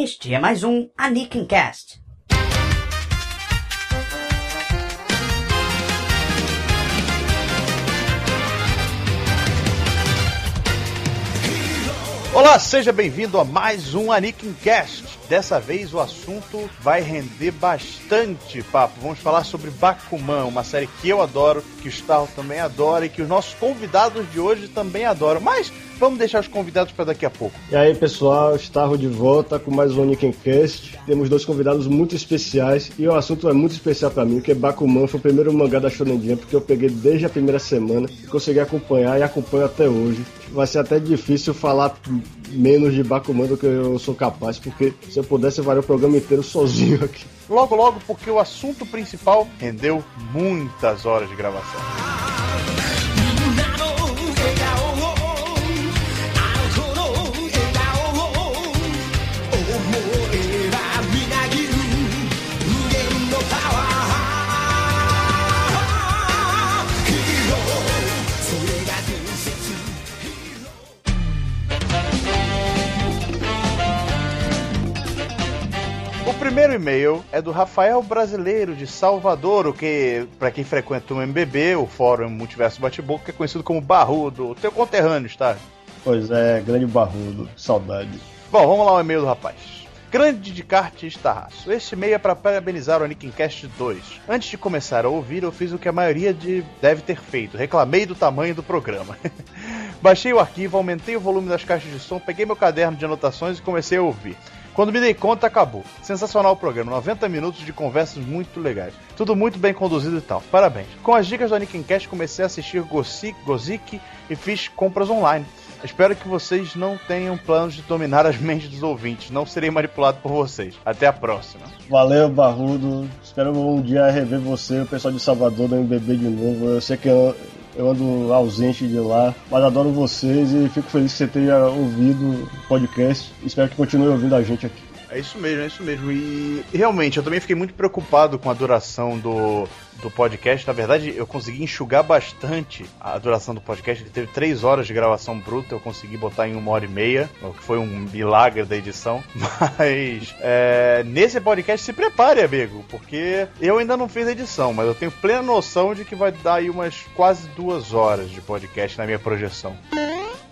Este é mais um Anikin Cast. Olá, seja bem-vindo a mais um Anikin Cast. Dessa vez o assunto vai render bastante papo. Vamos falar sobre Bakuman, uma série que eu adoro, que o Starro também adora e que os nossos convidados de hoje também adoram. Mas vamos deixar os convidados para daqui a pouco. E aí, pessoal, Starro de volta com mais um Cast. Temos dois convidados muito especiais e o assunto é muito especial para mim, porque Bakuman foi o primeiro mangá da Shonen Jump que eu peguei desde a primeira semana e consegui acompanhar e acompanho até hoje. Vai ser até difícil falar menos de Bakuman do que eu sou capaz, porque se eu pudesse, eu faria o programa inteiro sozinho aqui. Logo, logo, porque o assunto principal rendeu muitas horas de gravação. Primeiro e-mail é do Rafael Brasileiro de Salvador, o que, para quem frequenta o MBB, o Fórum Multiverso Bate-Boca, é conhecido como Barrudo, teu conterrâneo, está? Pois é, grande barrudo, saudade. Bom, vamos lá o e-mail do rapaz. Grande de Carte Estarraço. Este e-mail é para parabenizar o Anakin Cast 2. Antes de começar a ouvir, eu fiz o que a maioria de deve ter feito. Reclamei do tamanho do programa. Baixei o arquivo, aumentei o volume das caixas de som, peguei meu caderno de anotações e comecei a ouvir. Quando me dei conta, acabou. Sensacional o programa, 90 minutos de conversas muito legais. Tudo muito bem conduzido e tal. Parabéns. Com as dicas do Anakin Cast, comecei a assistir Gozik, e fiz compras online. Espero que vocês não tenham planos de dominar as mentes dos ouvintes. Não serei manipulado por vocês. Até a próxima. Valeu, Barrudo. Espero um dia rever você, o pessoal de Salvador, do MBB de novo. Eu sei que eu ando ausente de lá, mas adoro vocês e fico feliz que você tenha ouvido o podcast. Espero que continue ouvindo a gente aqui. É isso mesmo, é isso mesmo. E realmente, eu também fiquei muito preocupado com a duração do, do podcast. Na verdade, eu consegui enxugar bastante a duração do podcast. Ele teve três horas de gravação bruta, eu consegui botar em uma hora e meia, o que foi um milagre da edição. Mas é, nesse podcast, se prepare, amigo, porque eu ainda não fiz a edição, mas eu tenho plena noção de que vai dar aí umas quase duas horas de podcast na minha projeção.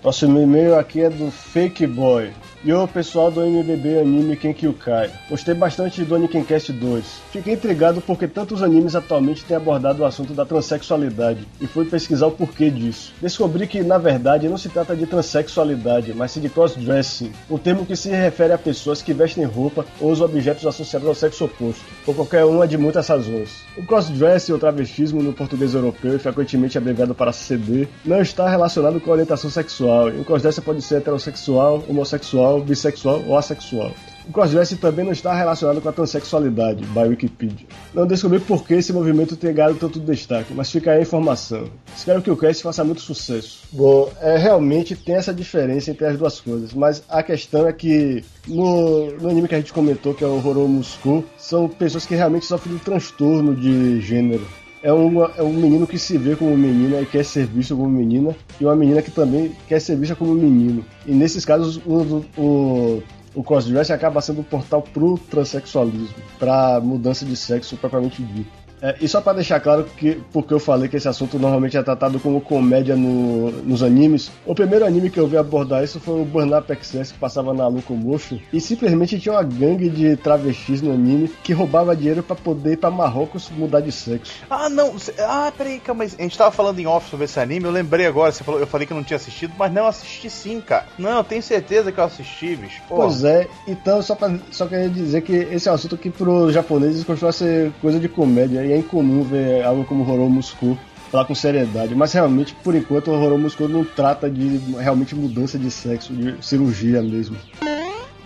Próximo e-mail aqui é do Fake Boy. E o pessoal do MBB Anime Kenkyukai. Gostei bastante do Anikencast 2. Fiquei intrigado porque tantos animes atualmente têm abordado o assunto da transexualidade e fui pesquisar o porquê disso. Descobri que, na verdade, não se trata de transexualidade, mas sim de crossdressing, um termo que se refere a pessoas que vestem roupa ou usam objetos associados ao sexo oposto, por qualquer uma de muitas razões. O crossdressing ou travestismo no português europeu, frequentemente abreviado para CD, não está relacionado com orientação sexual, e o crossdressing pode ser heterossexual, homossexual, bissexual ou assexual. O crossdressing também não está relacionado com a transexualidade, by Wikipedia. Não descobri por que esse movimento tem ganhado tanto destaque, mas fica aí a informação. Espero que o cast faça muito sucesso. Bom, é, realmente tem essa diferença entre as duas coisas, mas a questão é que no, no anime que a gente comentou, que é o Horror Muscu, são pessoas que realmente sofrem de transtorno de gênero é, uma, é um menino que se vê como menina e quer ser visto como menina, e uma menina que também quer ser vista como menino. E nesses casos, o, o, o crossdressing acaba sendo um portal pro transexualismo, pra mudança de sexo propriamente dito. É, e só para deixar claro que porque eu falei que esse assunto normalmente é tratado como comédia no, nos animes, o primeiro anime que eu vi abordar isso foi o Burn Up Excess que passava na Locomotion e simplesmente tinha uma gangue de travestis no anime que roubava dinheiro para poder ir para Marrocos mudar de sexo. Ah, não. Ah, peraí, calma, mas a gente tava falando em off sobre esse anime, eu lembrei agora, você falou, eu falei que eu não tinha assistido, mas não, eu assisti sim, cara. Não, eu tenho certeza que eu assisti, bicho. Pois é, então só, pra, só queria dizer que esse é um assunto que pros japoneses costuma ser coisa de comédia e é incomum ver algo como Horror Muscu falar com seriedade, mas realmente, por enquanto, o Horror não trata de realmente mudança de sexo, de cirurgia mesmo.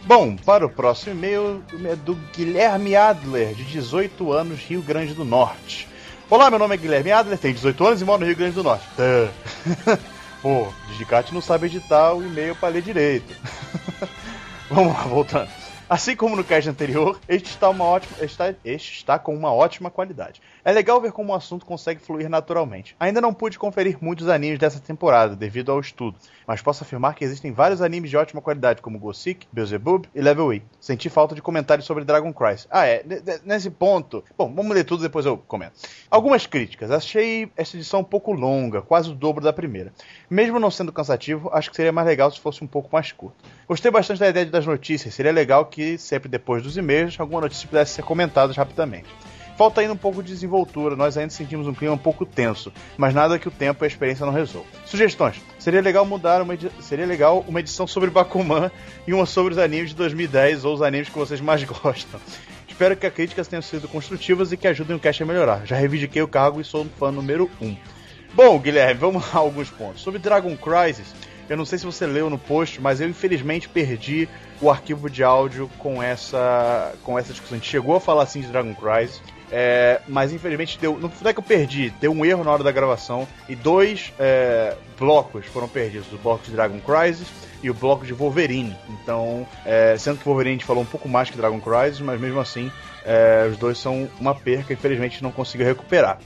Bom, para o próximo e-mail é do Guilherme Adler, de 18 anos, Rio Grande do Norte. Olá, meu nome é Guilherme Adler, tenho 18 anos e moro no Rio Grande do Norte. Pô, Digicate não sabe editar o e-mail para ler direito. Vamos lá, voltando. Assim como no cast anterior, este está, uma ótima, está, este está com uma ótima qualidade. É legal ver como o assunto consegue fluir naturalmente. Ainda não pude conferir muitos animes dessa temporada, devido ao estudo, mas posso afirmar que existem vários animes de ótima qualidade, como Gothic, Beelzebub e Level E. Senti falta de comentários sobre Dragon Christ. Ah, é, nesse ponto... Bom, vamos ler tudo, depois eu comento. Algumas críticas. Achei essa edição um pouco longa, quase o dobro da primeira. Mesmo não sendo cansativo, acho que seria mais legal se fosse um pouco mais curto. Gostei bastante da ideia das notícias, seria legal que, sempre depois dos e-mails, alguma notícia pudesse ser comentada rapidamente. Falta ainda um pouco de desenvoltura, nós ainda sentimos um clima um pouco tenso, mas nada que o tempo e a experiência não resolvam. Sugestões: seria legal mudar uma seria legal uma edição sobre Bakuman e uma sobre os animes de 2010 ou os animes que vocês mais gostam. Espero que as críticas tenham sido construtivas e que ajudem o cast a melhorar. Já reivindiquei o cargo e sou um fã número 1. Bom, Guilherme, vamos a alguns pontos. Sobre Dragon Crisis, eu não sei se você leu no post, mas eu infelizmente perdi o arquivo de áudio com essa com essa discussão. A gente chegou a falar assim de Dragon Crisis. É, mas infelizmente deu. Não é que eu perdi, deu um erro na hora da gravação e dois é, blocos foram perdidos: o bloco de Dragon Crisis e o bloco de Wolverine. Então, é, sendo que Wolverine a gente falou um pouco mais que Dragon Crisis, mas mesmo assim, é, os dois são uma perca, infelizmente não conseguiu recuperar.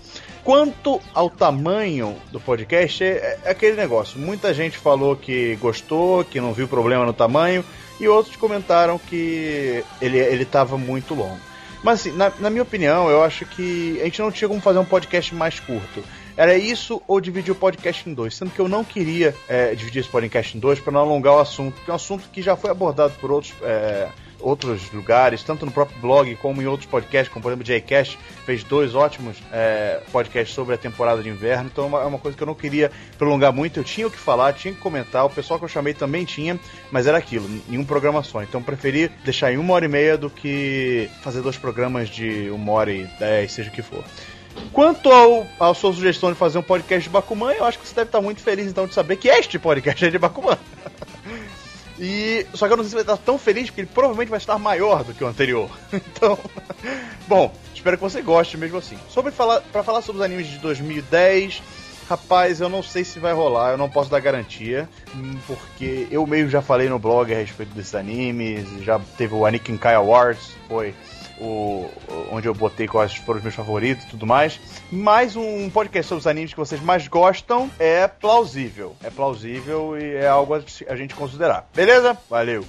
Quanto ao tamanho do podcast, é, é aquele negócio. Muita gente falou que gostou, que não viu problema no tamanho, e outros comentaram que ele estava muito longo. Mas assim, na, na, minha opinião, eu acho que a gente não tinha como fazer um podcast mais curto. Era isso ou dividir o podcast em dois. Sendo que eu não queria é, dividir esse podcast em dois para não alongar o assunto, porque é um assunto que já foi abordado por outros. É, outros lugares, tanto no próprio blog como em outros podcasts, como por exemplo o Jcast fez dois ótimos é, podcasts sobre a temporada de inverno, então é uma, é uma, coisa que eu não queria prolongar muito, eu tinha o que falar, tinha que comentar, o pessoal que eu chamei também tinha, mas era aquilo, em um programa só, então preferi deixar em uma hora e meia do que fazer dois programas de uma hora e dez, seja o que for. Quanto ao, à sua sugestão de fazer um podcast de Bakuman, eu acho que você deve estar muito feliz então de saber que este podcast é de Bakuman. E só que eu não sei se vai estar tão feliz porque ele provavelmente vai estar maior do que o anterior. Então, bom, espero que você goste mesmo assim. Sobre falar para falar sobre os animes de 2010, rapaz, eu não sei se vai rolar, eu não posso dar garantia, hum, porque eu mesmo já falei no blog a respeito desses animes, já teve o Anikin Kai Awards, foi o, onde eu botei quais foram os meus favoritos e tudo mais. Mais um podcast sobre os animes que vocês mais gostam é plausível. É plausível e é algo a gente considerar. Beleza? Valeu!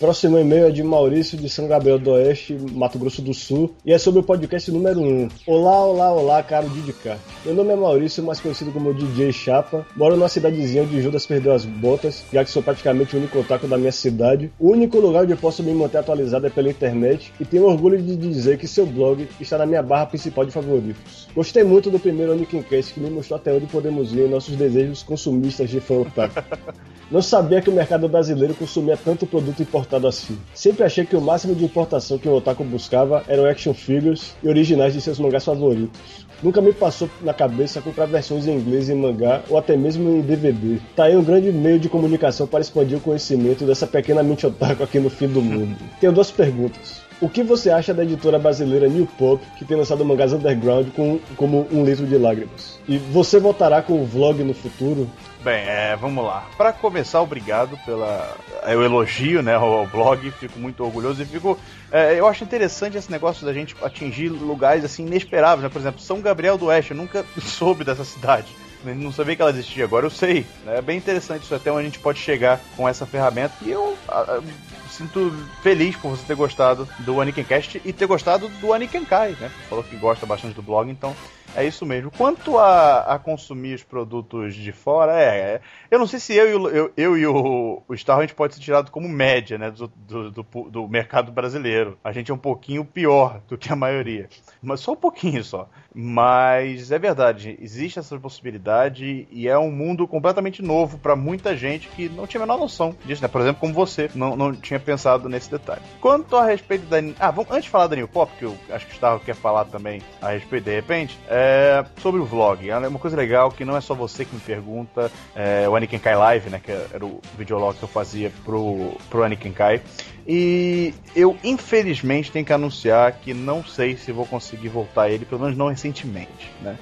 Próximo e-mail é de Maurício de São Gabriel do Oeste, Mato Grosso do Sul, e é sobre o podcast número 1. Olá, olá, olá, caro Didicar. Meu nome é Maurício, mais conhecido como DJ Chapa. Moro numa cidadezinha onde Judas perdeu as botas, já que sou praticamente o único otaku da minha cidade. O único lugar onde eu posso me manter atualizado é pela internet, e tenho orgulho de dizer que seu blog está na minha barra principal de favoritos. Gostei muito do primeiro Onikincast, que me mostrou até onde podemos ir em nossos desejos consumistas de fã otaku. Não sabia que o mercado brasileiro consumia tanto produto assim. Sempre achei que o máximo de importação que o Otaku buscava eram action figures e originais de seus mangás favoritos. Nunca me passou na cabeça comprar versões em inglês em mangá ou até mesmo em DVD. Tá aí um grande meio de comunicação para expandir o conhecimento dessa pequena mente otaku aqui no fim do mundo. Tenho duas perguntas. O que você acha da editora brasileira New Pop, que tem lançado mangás underground com, como um litro de lágrimas? E você voltará com o vlog no futuro? Bem, é, vamos lá. Para começar, obrigado pela é, o elogio, né, ao blog. Fico muito orgulhoso e fico. É, eu acho interessante esse negócio da gente atingir lugares assim inesperados, né? Por exemplo, São Gabriel do Oeste. Eu nunca soube dessa cidade. Não sabia que ela existia, agora eu sei. É bem interessante isso até onde a gente pode chegar com essa ferramenta. E eu a, a, sinto feliz por você ter gostado do Aniken Cast e ter gostado do Aniken Kai, né? Falou que gosta bastante do blog, então é isso mesmo. Quanto a, a consumir os produtos de fora, é, é, Eu não sei se eu, e o, eu, eu e o, o Star a gente pode ser tirado como média né, do, do, do, do, mercado brasileiro. A gente é um pouquinho pior do que a maioria. Mas só um pouquinho só. Mas é verdade, existe essa possibilidade e é um mundo completamente novo para muita gente que não tinha a menor noção disso, né? Por exemplo, como você, não, não tinha pensado nesse detalhe. Quanto a respeito da. Ah, vamos, antes de falar da New Pop, que eu acho que o Gustavo quer falar também a respeito de repente. É, é, sobre o vlog, é uma coisa legal que não é só você que me pergunta. É, o Aniken Kai Live, né? Que era o videolog que eu fazia pro, pro Aniken Kai. E eu, infelizmente, tenho que anunciar que não sei se vou conseguir voltar ele, pelo menos não recentemente, né?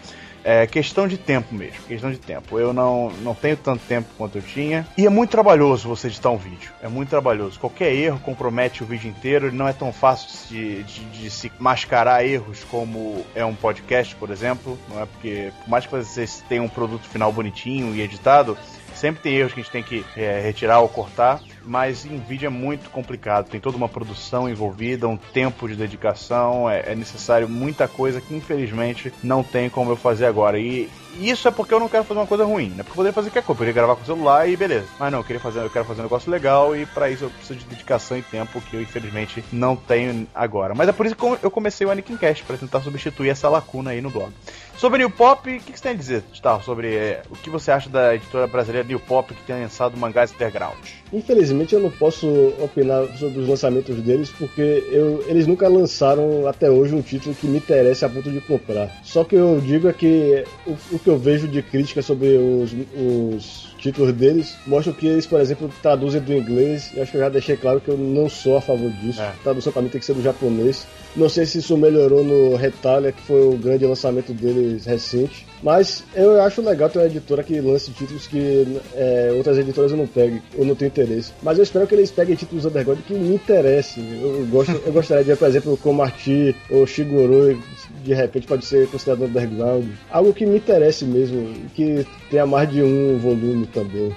É questão de tempo mesmo, questão de tempo. Eu não, não tenho tanto tempo quanto eu tinha. E é muito trabalhoso você editar um vídeo. É muito trabalhoso. Qualquer erro compromete o vídeo inteiro. Não é tão fácil de, de, de se mascarar erros como é um podcast, por exemplo. Não é porque, por mais que vocês tenham um produto final bonitinho e editado, sempre tem erros que a gente tem que é, retirar ou cortar mas em vídeo é muito complicado. Tem toda uma produção envolvida, um tempo de dedicação, é, é necessário muita coisa que infelizmente não tem como eu fazer agora. E isso é porque eu não quero fazer uma coisa ruim, né? Porque eu poderia fazer qualquer coisa, eu poderia gravar com o celular e beleza. Mas não, eu queria fazer, eu quero fazer um negócio legal e para isso eu preciso de dedicação e tempo que eu infelizmente não tenho agora. Mas é por isso que eu comecei o Anakin Cast para tentar substituir essa lacuna aí no blog. Sobre New Pop, o que, que você tem a dizer, Gustavo, sobre é, o que você acha da editora brasileira New Pop que tem lançado mangás underground? Infelizmente eu não posso opinar sobre os lançamentos deles porque eu, eles nunca lançaram até hoje um título que me interesse a ponto de comprar. Só que eu digo é que o, o que eu vejo de crítica sobre os, os títulos deles mostram que eles, por exemplo, traduzem do inglês. E acho que eu já deixei claro que eu não sou a favor disso. É. Tradução para mim tem que ser do japonês. Não sei se isso melhorou no Retalia, que foi o grande lançamento deles recente. Mas eu acho legal ter uma editora que lance títulos que é, outras editoras eu não pego, ou não tenho interesse. Mas eu espero que eles peguem títulos underground que me interessem. Eu, gosto, eu gostaria de ver, por exemplo, como Arti ou Shigoro, de repente pode ser considerado underground. Algo que me interesse mesmo, que tenha mais de um volume também.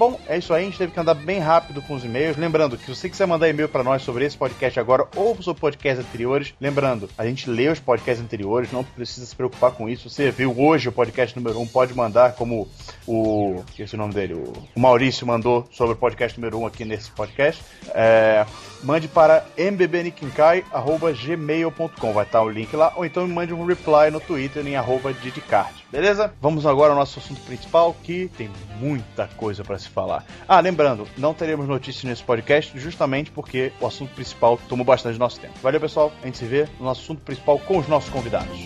Bom, é isso aí. A gente teve que andar bem rápido com os e-mails. Lembrando que se você quiser mandar e-mail para nós sobre esse podcast agora ou sobre podcasts anteriores, lembrando, a gente lê os podcasts anteriores, não precisa se preocupar com isso. Você viu hoje o podcast número 1, um, pode mandar, como o. Esqueci o nome dele, o, Maurício mandou sobre o podcast número 1 um aqui nesse podcast. É, mande para mbbnikinkai.gmail.com. Vai estar o link lá. Ou então mande um reply no Twitter em arroba didcard. Beleza? Vamos agora ao nosso assunto principal, que tem muita coisa para se falar. Ah, lembrando, não teremos notícias nesse podcast justamente porque o assunto principal tomou bastante nosso tempo. Valeu, pessoal. A gente se vê no nosso assunto principal com os nossos convidados.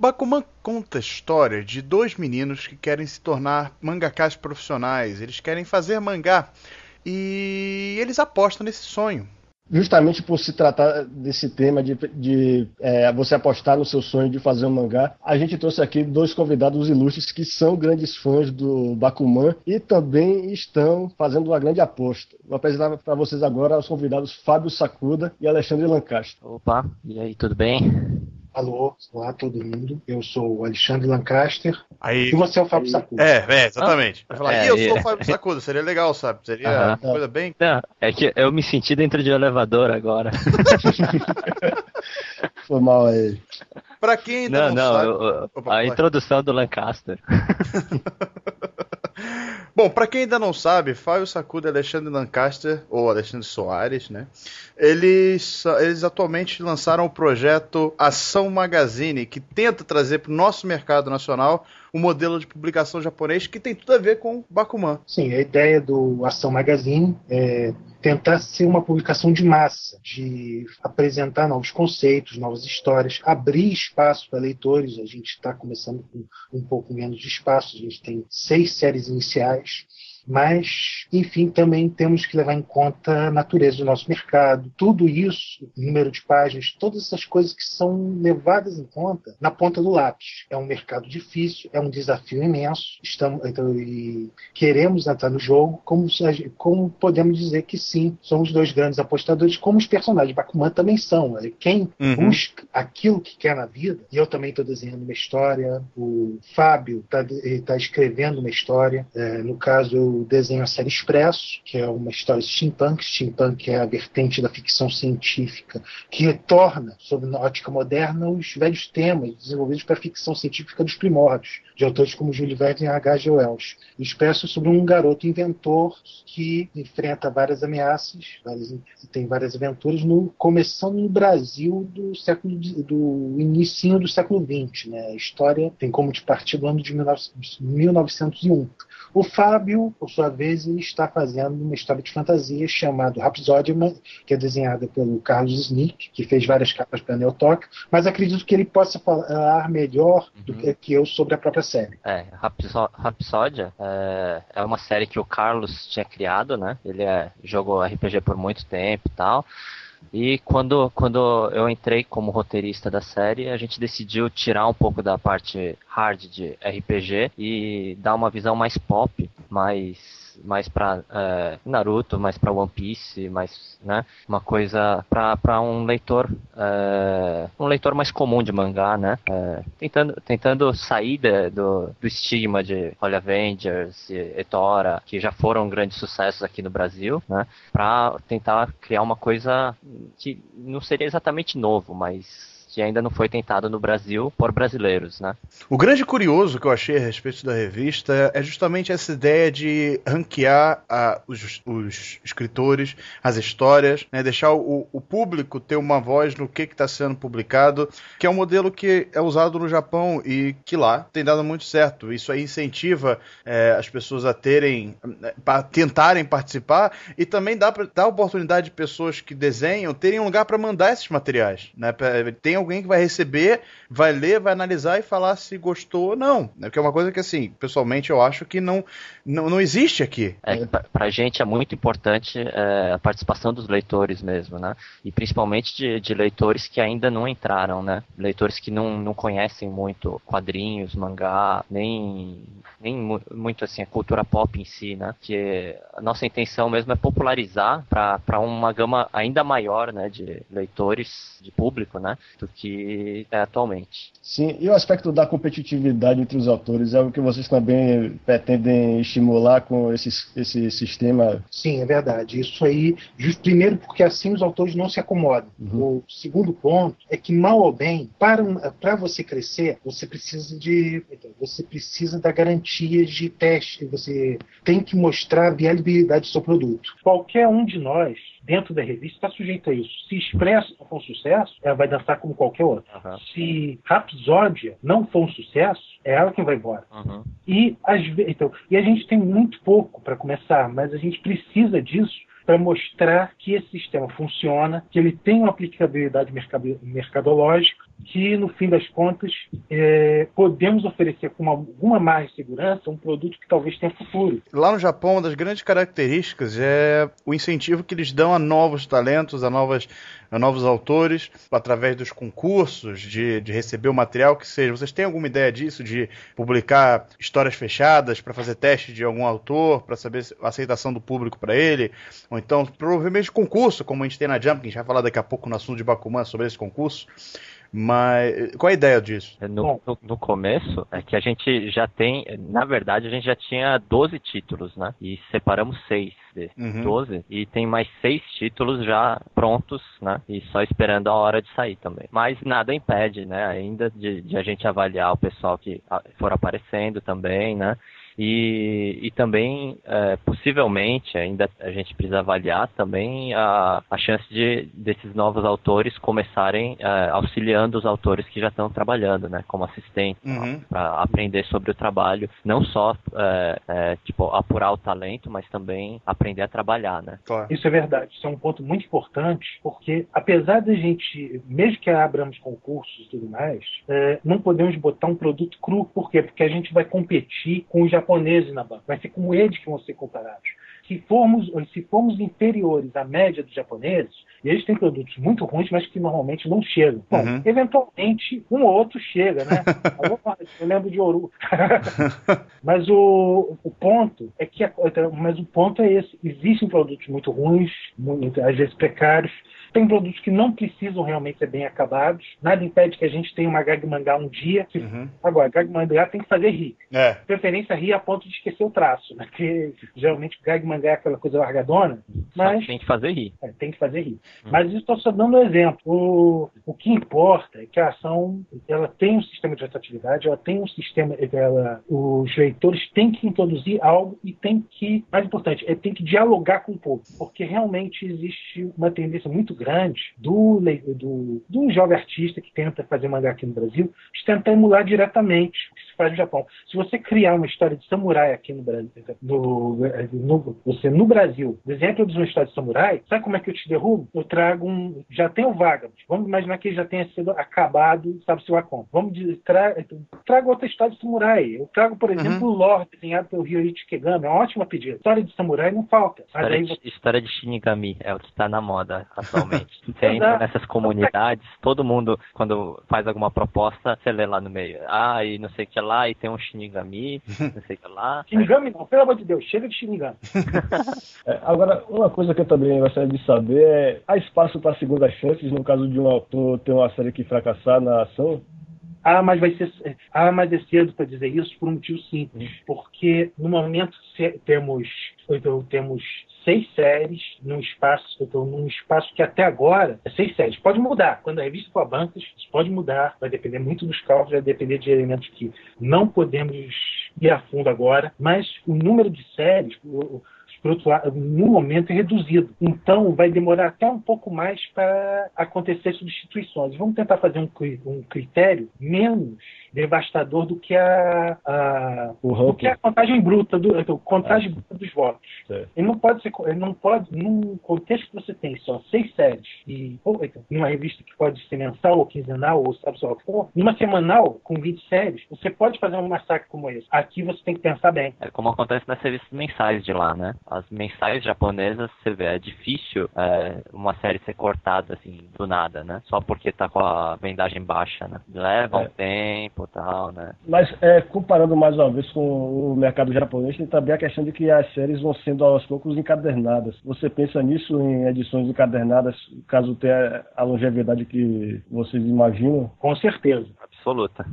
Bakuman conta a história de dois meninos que querem se tornar mangakas profissionais. Eles querem fazer mangá e eles apostam nesse sonho justamente por se tratar desse tema de, de é, você apostar no seu sonho de fazer um mangá, a gente trouxe aqui dois convidados ilustres que são grandes fãs do Bakuman e também estão fazendo uma grande aposta. Vou apresentar para vocês agora os convidados Fábio Sacuda e Alexandre Lancaster. Opa, e aí, tudo bem? Alô, olá todo mundo. Eu sou o Alexandre Lancaster. Aí, e você é o Fábio Sacuda. É, é, exatamente. Ah, falar, é, e eu sou o Fábio Sacuda, seria legal, sabe? Seria uh -huh. uma coisa bem. Não, é que eu me senti dentro de um elevador agora. Foi mal aí. Pra quem ainda não, não, não sabe. Eu, Opa, a introdução do Lancaster. Bom, para quem ainda não sabe, Fábio Sacuda e Alexandre Lancaster, ou Alexandre Soares, né? Eles, eles atualmente lançaram o projeto Ação Magazine, que tenta trazer para o nosso mercado nacional um modelo de publicação japonês que tem tudo a ver com Bakuman. Sim, a ideia do Ação Magazine é tentar ser uma publicação de massa, de apresentar novos conceitos, novas histórias, abrir espaço para leitores. A gente está começando com um pouco menos de espaço, a gente tem seis séries iniciais mas, enfim, também temos que levar em conta a natureza do nosso mercado. Tudo isso, número de páginas, todas essas coisas que são levadas em conta na ponta do lápis. É um mercado difícil, é um desafio imenso. Estamos, então, e queremos entrar no jogo. Como, como podemos dizer que sim, somos dois grandes apostadores, como os personagens de Bakuman também são. Quem uhum. busca aquilo que quer na vida, e eu também estou desenhando uma história, o Fábio está tá escrevendo uma história. É, no caso, desenho A Série Expresso, que é uma história steampunk. Steampunk é a vertente da ficção científica que retorna, sob ótica moderna, os velhos temas desenvolvidos para a ficção científica dos primórdios, de autores como Júlio Verne e H.G. Wells. Expresso sobre um garoto inventor que enfrenta várias ameaças, várias, tem várias aventuras, no, começando no Brasil do século do início do século XX. Né? A história tem como de partida o ano de 19, 1901. O Fábio por sua vez, está fazendo uma história de fantasia chamada Rhapsody, que é desenhada pelo Carlos Snick, que fez várias capas para Neo Tóquio, mas acredito que ele possa falar melhor uhum. do que eu sobre a própria série. É, Rhapsódia é, é uma série que o Carlos tinha criado, né? Ele é, jogou RPG por muito tempo e tal. E quando, quando eu entrei como roteirista da série, a gente decidiu tirar um pouco da parte hard de RPG e dar uma visão mais pop, mais mais para é, Naruto, mais para One Piece, mais, né, uma coisa para um leitor, é, um leitor mais comum de mangá, né, é, tentando, tentando sair de, do, do estigma de Holy Avengers e Etora, que já foram grandes sucessos aqui no Brasil, né, para tentar criar uma coisa que não seria exatamente novo, mas que ainda não foi tentado no Brasil por brasileiros, né? O grande curioso que eu achei a respeito da revista é justamente essa ideia de ranquear a, os, os, escritores, as histórias, né? deixar o, o, público ter uma voz no que está sendo publicado, que é um modelo que é usado no Japão e que lá tem dado muito certo. Isso aí incentiva é, as pessoas a terem, a tentarem participar e também dá, dá oportunidade de pessoas que desenham terem um lugar para mandar esses materiais, né? Tem alguém que vai receber, vai ler, vai analisar e falar se gostou ou não. Né? Que é uma coisa que, assim, pessoalmente eu acho que não, não, não existe aqui. É, pra gente é muito importante é, a participação dos leitores mesmo, né? E principalmente de, de, leitores que ainda não entraram, né? Leitores que não, não conhecem muito quadrinhos, mangá, nem, nem muito assim a cultura pop em si, né? Que a nossa intenção mesmo é popularizar para uma gama ainda maior, né? De leitores, de público, né? Do que é atualmente. Sim, e o aspecto da competitividade entre os autores é o que vocês também pretendem estimular com esse, esse sistema? Sim, é verdade. Isso aí, just, primeiro porque assim os autores não se acomodam. Uhum. O segundo ponto é que, mal ou bem, para, para você crescer, você precisa de você precisa da garantia de teste, você tem que mostrar a viabilidade do seu produto. Qualquer um de nós dentro da revista está sujeito a isso. Se Expresso não for um sucesso, ela vai dançar como qualquer outra. Uhum. Se Rapsódia não for um sucesso, é ela quem vai embora. Uhum. E, as, então, e a gente tem muito pouco para começar, mas a gente precisa disso para mostrar que esse sistema funciona, que ele tem uma aplicabilidade mercadológica, que no fim das contas é, podemos oferecer com uma, alguma mais segurança um produto que talvez tenha futuro. Lá no Japão, uma das grandes características é o incentivo que eles dão a novos talentos, a novas a novos autores através dos concursos, de, de receber o material que seja. Vocês têm alguma ideia disso, de publicar histórias fechadas para fazer teste de algum autor, para saber a aceitação do público para ele? Ou então, provavelmente concurso, como a gente tem na Jump, que a gente vai falar daqui a pouco no assunto de Bakuman sobre esse concurso. Mas qual a ideia disso? No, no, no, começo é que a gente já tem, na verdade, a gente já tinha 12 títulos, né? E separamos seis desses uhum. 12 e tem mais seis títulos já prontos, né? E só esperando a hora de sair também. Mas nada impede, né? Ainda de, de a gente avaliar o pessoal que for aparecendo também, né? E, e também, é, possivelmente, ainda a gente precisa avaliar também a, a chance de desses novos autores começarem é, auxiliando os autores que já estão trabalhando, né, como assistentes, uhum. para aprender sobre o trabalho, não só é, é, tipo apurar o talento, mas também aprender a trabalhar, né? Claro. Isso é verdade, isso é um ponto muito importante, porque apesar de a gente, mesmo que abramos concursos e tudo mais, é, não podemos botar um produto cru, por quê? Porque a gente vai competir com os japoneses japoneses na banca. Vai ser com eles que vão ser comparados. Se formos, se formos inferiores à média dos japoneses, eles têm produtos muito ruins, mas que normalmente não chegam. Bom, uhum. eventualmente um ou outro chega, né? Eu lembro de Oru. mas o, o ponto é que, mas o ponto é esse: existem produtos muito ruins, muito, às vezes precários, tem produtos que não precisam realmente ser bem acabados. Nada impede que a gente tenha uma gag mangá um dia. Que... Uhum. Agora, gag mangá tem que fazer rir. É. Preferência rir a ponto de esquecer o traço, né? Porque geralmente gag mangá é aquela coisa largadona. Mas tem que fazer rir. É, tem que fazer rir. Uhum. Mas isso estou só dando um exemplo. O, o que importa é que a ação ela tem um sistema de rotatividade, ela tem um sistema, ela, os leitores têm que introduzir algo e tem que, mais importante, é tem que dialogar com o povo, porque realmente existe uma tendência muito grande do, do, do jovem artista que tenta fazer mangá aqui no Brasil, de tentar emular diretamente o que se faz no Japão. Se você criar uma história de samurai aqui no Brasil, no, no, você no Brasil, desenha todos uma história de samurai, sabe como é que eu te derrubo? Eu trago um. Já tem o Vagabond. Vamos imaginar que ele já tenha sido acabado, sabe-se lá como. Vamos dizer, tra, trago outra história de samurai. Eu trago, por exemplo, uhum. o Lore, desenhado pelo Ryoichi Kegami. É uma ótima pedida. História de samurai não falta. História, você... de, história de Shinigami é o que está na moda atualmente. Você entra nessas comunidades, todo mundo, quando faz alguma proposta, você lê lá no meio. Ah, e não sei o que lá, e tem um Shinigami, não sei o que lá. Shinigami não, pelo amor de Deus, chega de Shinigami. é, agora, uma coisa que eu também gostaria de saber é: há espaço para segundas chances no caso de um autor ter uma série que fracassar na ação? Ah, mas vai ser. Ah, mas é cedo para dizer isso por um motivo simples. Porque no momento temos, então, temos seis séries num espaço, num espaço que até agora é seis séries. Pode mudar. Quando a revista for a bancas, isso pode mudar. Vai depender muito dos cálculos, vai depender de elementos que não podemos ir a fundo agora. Mas o número de séries, o, por outro lado, no momento é reduzido. Então, vai demorar até um pouco mais para acontecer substituições. Vamos tentar fazer um, um critério menos devastador do que a, a do que a contagem bruta, do, a contagem é. bruta dos votos. Ele não pode ser, ele não pode, num contexto que você tem só seis séries e ou, então, numa revista que pode ser mensal ou quinzenal ou sabe só o que for, numa semanal com 20 séries, você pode fazer um massacre como esse. Aqui você tem que pensar bem. É como acontece nas revistas mensais de lá, né? As mensais japonesas, você vê, é difícil é, uma série ser cortada assim do nada, né? Só porque tá com a vendagem baixa, né? Leva um é. tempo tempo tal, né? Mas é, comparando mais uma vez com o mercado japonês, tem também a questão de que as séries vão sendo aos poucos encadernadas. Você pensa nisso em edições encadernadas, caso tenha a longevidade que vocês imaginam? Com certeza. Absoluta.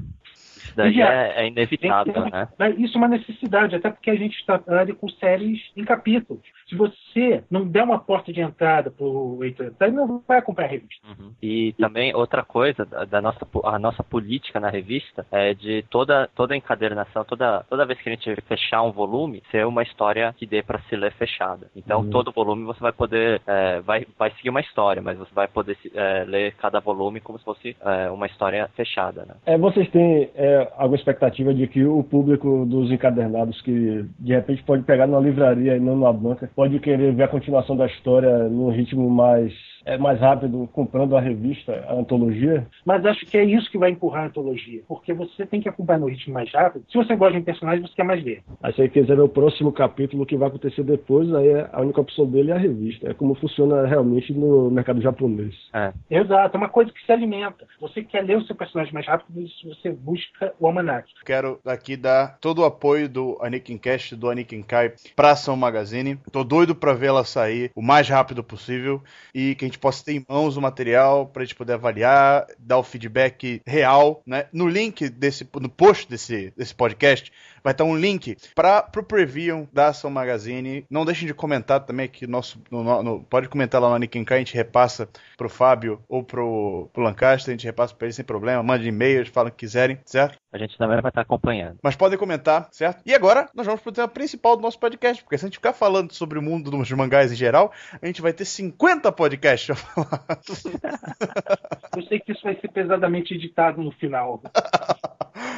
Isso daí é, é, inevitável, né? Isso é uma necessidade, até porque a gente está com séries em capítulos. Se você não der uma porta de entrada para o leitor ele não vai comprar a revista. Uhum. E também outra coisa da nossa a nossa política na revista é de toda toda encadernação, toda toda vez que a gente fechar um volume, ser uma história que dê para se ler fechada. Então uhum. todo volume você vai poder é, vai vai seguir uma história, mas você vai poder é, ler cada volume como se fosse é, uma história fechada. Né? É, vocês têm é, alguma expectativa de que o público dos encadernados que de repente pode pegar na livraria e não na banca pode querer ver a continuação da história num ritmo mais é mais rápido comprando a revista, a antologia. Mas acho que é isso que vai empurrar a antologia, porque você tem que acompanhar no ritmo mais rápido. Se você gosta de um personagem, você quer mais ver. Aí se ele quiser ver o próximo capítulo, o que vai acontecer depois, aí é a única opção dele é a revista. É como funciona realmente no mercado japonês. É. Exato, é uma coisa que se alimenta. Você quer ler o seu personagem mais rápido, você busca o almanac. Quero aqui dar todo o apoio do Anikin Cast, do Anikin Kai pra Ação Magazine. Tô doido pra vê-la sair o mais rápido possível e que a gente gente possa ter em mãos o material para a gente poder avaliar, dar o feedback real, né? No link desse, no post desse, desse podcast, vai estar um link para o preview da Ação Magazine. Não deixem de comentar também que nosso no, no, pode comentar lá no Anikinkai, a gente repassa pro Fábio ou pro, pro Lancaster, a gente repassa para ele sem problema, mande e-mails, falam o que quiserem, certo? A gente também vai estar acompanhando. Mas podem comentar, certo? E agora nós vamos pro tema principal do nosso podcast, porque se a gente ficar falando sobre o mundo dos mangás em geral, a gente vai ter 50 podcasts pra falar. Eu sei que isso vai ser pesadamente editado no final.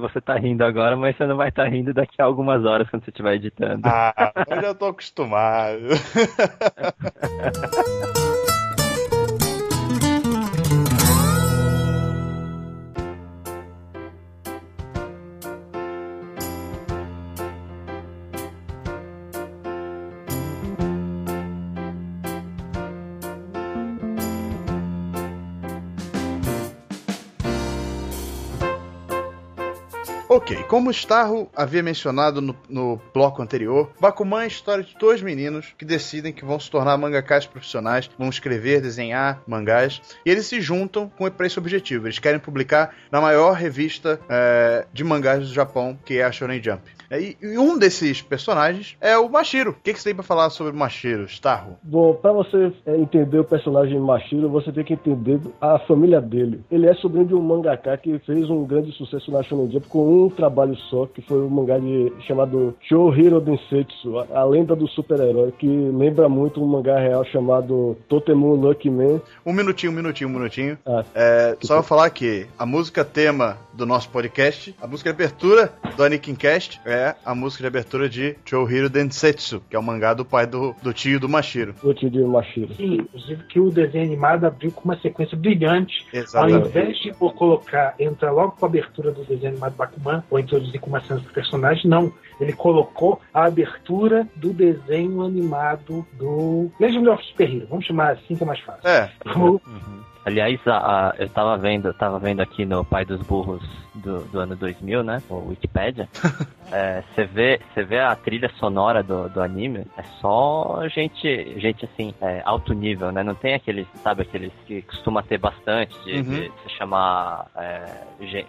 Você tá rindo agora, mas você não vai estar tá rindo daqui a algumas horas quando você estiver editando. Ah, eu já tô acostumado. Ok, como Starro havia mencionado no, no, bloco anterior, Bakuman é a história de dois meninos que decidem que vão se tornar mangakás profissionais, vão escrever, desenhar mangás, e eles se juntam com esse objetivo. Eles querem publicar na maior revista é, de mangás do Japão, que é a Shonen Jump. E, e um desses personagens é o Mashiro. O que, que você tem pra falar sobre o Mashiro, Starro? Bom, pra você é, entender o personagem Mashiro, você tem que entender a família dele. Ele é sobrinho de um mangaka que fez um grande sucesso na Shonen Jump com um trabalho só, que foi um mangá de, chamado Shohiro Densetsu, a, a lenda do super-herói, que lembra muito um mangá real chamado Totemu Lucky Man. Um minutinho, um minutinho, um minutinho. Ah, É, só vou falar que a música tema do nosso podcast, a música de abertura do Anikin Cast é a música de abertura de Chohiro Densetsu, que é o mangá do pai do, do tio do Mashiro. o tio de Mashiro. Sim, inclusive que o desenho animado abriu com uma sequência brilhante. Ao Exatamente. invés de eu colocar, entrar logo com a abertura do desenho animado Bakuman, ou introduzir com uma cena do personagem, não. Ele colocou a abertura do desenho animado do Legend of Super Hero. Vamos chamar assim que é mais fácil. É, O- Aliás, a- a- eu tava vendo, tava vendo aqui no Pai dos Burros do, do ano 2000, né? O Wikipedia. Você vê, você vê a trilha sonora do, do anime, é só gente, gente assim, é, alto nível, né? Não tem aqueles, sabe, aqueles que costuma ter bastante de, Uhum. de se chamar é,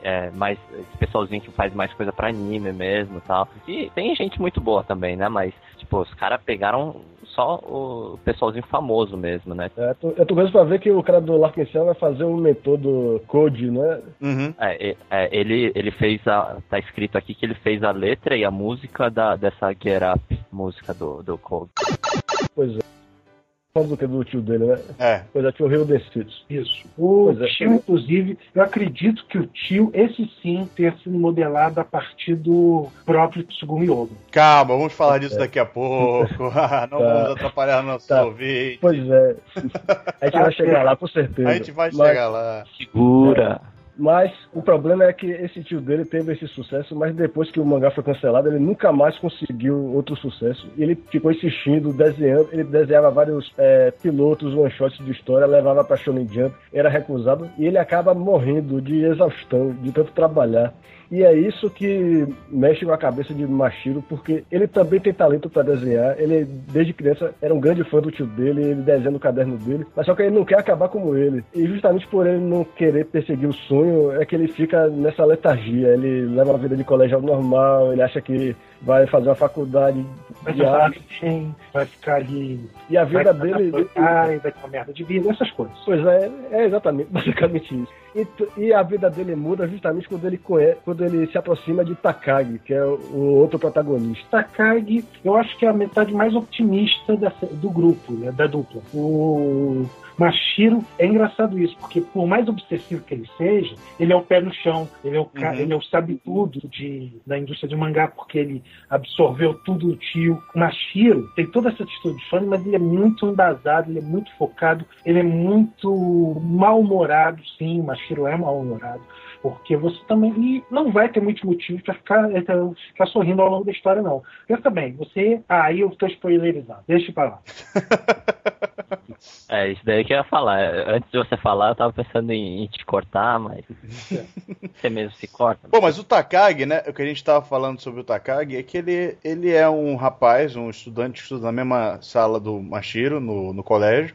é, mais esse pessoalzinho que faz mais coisa pra anime mesmo, e tal. E tem gente muito boa também, né? Mas tipo, os caras pegaram só o pessoalzinho famoso mesmo, né? É, tô- eu tô curioso pra ver que o cara do Larkin Cell vai fazer um mentor do Code, né? uhum. É, é, ele, ele fez a. Tá escrito aqui que ele fez a letra e a música da, dessa Get Up, música do, do Cold. Pois é. Falando do que do tio dele, né? é. Pois é, tio Rio Densetsu. Isso. O Pois é. tio, inclusive, eu acredito que o tio, esse sim, tenha sido modelado a partir do próprio Tsugumi Oba. Calma, vamos falar disso daqui a pouco. Não Tá. vamos atrapalhar nosso Tá. ouvinte. Pois é. A gente vai chegar lá, com certeza. A gente vai Mas- chegar lá. Segura! Mas o problema é que esse tio dele teve esse sucesso, mas depois que o mangá foi cancelado, ele nunca mais conseguiu outro sucesso. E ele ficou insistindo, desenhando. Ele desenhava vários é, pilotos, one-shots de história, levava pra Shonen Jump, era recusado. E ele acaba morrendo de exaustão, de tanto trabalhar. E é isso que mexe com a cabeça de Mashiro, porque ele também tem talento para desenhar. Ele, desde criança, era um grande fã do tio dele, ele desenha no caderno dele, mas só que ele não quer acabar como ele. E justamente por ele não querer perseguir o sonho, é que ele fica nessa letargia. Ele leva uma vida de colégio normal, ele acha que vai fazer uma faculdade Vai de ficar arte. bem, vai ficar ali. E a Vai vida dele. Ai, vai ter uma merda de vida, essas coisas. Pois é, é exatamente, basicamente isso. E, e a vida dele muda justamente quando ele, quando ele se aproxima de Takagi, que é o, outro protagonista. Takagi, eu acho que é a metade mais otimista do grupo, né, da dupla. O Mashiro, é engraçado isso, porque por mais obsessivo que ele seja, ele é o pé no chão, ele é o, Uhum. ele é o sabe tudo de, da indústria de mangá, porque ele absorveu tudo do tio. O Mashiro tem toda essa atitude de fã, mas ele é muito embasado, ele é muito focado, ele é muito mal-humorado, sim, o Mashiro é mal-humorado. Porque você também. E não vai ter muitos motivos para ficar, é, ficar sorrindo ao longo da história, não. Pensa bem, você. Ah, aí eu estou spoilerizando. Deixa pra lá. É, isso daí que eu ia falar. Antes de você falar, eu tava pensando em, em te cortar, mas. Você mesmo se corta. Bom, mas o Takagi, né? O que a gente tava falando sobre o Takagi é que ele, ele é um rapaz, um estudante que estuda na mesma sala do Mashiro, no, no colégio.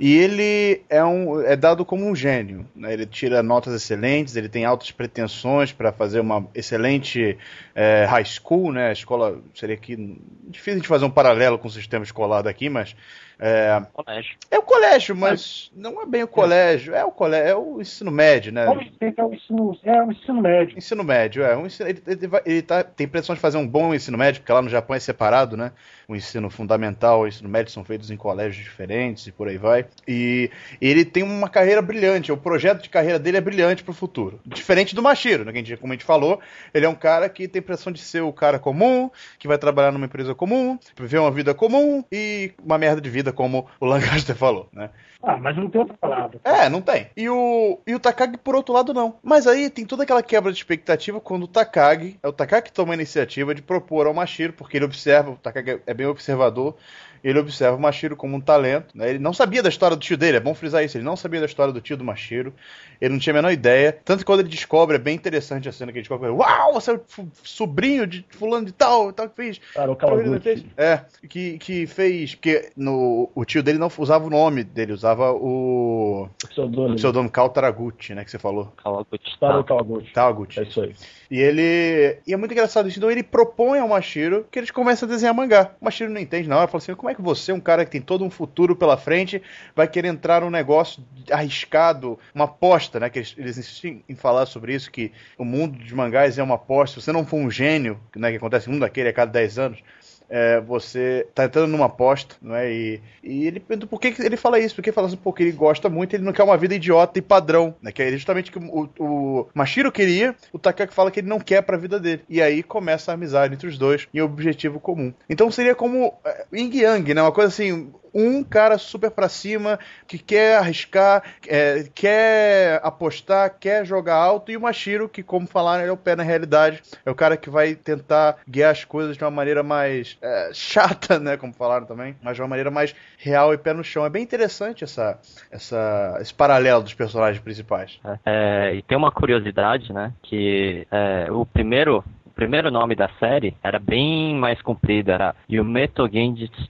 E ele é, um, é dado como um gênio. Né? Ele tira notas excelentes, ele tem altas pretensões para fazer uma excelente é, high school, né? A escola seria aqui. Difícil a gente fazer um paralelo com o sistema escolar daqui, mas. É, Colégio. É o colégio, mas não é bem o colégio, é o colégio, é o ensino médio, né? Que é o ensino, é o ensino médio. Ensino médio, é. Um ensino- ele ele, ele tá, tem pretensão de fazer um bom ensino médio, porque lá no Japão é separado, né? O ensino fundamental o ensino médio são feitos em colégios diferentes e por aí vai. E ele tem uma carreira brilhante, o projeto de carreira dele é brilhante pro futuro. Diferente do Mashiro, né? A como a gente falou, ele é um cara que tem pretensão de ser o cara comum, que vai trabalhar numa empresa comum, viver uma vida comum e uma merda de vida, como o Lancaster falou, né? Ah, mas não tem outra palavra. É, não tem. E o, e o Takagi, por outro lado, não. Mas aí tem toda aquela quebra de expectativa quando o Takagi, é o Takagi que toma a iniciativa de propor ao Mashiro, porque ele observa, o Takagi é bem observador, ele observa o Mashiro como um talento. Né? Ele não sabia da história do tio dele, é bom frisar isso, ele não sabia da história do tio do Mashiro, ele não tinha a menor ideia. Tanto que quando ele descobre, é bem interessante a cena que ele descobre, uau, você é o sobrinho de fulano de tal, tal que fez. Cara, o Kawaguchi. É, que, que fez. Porque no, o tio dele não usava o nome dele, usava o, o Pseudônimo. pseudônimo Kal Taraguchi, né, que você falou. Kawaguchi. Para Tá. o Kawaguchi. Taguchi. É isso aí. E ele. E é muito engraçado isso. Então ele propõe ao Mashiro que eles comecem a desenhar mangá. O Mashiro não entende na hora, fala assim: como é que você, um cara que tem todo um futuro pela frente, vai querer entrar num negócio arriscado, uma aposta, né? Que eles, eles insistem em falar sobre isso, que o mundo dos mangás é uma aposta. Se você não for um gênio, né, que acontece um daquele a cada 10 anos. É, você tá entrando numa aposta, não é? E, e ele pergunta por que, ele fala isso, porque ele fala assim, porque ele gosta muito, ele não quer uma vida idiota e padrão, né? Que é justamente que o, o Mashiro queria, o Takaki fala que ele não quer pra vida dele. E aí começa a amizade entre os dois e o objetivo comum. Então seria como é, Yin Yang, né? Uma coisa assim, um cara super pra cima que quer arriscar, é, quer apostar, quer jogar alto, e o Mashiro, que, como falaram, ele é o pé na realidade. É o cara que vai tentar guiar as coisas de uma maneira mais é, chata, né? Como falaram também, mas de uma maneira mais real e pé no chão. É bem interessante essa, essa, esse paralelo dos personagens principais. É, e tem uma curiosidade, né? Que é, o primeiro. Primeiro nome da série era bem mais comprido, era Yumeto Genjitsu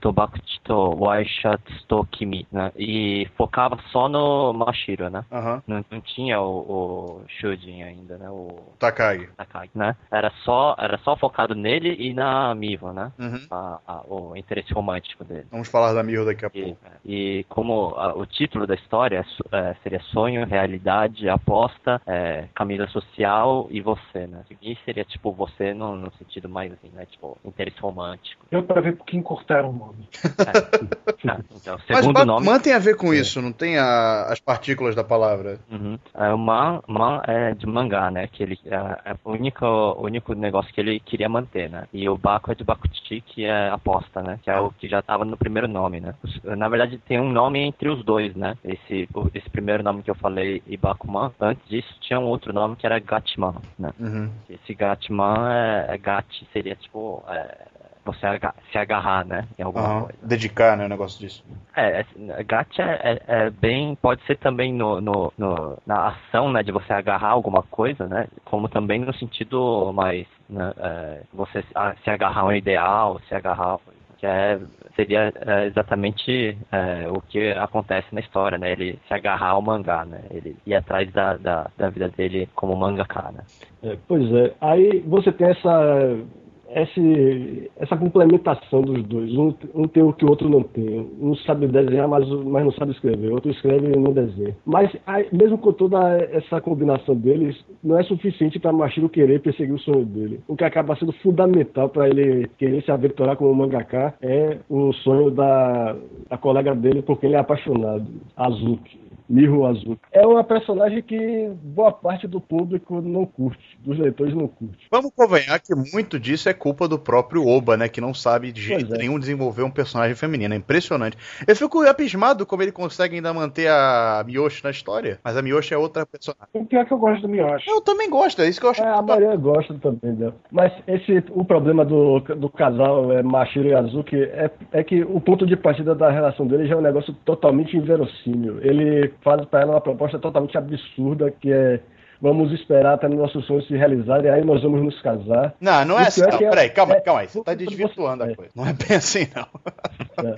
to Waishatsu to Kimi, né? E focava só no Mashiro, né? Aham. Não, não tinha o, o Shujin ainda, né? O Takagi. Takagi, né? Era só, era só focado nele e na Miva, né? Uhum. A- a- o interesse romântico dele. Vamos falar da Miho daqui a E, pouco. e como a- o título da história é é, seria Sonho, Realidade, Aposta, é, Camisa Social e Você, né? E seria tipo você no, no sentido mais assim, né? Tipo, interesse romântico. Deu pra ver por que encurtaram o nome. É. Ah, então, Mas segundo nome. man tem a ver com isso, não tem a- as partículas da palavra. Uhum. É, o man, man é de mangá, né? Que ele é, é o único, o único negócio que ele queria manter, né? E o Baku é de Bakuchi, que é aposta, né? Que é o que já tava no primeiro nome, né? Na verdade, tem um nome entre os dois, né? Esse, o- esse primeiro nome que eu falei, Ibakuman, antes disso tinha um outro nome que era Gatman, né? Uhum. Esse Gatman é, é Gat, seria tipo. é, você aga- se agarrar, né? Em alguma Aham. coisa. Dedicar, né? O negócio disso. É, é, gacha é, é- é bem. Pode ser também no, no, no- na ação, né? De você agarrar alguma coisa, né? Como também no sentido mais. Né, é, você se- a- se agarrar a um ideal, se agarrar. Que é, seria é, exatamente é, o que acontece na história, né? Ele se agarrar ao mangá, né? Ele ir atrás da, da, da vida dele como mangaka, né? É, pois é. Aí você tem essa, esse, essa complementação dos dois. Um, um tem o que o outro não tem. Um sabe desenhar, mas, mas não sabe escrever. O outro escreve e não desenha. Mas aí, mesmo com toda essa combinação deles, não é suficiente para Machiro querer perseguir o sonho dele. O que acaba sendo fundamental para ele querer se aventurar como mangaka é o sonho da, da colega dele, porque ele é apaixonado, Azuki. Miho Azuki. É uma personagem que boa parte do público não curte, dos leitores não curte. Vamos convenhar que muito disso é culpa do próprio Oba, né? Que não sabe de jeito é. nenhum desenvolver um personagem feminino. É impressionante. Eu fico abismado como ele consegue ainda manter a Miyoshi na história. Mas a Miyoshi é outra personagem. O pior é que eu gosto do Miyoshi. Eu também gosto, é isso que eu acho. É, a maioria gosta também dela. Mas esse, o problema do, do casal é, Mashiro e Azuki é, é que o ponto de partida da relação deles já é um negócio totalmente inverossímil. Ele faz para ela uma proposta totalmente absurda, que é vamos esperar até nossos sonhos se realizarem, aí nós vamos nos casar. Não, não é assim. Não, é- peraí, calma, é- calma aí. Você tá é- desvirtuando a é. coisa. Não é bem assim, não. É.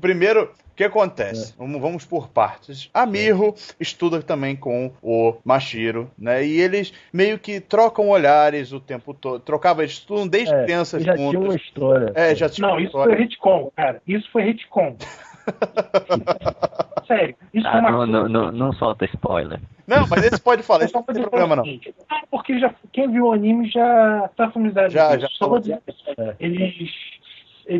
Primeiro, o que acontece? Vamos, vamos por partes. A Miho estuda também com o Mashiro, né? E eles meio que trocam olhares o tempo todo. Trocava, eles estudam desde É, crianças já tinha juntos. uma história. É, já tinha Não, uma isso história. foi retcon, cara. Isso foi retcon. Ah, não, não, não, não solta spoiler. Não, mas esse pode falar, esse não tem problema não. ah, porque já, quem viu o anime já tá familiarizado. Já, com já isso. Só vou dizer isso. Eles.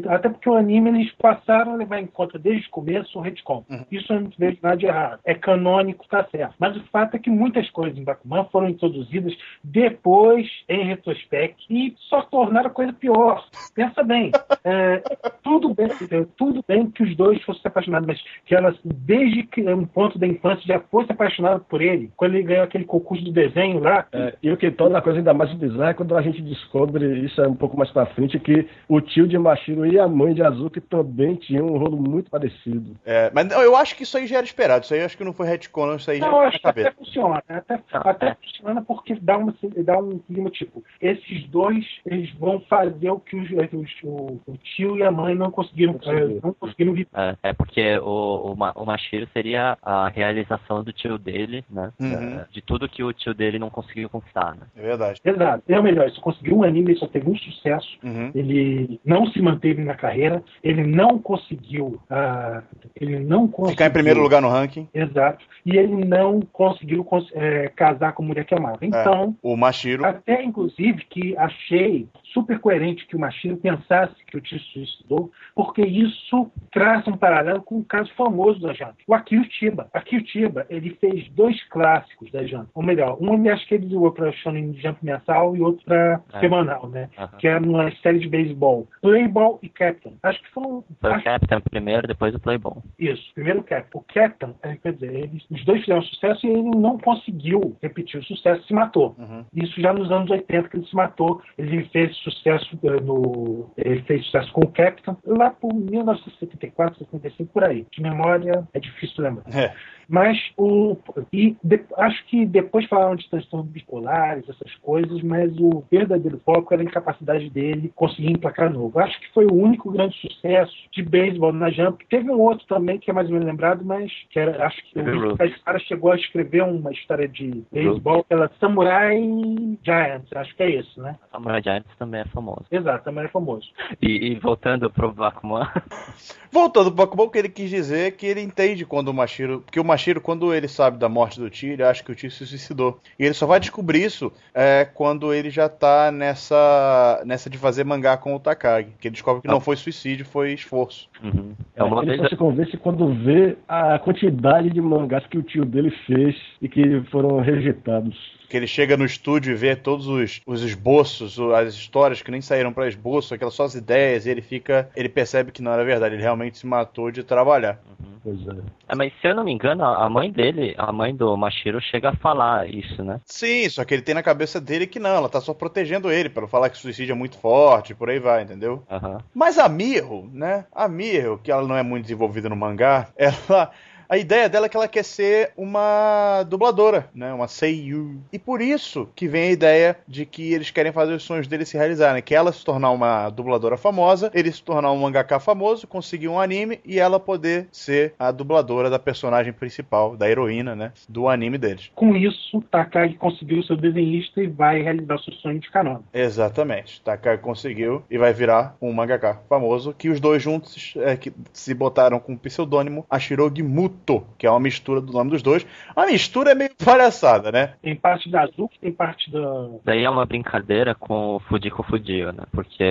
Até porque o anime eles passaram a levar em conta desde o começo o retcon. Isso eu não vejo nada de errado. É canônico, tá certo. Mas o fato é que muitas coisas em Bakuman foram introduzidas depois, em retrospecto, e só tornaram a coisa pior. Pensa bem. É, tudo bem, entendeu? tudo bem que os dois fossem se apaixonados, mas que ela, desde que um ponto da infância, já fosse apaixonada por ele. Quando ele ganhou aquele concurso do desenho lá, É, e o que torna a coisa ainda mais bizarra é quando a gente descobre, isso é um pouco mais pra frente, que o tio de Mashiro E a mãe de Azuki também tinham um rolo muito parecido. É, mas não, eu acho que isso aí já era esperado. Isso aí eu acho que não foi retcon. Isso aí já Não, tá acho que até funciona. Até, até funciona porque dá, uma, dá um clima tipo: esses dois eles vão fazer o que os, os- o, o tio e a mãe não conseguiram, Conseguiram. não conseguiram viver. É, é porque o, o, o Mashiro seria a realização do tio dele, né? Uhum. É, de tudo que o tio dele não conseguiu conquistar, né? É verdade. Exato. É o melhor, ele só conseguiu um anime, ele só teve um sucesso. Uhum. Ele não se manteve na carreira, ele não conseguiu. ah, ele não conseguiu. Ficar em primeiro lugar no ranking. Exato. E ele não conseguiu cons- eh, casar com a mulher que amava. Então, O Mashiro. Até, inclusive, que achei super coerente que o Machiro pensasse que o se suicidou, porque isso traça um paralelo com um caso famoso da Jump, o Akio Chiba. Akio Chiba, ele fez dois clássicos da Jump, ou melhor, um acho que ele doou para Shonen Jump mensal e outro para É. semanal, né? Que era uma série de beisebol. Playball e Captain. Acho que foram... Foi o acho- Captain primeiro, depois o Playball. isso, primeiro o Captain. O Captain, é, quer dizer, eles, os dois fizeram sucesso e ele não conseguiu repetir o sucesso, se matou. Uhum. Isso já nos anos 80 que ele se matou. Ele fez sucesso eh, no. Ele fez sucesso com o Captain lá por 1974, 75, por aí. De memória é difícil lembrar. É. Mas o. E de- acho que depois falaram de transtornos bipolares, essas coisas, mas o verdadeiro foco era a incapacidade dele conseguir emplacar novo. Acho que foi o único grande sucesso de beisebol na Jump. Teve um outro também que é mais ou menos lembrado, mas que era, acho que o cara chegou a escrever uma história de beisebol pela Samurai Giants, acho que é isso, né? Samurai Giants também é famoso. Exato, também é famoso. E, e voltando pro Bakuman, Voltando pro Bakuman, o que ele quis dizer é que ele entende quando o Mashiro. Porque o Mashiro, quando ele sabe da morte do tio, ele acha que o tio se suicidou. E ele só vai descobrir isso é, quando ele já tá nessa. nessa de fazer mangá com o Takagi. Que ele descobre que não foi suicídio, foi esforço. uhum. é uma ele vez só se convence quando vê a quantidade de mangás que o tio dele fez e que foram rejeitados. Que ele chega no estúdio e vê todos os, os esboços, as histórias que nem saíram pra esboço, aquelas só as ideias, e ele fica. Ele percebe que não era verdade, ele realmente se matou de trabalhar. Pois é. É, mas se eu não me engano, a mãe dele, a mãe do Mashiro, chega a falar isso, né? Sim, só que ele tem na cabeça dele que não, ela tá só protegendo ele, pra não falar que o suicídio é muito forte, por aí vai, entendeu? Aham. Mas a Miho, né? A Miho, que ela não é muito desenvolvida no mangá, ela. A ideia dela é que ela quer ser uma dubladora, né? Uma seiyuu. E por isso que vem a ideia de que eles querem fazer os sonhos dele se realizarem. Que ela se tornar uma dubladora famosa, ele se tornar um mangaka famoso, conseguir um anime e ela poder ser a dubladora da personagem principal, da heroína, né? Do anime deles. Com isso, Takagi conseguiu seu desenhista e vai realizar seu sonho de canônico. Exatamente. Takagi conseguiu e vai virar um mangaka famoso que os dois juntos é, que se botaram com o pseudônimo Ashirogi Muto, que é uma mistura do nome dos dois. A mistura é meio palhaçada, né? Tem parte da Azuki, tem parte da. Daí é uma brincadeira com o Fujiko Fujio, né? Porque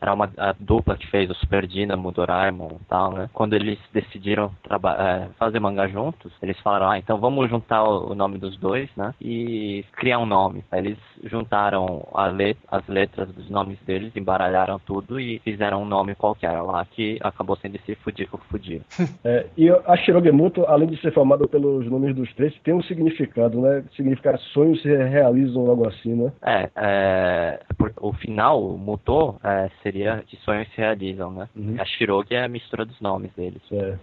era uma a dupla que fez o Super Dynamo, Doraemon e tal, né? Quando eles decidiram é, fazer mangá juntos, eles falaram, ah, então vamos juntar o, o nome dos dois, né? E criar um nome. Aí eles juntaram a le- as letras dos nomes deles, embaralharam tudo e fizeram um nome qualquer lá, que acabou sendo esse Fujiko Fujio. É, e a Shirogemuto, além de ser formado pelos nomes dos três, tem um significado, né? Significa sonhos se realizam, algo assim, né? É, é o final, o Muto, é, seria que sonhos se realizam, né? Uhum. A Shirogi é a mistura dos nomes deles. É.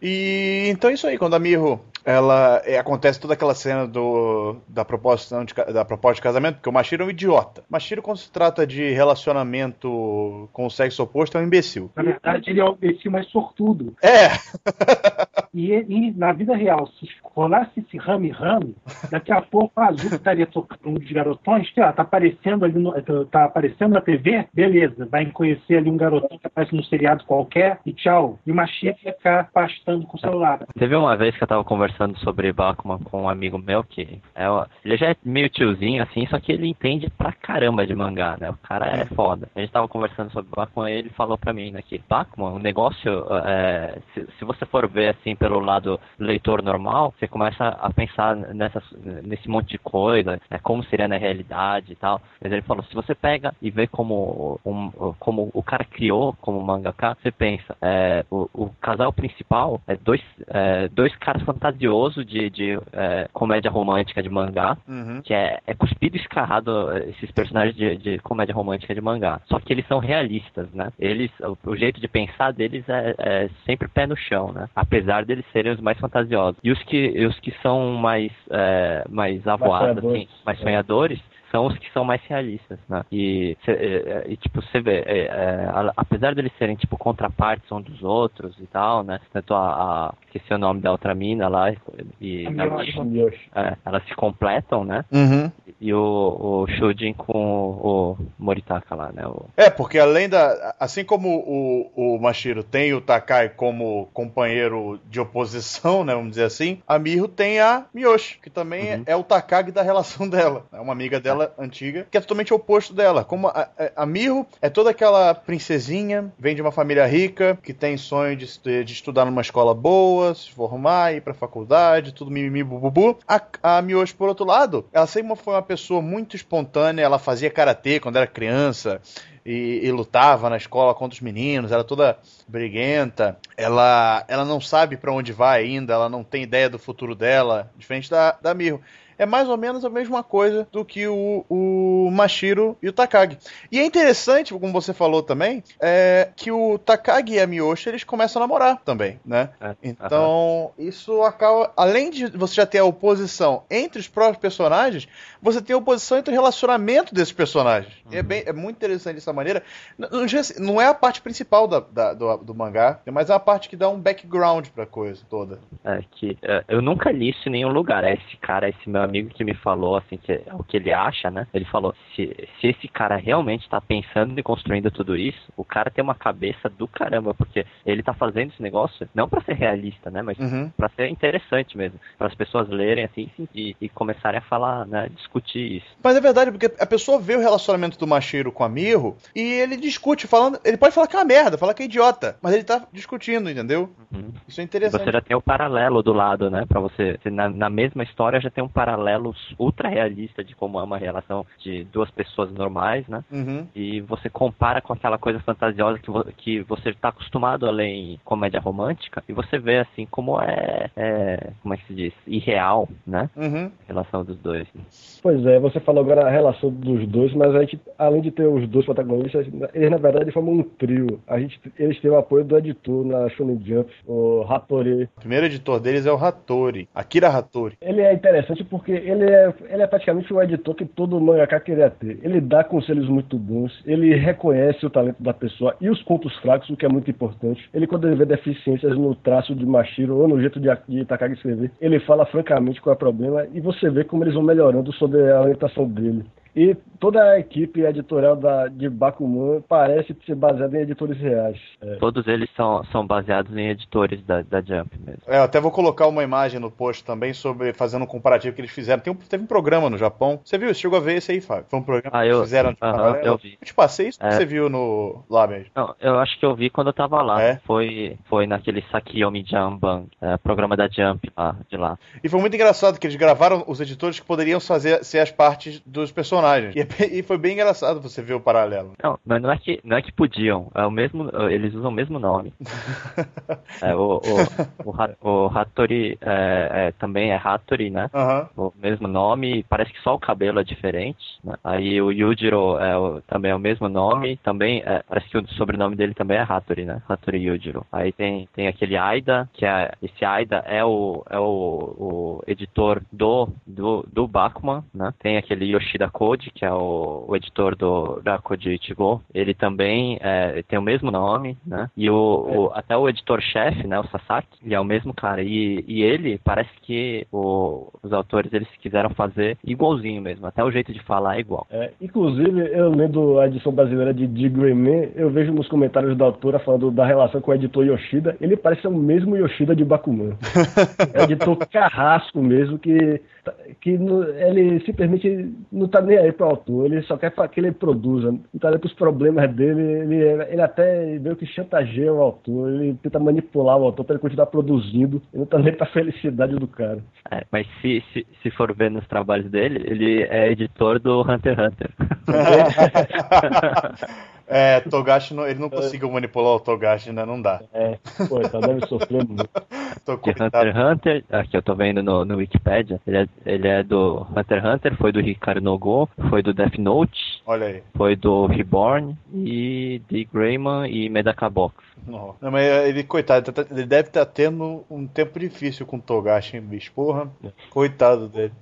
E então é isso aí, quando a Miho, ela é, acontece toda aquela cena do da proposta de, da proposta de casamento, porque o Mashiro é um idiota. Mashiro quando se trata de relacionamento com o sexo oposto é um imbecil. Na verdade, ele é o imbecil mais sortudo. É, E, e na vida real, se rolasse esse rame-rame, daqui a pouco a Azuki estaria tocando um dos garotões, que ó, tá aparecendo ali no, tá aparecendo na TV, beleza, vai conhecer ali um garotão que aparece num seriado qualquer e tchau. E o Machia ia ficar pastando com o celular. Teve uma vez que eu tava conversando sobre Bakuman com um amigo meu que é, ele já é meio tiozinho assim, só que ele entende pra caramba de mangá, né? O cara é foda. A gente tava conversando sobre Bakuman e ele falou pra mim, né, Bakuman, o negócio, é, se, se você for ver assim pelo lado leitor normal, você começa a pensar nessas, nesse monte de coisa, né, como seria na realidade e tal. Mas ele falou, se você pega e vê como, um, como o cara criou como mangaka, você pensa, é, o, o, casal principal é dois, é, dois caras fantasiosos de, de é, comédia romântica de mangá, uhum. que é, é cuspido e escarrado esses personagens de, de, comédia romântica de mangá. Só que eles são realistas, né? Eles, o, o jeito de pensar deles é, é, sempre pé no chão, né? Apesar deles serem os mais fantasiosos. E os que, os que são mais, é, mais avoados, assim, mais sonhadores, são os que são mais realistas, né? E, é, é, e tipo, você vê, é, é, apesar deles serem, tipo, contrapartes um dos outros e tal, né? Tanto a, a esqueci o nome da outra mina lá e a, é, elas se completam, né? Uhum. E o, o Shujin com o Moritaka lá, né? O... É, porque além da. Assim como o, o Mashiro tem o Takai como companheiro de oposição, né? Vamos dizer assim, a Miho tem a Miyoshi, que também uhum. é, é o Takagi da relação dela. É uma amiga dela dela antiga, que é totalmente oposto dela. Como a, a, a Miho é toda aquela princesinha, vem de uma família rica, que tem sonho de, de estudar numa escola boa, se formar, ir pra faculdade, tudo mimimi bububu. A, a Miyoshi, por outro lado, ela sempre foi uma pessoa muito espontânea, ela fazia karatê quando era criança, e, e, lutava na escola contra os meninos, era toda briguenta. Ela, ela não sabe para onde vai ainda, ela não tem ideia do futuro dela, diferente da, da Miho é mais ou menos a mesma coisa do que o, o Mashiro e o Takagi. E é interessante, como você falou também, é, que o Takagi e a Miyoshi eles começam a namorar também, né? É, então, isso acaba. Além de você já ter a oposição entre os próprios personagens, você tem a oposição entre o relacionamento desses personagens. É uhum. É, bem, é muito interessante dessa maneira. Não, não é a parte principal da, da, do, do, mangá, mas é a parte que dá um background pra coisa toda. É que é, eu nunca li isso em nenhum lugar. É esse cara, esse meu amigo que me falou, assim, que é o que ele acha, né? Ele falou: se, se esse cara realmente tá pensando e construindo tudo isso, o cara tem uma cabeça do caramba, porque ele tá fazendo esse negócio não para ser realista, né? Mas uhum. para ser interessante mesmo. para as pessoas lerem, assim, e, e, começarem a falar, né? Discutir isso. Mas é verdade, porque a pessoa vê o relacionamento do Machiro com a Mirro e ele discute, falando. Ele pode falar que é uma merda, falar que é idiota, mas ele tá discutindo, entendeu? Uhum. Isso é interessante. Você já tem o paralelo do lado, né? Pra você. Na, na mesma história já tem um paralelo paralelos ultra realista de como é uma relação de duas pessoas normais, né? Uhum. E você compara com aquela coisa fantasiosa que, vo que você está acostumado a ler em comédia romântica e você vê assim como é, é como é que se diz, irreal, né? Uhum. A relação dos dois. Pois é, você falou agora a relação dos dois, mas a gente, além de ter os dois protagonistas, eles na verdade formam um trio. A gente, eles têm o apoio do editor na Shonen Jump, o Hattori. O primeiro editor deles é o Hattori, Akira Hattori. Ele é interessante porque ele é, ele é praticamente o editor que todo mangaka queria ter. Ele dá conselhos muito bons, ele reconhece o talento da pessoa e os pontos fracos, o que é muito importante. Ele, quando ele vê deficiências no traço de Mashiro ou no jeito de, de Takagi escrever, ele fala francamente qual é o problema e você vê como eles vão melhorando sobre a orientação dele. E toda a equipe editorial da, de Bakuman parece ser baseada em editores reais. É. Todos eles são, são baseados em editores da, da Jump mesmo. É, eu até vou colocar uma imagem no post também sobre fazendo um comparativo que eles fizeram. Tem um, teve um programa no Japão. Você viu? Você chegou a ver esse aí, Fábio? Foi um programa ah, eu, que fizeram de uh -huh, Eu vi. Eu te passei isso é. que você viu no lá mesmo? Não, eu acho que eu vi quando eu tava lá. É? Foi, foi naquele Sakiyomi Jamban, é, programa da Jump lá, de lá. E foi muito engraçado que eles gravaram os editores que poderiam fazer ser as partes dos personagens. E é e foi bem engraçado você ver o paralelo. Não, mas não é que, não é que podiam. É o mesmo, eles usam o mesmo nome. é, o, o, o, o Hattori é, é, também é Hattori, né? Uhum. O mesmo nome, parece que só o cabelo é diferente. Né? Aí o Yujiro é o, também é o mesmo nome, também é, parece que o sobrenome dele também é Hattori, né? Hattori Yujiro. Aí tem, tem aquele Aida, que é esse Aida é o, é o, o editor do, do, do Bakuman, né? Tem aquele Yoshida Code, que é o o, editor do da Koji Ichigo, ele também é, tem o mesmo nome, né? E o, o até o editor-chefe, né, o Sasaki, ele é o mesmo cara. E, e ele, parece que o, os autores, eles quiseram fazer igualzinho mesmo. Até o jeito de falar é igual. É, inclusive, eu lendo a edição brasileira de Man, eu vejo nos comentários da autora falando da relação com o editor Yoshida, ele parece o mesmo Yoshida de Bakuman. é editor carrasco mesmo, que, que no, ele simplesmente não tá nem aí pro autor, ele só quer que ele produza. Não tá ali pros problemas dele, ele, ele até meio que chantageia o autor, ele tenta manipular o autor pra ele continuar produzindo, ele não tá nem pra felicidade do cara. É, mas se, se, se for ver nos trabalhos dele, ele é editor do Hunter x Hunter. É, Togashi, não, ele não conseguiu manipular o Togashi, né? Não dá. É, pô, tá deve sofrer muito. Tô Hunter x Hunter, aqui eu tô vendo no, no Wikipedia, ele é, ele é do Hunter x Hunter, foi do Ricardo Nogo, foi do Death Note, Olha aí. foi do Reborn e de Greyman e Medaka Box. Não, Não, mas ele, coitado, tá- ele deve estar tendo um tempo difícil com o Togashi, hein, bicho? Porra, coitado dele.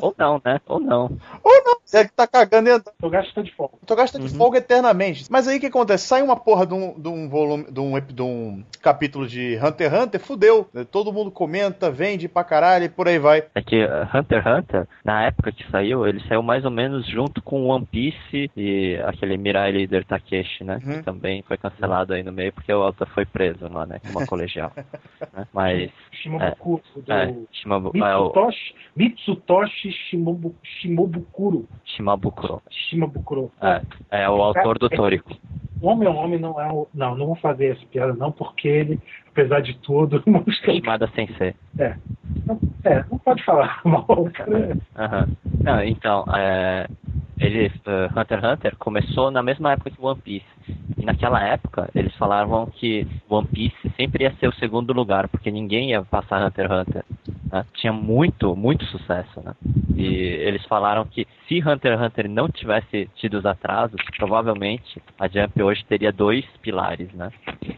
Ou não, né? Ou não. Ou não, ele tá cagando e andando. O gasto tá de folga. O Togashi tá de folga eternamente. Mas aí o que acontece? Sai uma porra de um, de um volume, de um, de um capítulo de Hunter x Hunter, fudeu. Todo mundo comenta, vende pra caralho e por aí vai. É que uh, Hunter x Hunter, na época que saiu, ele saiu mais ou menos junto com One Piece e aquele Mirai Leader Takeshi, né? Uhum. Que também foi cancelado aí no meio porque o autor foi preso lá, né? Uma colegial. né? Mas. Shimobukuro, do É, Shimabu, é, Mitsutoshi, Mitsutoshi Shimobu, Shimobukuro. Shimabukuro. Shimobukuro. É, é o autor do Toriko. O homem é homem, não é o. Não, não vou fazer essa piada, não, porque ele, apesar de tudo, mostra. Shimada Sensei. É, não, é, não pode falar mal, cara. Aham. Não, então, é, ele, eh, Hunter x Hunter começou na mesma época que One Piece. E naquela época, eles falavam que One Piece sempre ia ser o segundo lugar, porque ninguém ia passar Hunter x Hunter. né? Tinha muito, muito sucesso, né? E eles falaram que se Hunter x Hunter não tivesse tido os atrasos, provavelmente a Jump hoje teria dois pilares, né?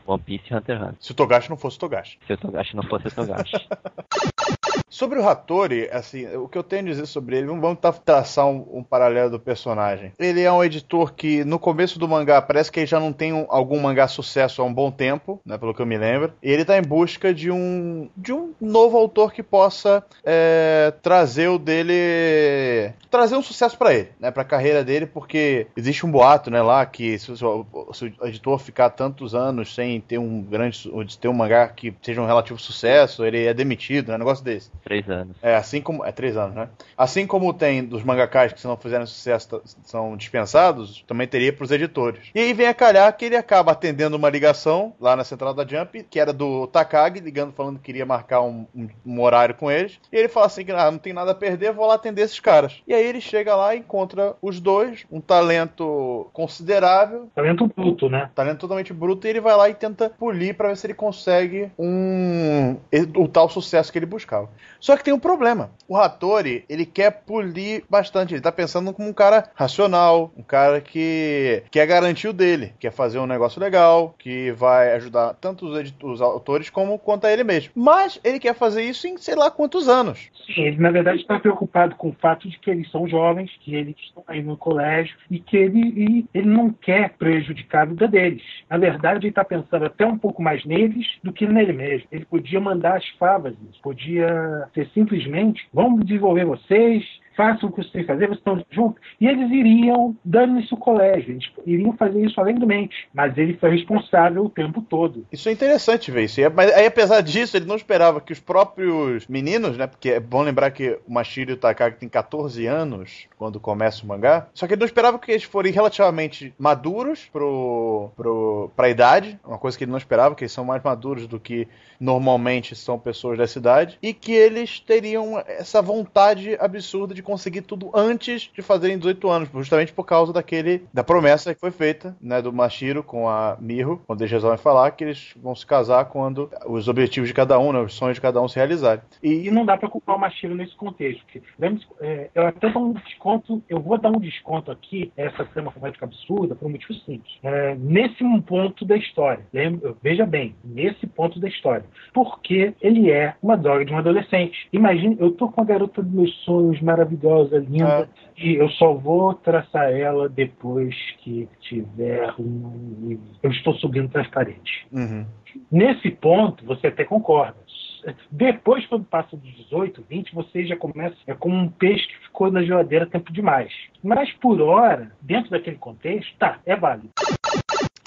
One Piece e Hunter x Hunter. Se o Togashi não fosse Togashi. Se o Togashi não fosse o Togashi. Sobre o Hattori, assim, o que eu tenho a dizer sobre ele, vamos tra- traçar um, um paralelo do personagem. Ele é um editor que, no começo do mangá, parece que ele já não tem um- algum mangá sucesso há um bom tempo, né, pelo que eu me lembro. E ele tá em busca de um, de um novo autor que possa é, trazer o dele... trazer um sucesso pra ele, né, pra carreira dele, porque existe um boato, né, lá, que se, o- se o editor ficar tantos anos sem ter um grande, ter um mangá que seja um relativo sucesso, ele é demitido, né, negócio desse. Três anos. É, assim como. É três anos, né? Assim como tem dos mangakás que se não fizerem sucesso são dispensados, também teria pros editores. E aí vem a calhar que ele acaba atendendo uma ligação lá na central da Jump, que era do Takagi, ligando falando que queria marcar um, um- um horário com eles. E ele fala assim: que ah, não tem nada a perder, vou lá atender esses caras. E aí ele chega lá e encontra os dois, um talento considerável, Talento bruto, né? talento totalmente bruto, e ele vai lá e tenta polir pra ver se ele consegue um o tal sucesso que ele buscava. Só que tem um problema. O Hattori, ele quer polir bastante. Ele tá pensando como um cara racional, um cara que quer garantir o dele, quer fazer um negócio legal, que vai ajudar tanto os, os autores como quanto a ele mesmo. Mas ele quer fazer isso em sei lá quantos anos. Sim, ele na verdade está preocupado com o fato de que eles são jovens, que eles estão aí no colégio e que ele, e ele não quer prejudicar a vida deles. Na verdade, ele está pensando até um pouco mais neles do que nele mesmo. Ele podia mandar as favas, podia ser simplesmente: vamos desenvolver vocês, façam o que vocês têm que fazer, vocês estão juntos. E eles iriam dando-se o colégio, eles iriam fazer isso além do mente. Mas ele foi responsável o tempo todo. Isso é interessante ver isso. E, Mas aí, apesar disso, ele não esperava que os próprios meninos, né? Porque é bom lembrar que o Mashiro e o Takagi têm 14 anos quando começa o mangá. Só que ele não esperava que eles forem relativamente maduros pro, pro, pra idade. Uma coisa que ele não esperava, que eles são mais maduros do que normalmente são pessoas dessa idade. E que eles teriam essa vontade absurda de conseguir tudo antes de fazerem 18 anos. Justamente por causa daquele da promessa que foi feita, né? Do Mashiro com a Miho, quando eles resolvem falar que eles vão se casar quando os objetivos de cada um, né, os sonhos de cada um se realizarem. E E não dá para culpar o Machiro nesse contexto. Porque, é, eu até dou um desconto, eu vou dar um desconto aqui, essa trama romântica absurda, por um motivo simples. É, nesse ponto da história, lembra, veja bem, nesse ponto da história. Porque ele é uma droga de um adolescente. Imagine, eu tô com a garota dos meus sonhos, maravilhosa, linda, e eu só vou traçar ela depois que tiver um. Eu estou subindo transparente. Uhum. Nesse ponto, você até concorda. Depois, quando passa dos 18, 20, você já começa. É como um peixe que ficou na geladeira tempo demais. Mas por hora, dentro daquele contexto, tá, é válido.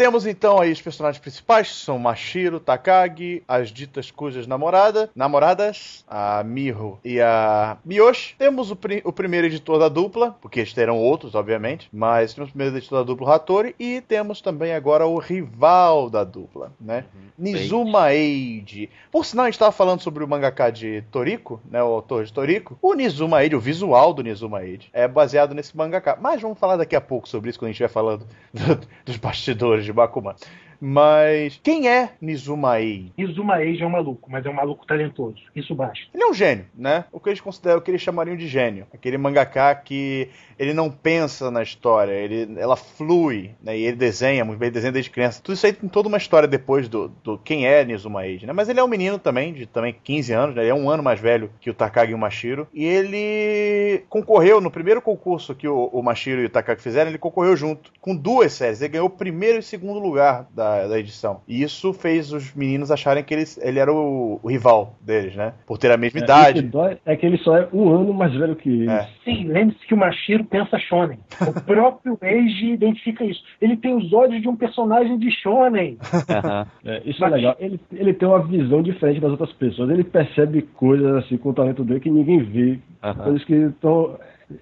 Temos então aí os personagens principais, que são Mashiro, Takagi, as ditas cujas namorada, namoradas, a Miho e a Miyoshi. Temos o, pri- o primeiro editor da dupla, porque terão outros, obviamente, mas temos o primeiro editor da dupla, o Hattori, e temos também agora o rival da dupla, né? Nizuma Eiji. Por sinal, a gente estava falando sobre o mangaka de Toriko, né, o autor de Toriko. O Nizuma Eiji, o visual do Nizuma Eiji, é baseado nesse mangaka. Mas vamos falar daqui a pouco sobre isso quando a gente estiver falando do- dos bastidores de Bakuman. Mas quem é Nizuma? Izuma Age é um maluco, mas é um maluco talentoso. Isso basta. Ele é um gênio, né? O que eles consideram, o que eles chamariam de gênio. Aquele mangaka que ele não pensa na história, ele, ela flui, né? E ele desenha, muito bem, ele desenha desde criança. Tudo isso aí tem toda uma história depois do, do quem é Nizuma Eiji, né? Mas ele é um menino também, de também 15 anos, né? Ele é um ano mais velho que o Takagi e o Mashiro. E ele concorreu no primeiro concurso que o, o Mashiro e o Takagi fizeram, ele concorreu junto com duas séries. Ele ganhou o primeiro e o segundo lugar da, da edição. E isso fez os meninos acharem que ele, ele era o, o rival deles, né? Por ter a mesma É, idade. o que dói é que ele só é um ano mais velho que eles. É. Sim, lembre-se que o Mashiro pensa shonen. O próprio Eiji identifica isso. Ele tem os olhos de um personagem de shonen. Aham. É, isso é legal. Ele, ele tem uma visão diferente das outras pessoas. Ele percebe coisas assim com o talento dele que ninguém vê. Aham. Coisas que estão.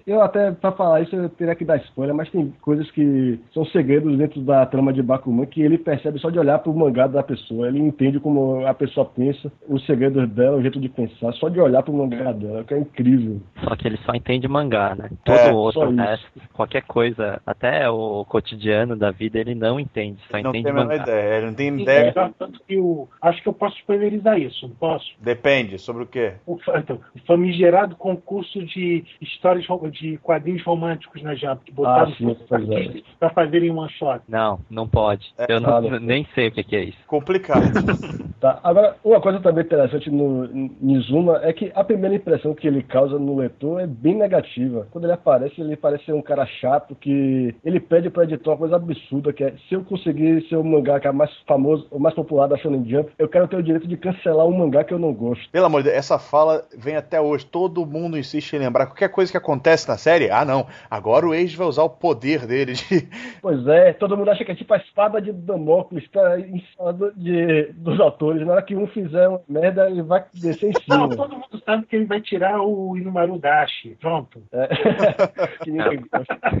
Eu até, pra falar isso, eu teria que dar spoiler, mas tem coisas que são segredos dentro da trama de Bakuman que ele percebe só de olhar pro mangá da pessoa. Ele entende como a pessoa pensa, os segredos dela, o jeito de pensar, só de olhar pro mangá dela, que é incrível. Só que ele só entende mangá, né? Todo É, o outro resto, qualquer coisa, até o cotidiano da vida, ele não entende, só não entende tem a menor mangá. ideia. Ele não tem ideia. é, Tanto que o. Acho que eu posso spoilerizar isso, não posso? Depende, sobre o quê? O, então, o famigerado concurso de histórias de quadrinhos românticos na Jump, que botaram Ah, pois é. para fazerem one shot. Não, não pode. É, Eu não- ah, nem sei o que, é isso. Complicado. Tá, agora, uma coisa também interessante no Nizuma é que a primeira impressão que ele causa no leitor é bem negativa. Quando ele aparece, ele parece ser um cara chato que ele pede pro editor uma coisa absurda, que é se eu conseguir ser o mangaka mais famoso, o mais popular da Shonen Jump, eu quero ter o direito de cancelar um mangá que eu não gosto. Pelo amor de Deus, essa fala vem até hoje. Todo mundo insiste em lembrar qualquer coisa que acontece na série. Ah, não. Agora o Age vai usar o poder dele de. Pois é, todo mundo acha que é tipo a espada de Damocles tá em cima do- de, dos autores. Na hora que um fizer uma merda, ele vai descer em Não, cima. todo mundo sabe que ele vai tirar o Inumaru Dashi. Pronto. É.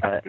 É,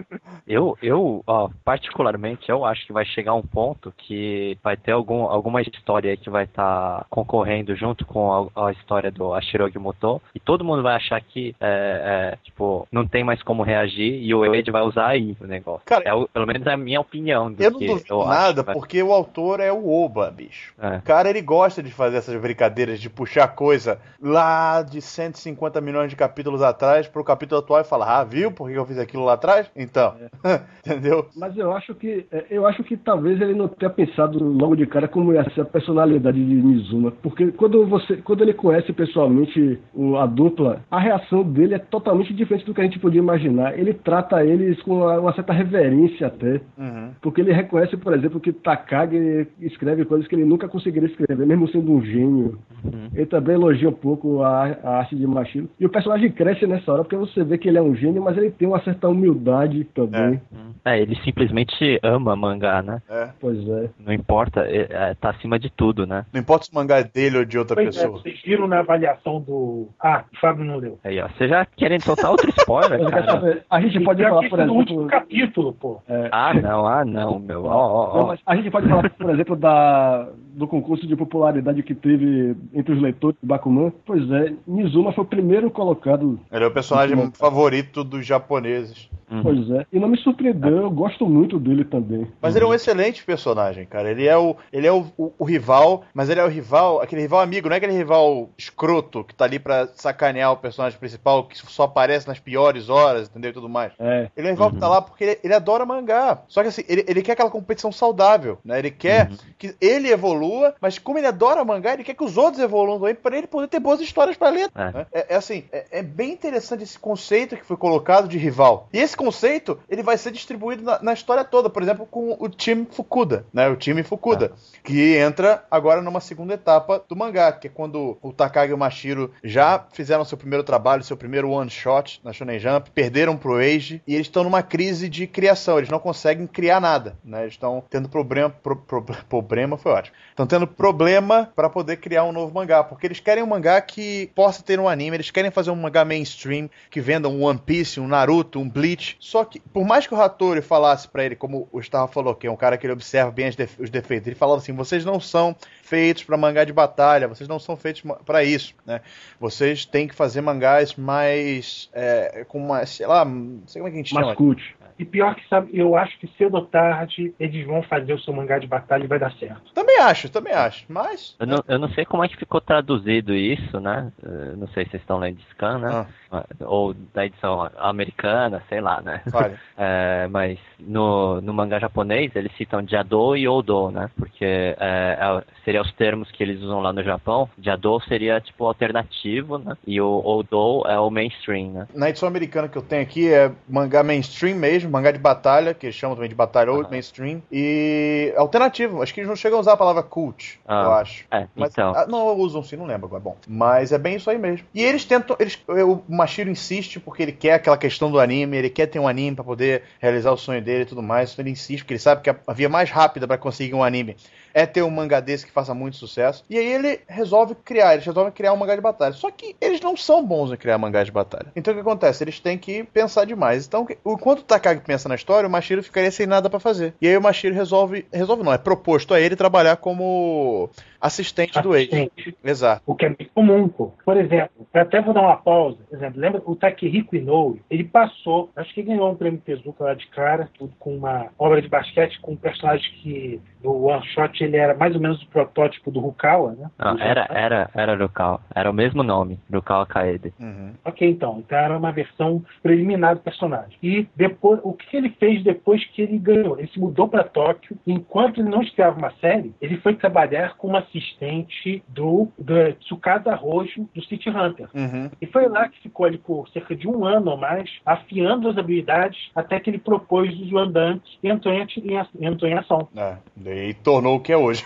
eu, eu ó, particularmente, eu acho que vai chegar um ponto que vai ter algum, alguma história aí que vai estar concorrendo junto com a, a história do Ashirogi Muto e todo mundo vai achar que, é, é, tipo, não tem mais como reagir e o Ed vai usar aí o negócio. Cara, é o- pelo menos é a minha opinião. Do Eu não duvido eu acho nada, vai- porque o autor é o Oba, bicho. É. O cara, ele gosta de fazer essas brincadeiras, de puxar coisa lá de 150 milhões de capítulos atrás pro capítulo atual e falar, ah, viu por que eu fiz aquilo lá atrás? Então, entendeu? Mas eu acho que é, eu acho que talvez ele não tenha pensado logo de cara como ia ser a personalidade de Mizuma, porque quando você quando ele conhece pessoalmente o- a dupla, a reação dele é totalmente diferente do que a gente podia imaginar. Ele trata eles com uma, certa reverência até, Uhum. porque ele reconhece, por exemplo, que Takagi escreve coisas que ele nunca conseguiria escrever, mesmo sendo um gênio. Uhum. Ele também elogia um pouco a, a arte de Machino. E o personagem cresce nessa hora porque você vê que ele é um gênio, mas ele tem uma certa humildade também. É, ele simplesmente ama mangá, né? É. Pois é. Não importa, é, é, tá acima de tudo, né? Não importa se o mangá é dele ou de outra Pois é, pessoa. vocês viram na avaliação do. Ah, o Fábio não leu. Aí, ó, você já querendo soltar outro spoiler, cara? a gente pode falar, por no último exemplo. capítulo, pô. é, Ah, não, ah, não, meu. A gente pode falar, por exemplo, da, do concurso de popularidade que teve entre os leitores do Bakuman. Pois é, Nizuma foi o primeiro colocado. Ele é o personagem favorito dos japoneses. Uhum. Pois é. E não me surpreendeu, eu gosto muito dele também. Mas ele é um excelente personagem, cara. Ele é o, ele é o, o- o rival, mas ele é o rival, aquele rival amigo, não é aquele rival escroto que tá ali pra sacanear o personagem principal, que só aparece nas piores horas, entendeu? E tudo mais. É. Ele é um rival que tá lá porque ele, ele adora mangá. Só que assim, ele, ele quer aquela competição saudável, né? Ele quer que ele evolua, mas como ele adora mangá, ele quer que os outros evoluam também pra ele poder ter boas histórias pra ler. É. né? É, é assim, é, é bem interessante esse conceito que foi colocado de rival. E esse conceito ele vai ser distribuído na, na história toda, por exemplo, com o time Fukuda, né? O time Fukuda, que entra agora numa segunda etapa do mangá, que é quando o Takagi e o Mashiro já fizeram seu primeiro trabalho, seu primeiro one shot na Shonen Jump, perderam pro Age e eles estão numa crise de criação, eles não conseguem criar nada, né? Eles estão tendo problema, pro, pro, problema foi ótimo. Estão tendo problema para poder criar um novo mangá, porque eles querem um mangá que possa ter um anime, eles querem fazer um mangá mainstream que venda um One Piece, um Naruto, um Bleach. Só que, por mais que o Hattori falasse para ele, como o Gustavo falou, que é um cara que ele observa bem os defeitos, ele falava assim: vocês não são feitos para mangá de batalha, vocês não são feitos para isso, né? Vocês têm que fazer mangás mais é, com uma, sei lá, não sei como é que a gente chama. Cult. E pior que sabe, eu acho que cedo ou tarde eles vão fazer o seu mangá de batalha e vai dar certo. Também acho, também acho. Mas. Eu não, eu não sei como é que ficou traduzido isso, né? Eu não sei se vocês estão lendo Scan, né? Ah. Ou da edição americana, sei lá, né? Vale. É, mas no, no mangá japonês eles citam Jado e Odo, né? Porque é, é, seria os termos que eles usam lá no Japão. Jado seria tipo alternativo, né? E o Odo é o mainstream, né? Na edição americana que eu tenho aqui é mangá mainstream mesmo mangá de batalha, que eles chamam também de batalha ou mainstream, e alternativo. Acho que eles não chegam a usar a palavra cult, ah, eu acho. É, Mas, então. Ah, não, usam sim, não lembro agora. Bom, mas é bem isso aí mesmo. E eles tentam, eles, o Mashiro insiste porque ele quer aquela questão do anime, ele quer ter um anime para poder realizar o sonho dele e tudo mais, então ele insiste porque ele sabe que a via mais rápida para conseguir um anime é ter um mangá desse que faça muito sucesso. E aí ele resolve criar, eles resolvem criar um mangá de batalha. Só que eles não são bons em criar mangá de batalha. Então o que acontece? Eles têm que pensar demais. Então, enquanto o Takagi pensa na história, o Mashiro ficaria sem nada para fazer. E aí o Mashiro resolve, resolve não, é proposto a ele trabalhar como assistente, assistente. do Age. Exato. O que é muito comum, pô. Por exemplo, até vou dar uma pausa. Por exemplo, lembra o Takehiko Inoue? Ele passou, acho que ganhou um prêmio Tezuka lá de cara, tudo com uma obra de basquete com um personagem que no one shot ele era mais ou menos o protótipo do Rukawa, né? Não, era, era, era Rukawa. Era o mesmo nome, Rukawa Kaede. Uhum. Ok, então. Então era uma versão preliminar do personagem. E depois, o que ele fez depois que ele ganhou? Ele se mudou para Tóquio. Enquanto ele não estreava uma série, ele foi trabalhar como assistente do, do Tsukada Rojo do City Hunter. Uhum. E foi lá que ficou ali por cerca de um ano ou mais, afiando as habilidades até que ele propôs o andante e entrou em, entrou em ação. É, e tornou o que é hoje.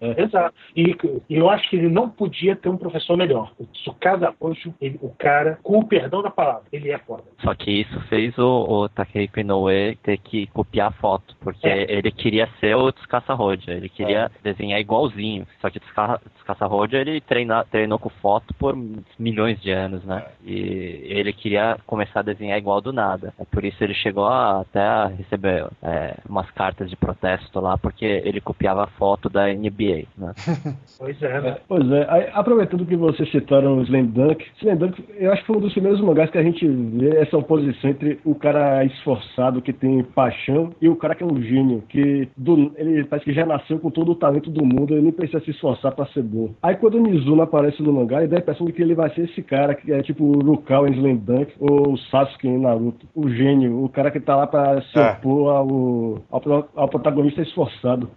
É, exato. E, e, eu acho que ele não podia ter um professor melhor. O Tsukada Rojo, ele, o cara, com o perdão da palavra, ele é foda. Só que isso fez o, o Takehiko Inoue ter que copiar a foto, porque é. ele queria ser o Rojo, ele queria é. desenhar igualzinho. Só que o Tsukasa Rojo, ele treina, treinou com foto por milhões de anos, né? E ele queria começar a desenhar igual do nada. É por isso ele chegou a, até a receber é, umas cartas de protesto lá, porque ele copiava a foto da NBA, né? pois é, né? Pois é. Aí, aproveitando que vocês citaram o Slam Dunk, Slam Dunk, eu acho que foi um dos primeiros mangás que a gente vê essa oposição entre o cara esforçado, que tem paixão, e o cara que é um gênio, que do, ele parece que já nasceu com todo o talento do mundo, ele nem precisa se esforçar para ser bom. Aí quando o Mizuna aparece no mangá, ele dá a impressão de que ele vai ser esse cara, que é tipo o Rukao em Slam Dunk, ou o Sasuke em Naruto. O gênio, o cara que tá lá para se é. opor ao, ao, ao protagonista esforçado.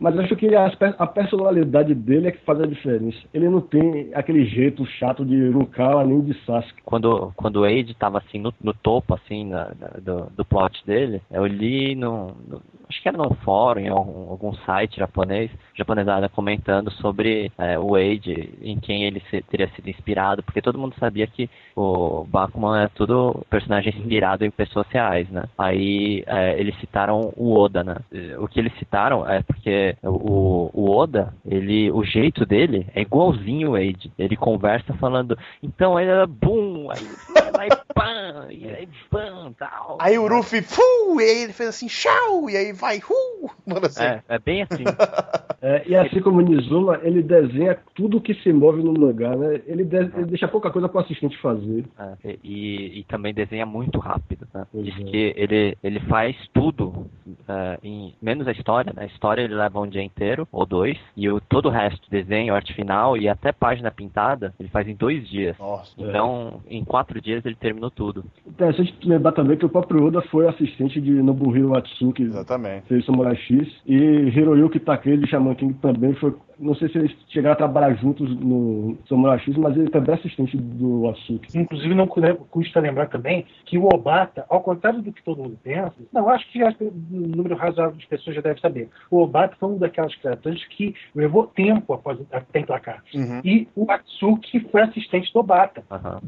Mas acho que a, a, personalidade dele é que faz a diferença. Ele não tem aquele jeito chato de Rukawa nem de Sasuke. Quando, quando o Age tava assim no, no topo assim na, na, do, do plot dele, eu li no, no acho que era num fórum, em algum, algum site japonês, japonesada comentando sobre é, o Age, em quem ele se, teria sido inspirado, porque todo mundo sabia que o Bakuman é tudo personagem inspirado em pessoas reais, né? Aí é, eles citaram o Oda, né? O que eles citaram é porque o, o Oda, ele, o jeito dele é igualzinho o Age. Ele conversa falando, então ele era boom, aí vai pam, e aí pam, tal. Aí o Ruffy, fu, e aí ele fez assim, tchau, e aí vai, hu, mano assim. É, é bem assim. é, e assim como o Nizuma, ele desenha tudo que se move no mangá, né? Ele, de, ele deixa pouca coisa pro assistente fazer. É, e, e também desenha muito rápido, né? Diz é. que ele, ele faz tudo, uh, em, menos a história, né? A história ele leva um dia inteiro, ou dois, e o, todo o resto, desenho, arte final e até página pintada, ele faz em dois dias. Nossa. Então, em quatro dias ele terminou tudo. Interessante lembrar também que o próprio Oda foi assistente de Nobuhiro Atsuki, Exatamente. fez Samurai X, e Hiroyuki Takei de Shaman King também foi não sei se eles chegaram a trabalhar juntos no Samurai X, mas ele também é assistente do Atsuki. Inclusive, não custa lembrar também que o Obata, ao contrário do que todo mundo pensa, não, acho que um número razoável de pessoas já deve saber. O Obata foi daquelas criaturas que levou tempo após até emplacar. Uhum. E o Atsuki foi assistente do Obata, Aham.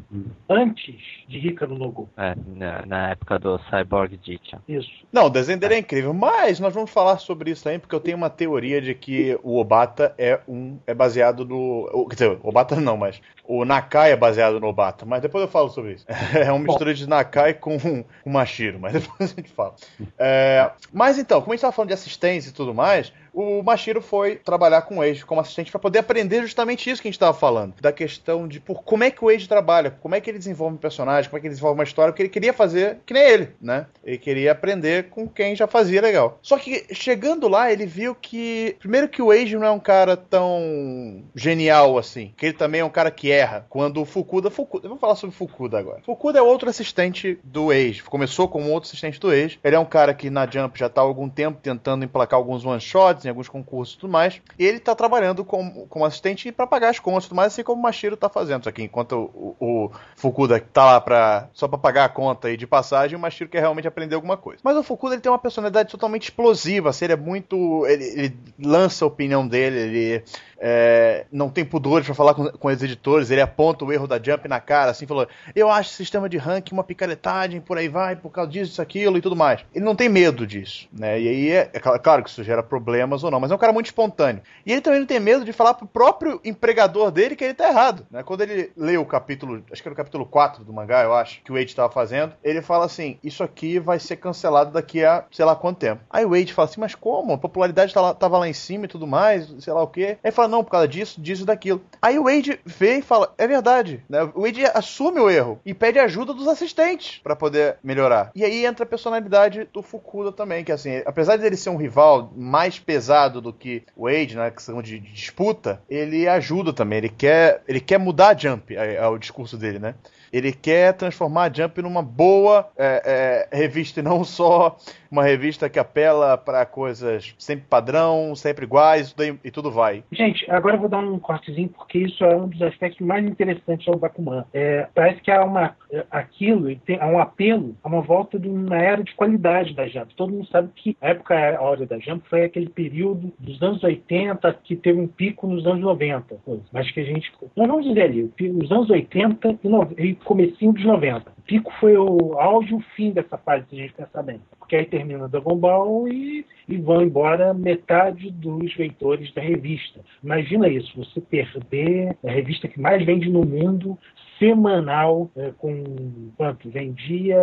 antes de Ricardo Nogu. É, na, na época do Cyborg Jicha. Isso. Não, o desenho dele é incrível, mas nós vamos falar sobre isso também, porque eu tenho uma teoria de que o Obata é um é baseado no. o- Quer dizer, o Obata não, mas o Nakai é baseado no Obata, mas depois eu falo sobre isso. É uma mistura de Nakai com, com Mashiro, mas depois a gente fala. É, mas então, como a gente estava falando de assistência e tudo mais, o Mashiro foi trabalhar com o Age como assistente para poder aprender justamente isso que a gente estava falando, da questão de por como é que o Age trabalha, como é que ele desenvolve um personagem, como é que ele desenvolve uma história, porque ele queria fazer que nem ele, né? Ele queria aprender com quem já fazia legal. Só que chegando lá, ele viu que primeiro que o Age não é um cara tão genial assim, que ele também é um cara que erra. Quando o Fukuda, Fukuda, vamos falar sobre Fukuda agora. Fukuda é outro assistente do Age, começou como outro assistente do Age. Ele é um cara que na Jump já tá há algum tempo tentando emplacar alguns one shots em alguns concursos e tudo mais. E ele tá trabalhando como, como assistente para pagar as contas e tudo mais, assim como o Mashiro tá fazendo. Só que enquanto o, o, o Fukuda tá lá pra, só pra pagar a conta e de passagem, o Mashiro quer realmente aprender alguma coisa. Mas o Fukuda ele tem uma personalidade totalmente explosiva, assim, ele é muito. Ele, ele lança a opinião dele, ele é, não tem pudores pra falar com, com os editores, ele aponta o erro da Jump na cara, assim, falou: Eu acho esse sistema de ranking uma picaretagem, por aí vai, por causa disso, isso, aquilo e tudo mais. Ele não tem medo disso, né? E aí é, é cl- claro que isso gera problemas ou não, mas é um cara muito espontâneo. E ele também não tem medo de falar pro próprio empregador dele que ele tá errado, né? Quando ele lê o capítulo, acho que era o capítulo 4 do mangá, eu acho, que o Wade tava fazendo, ele fala assim: Isso aqui vai ser cancelado daqui a sei lá quanto tempo. Aí o Wade fala assim: Mas como? A popularidade tá lá- tava lá em cima e tudo mais, sei lá o quê. Aí ele fala: Não, por causa disso, disso e daquilo. Aí o Wade vê e fala: É verdade, né? O Wade assume o erro e pede ajuda dos assistentes pra poder melhorar. E aí entra a personalidade do Fukuda também, que assim, apesar de ele ser um rival mais pesado do que o Wade na questão de, disputa, ele ajuda também. Ele quer, ele quer mudar a Jump, é, é o discurso dele, né? Ele quer transformar a Jump numa boa é, é, revista e não só uma revista que apela para coisas sempre padrão, sempre iguais e tudo vai. Gente, agora eu vou dar um cortezinho, porque isso é um dos aspectos mais interessantes ao Bakuman. É, parece que há uma, é, aquilo, tem- há um apelo a uma volta de uma era de qualidade da Jump. Todo mundo sabe que a época a hora da Jump foi aquele período dos anos 80 que teve um pico nos anos 90. pô. Mas que a gente. Nós vamos dizer ali, o pico nos anos 80 e, no, e comecinho dos 90. O pico foi o auge e o fim dessa fase, se a gente pensar bem. Porque aí termina Dragon Ball e, e vão embora metade dos leitores da revista. Imagina isso, você perder a revista que mais vende no mundo, semanal, é, com quanto? Vendia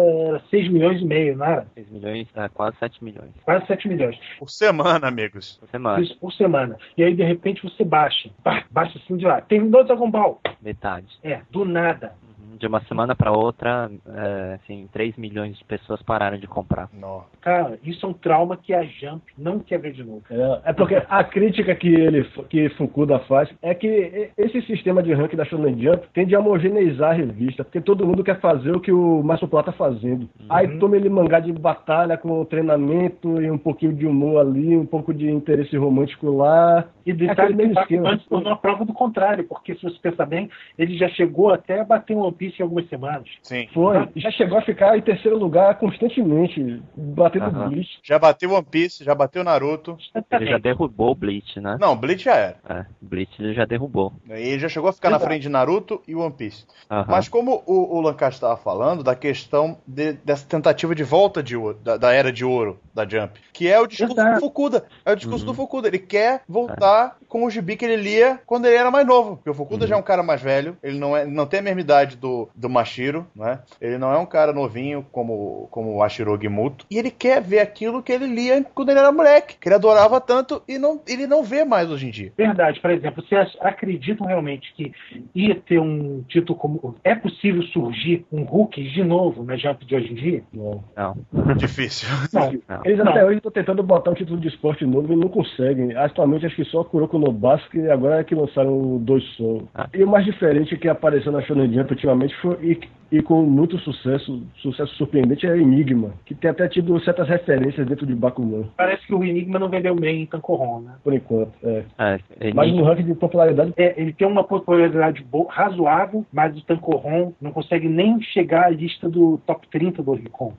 6 milhões e meio, não era? 6 milhões, é, quase 7 milhões Quase 7 milhões. Por semana, amigos. por semana, Isso por semana. E aí, de repente, você baixa. Baixa assim de lá. Terminou Dragon Ball. metade. É, do nada. Uhum. De uma semana para outra, é, assim, 3 milhões de pessoas pararam de comprar. Não. Cara, isso é um trauma que a Jump não quer ver de novo. É, é porque a crítica que ele que Fukuda faz é que esse sistema de ranking da Shonen Jump tende a homogeneizar a revista, porque todo mundo quer fazer o que o Márcio Plata tá fazendo. Aí toma ele mangá de batalha com treinamento e um pouquinho de humor ali, um pouco de interesse romântico lá. E É detalhe que o Bakuman esquema. se tornou a prova do contrário, porque se você pensar bem, ele já chegou até a bater um Piece em algumas semanas. Sim. Foi, já chegou a ficar em terceiro lugar constantemente, batendo Aham. Bleach. Já bateu One Piece, já bateu Naruto. Ele já derrubou o Bleach, né? Não, Bleach já era. É, Bleach ele já derrubou. E ele já chegou a ficar na Exato. frente de Naruto e One Piece. Mas como o, o Lancaster estava falando da questão de- dessa tentativa de volta de da, da era de ouro da Jump, que é o discurso Exato. do Fukuda. É o discurso Uhum. do Fukuda. Ele quer voltar com o gibi que ele lia quando ele era mais novo. Porque o Fukuda Uhum. já é um cara mais velho, ele não, é, não tem a mesma idade do, do, do Mashiro, né? Ele não é um cara novinho como, como o Ashiro Gimuto. E ele quer ver aquilo que ele lia quando ele era moleque, que ele adorava tanto e não, ele não vê mais hoje em dia. Verdade, por exemplo, vocês acreditam realmente que ia ter um título como. É possível surgir um Hulk de novo na Jump de hoje em dia? Não. Não. Difícil. Não. Não. Eles Não. até hoje estão tentando botar um título de esporte novo e não conseguem. Atualmente acho que só Kuroko no Basque e agora é que lançaram o Dois Soul. Ah. E o mais diferente que apareceu na Shonen Jump ultimamente foi e, e com muito sucesso, sucesso surpreendente é Enigma, que tem até tido certas referências dentro de Bakuman, Parece que o Enigma não vendeu bem em Tankohon, né? por enquanto. É. É, ele- Mas no ranking de popularidade É, ele tem uma popularidade razoável, mas o Tankohon não consegue nem chegar à lista do top 30 do Oricon.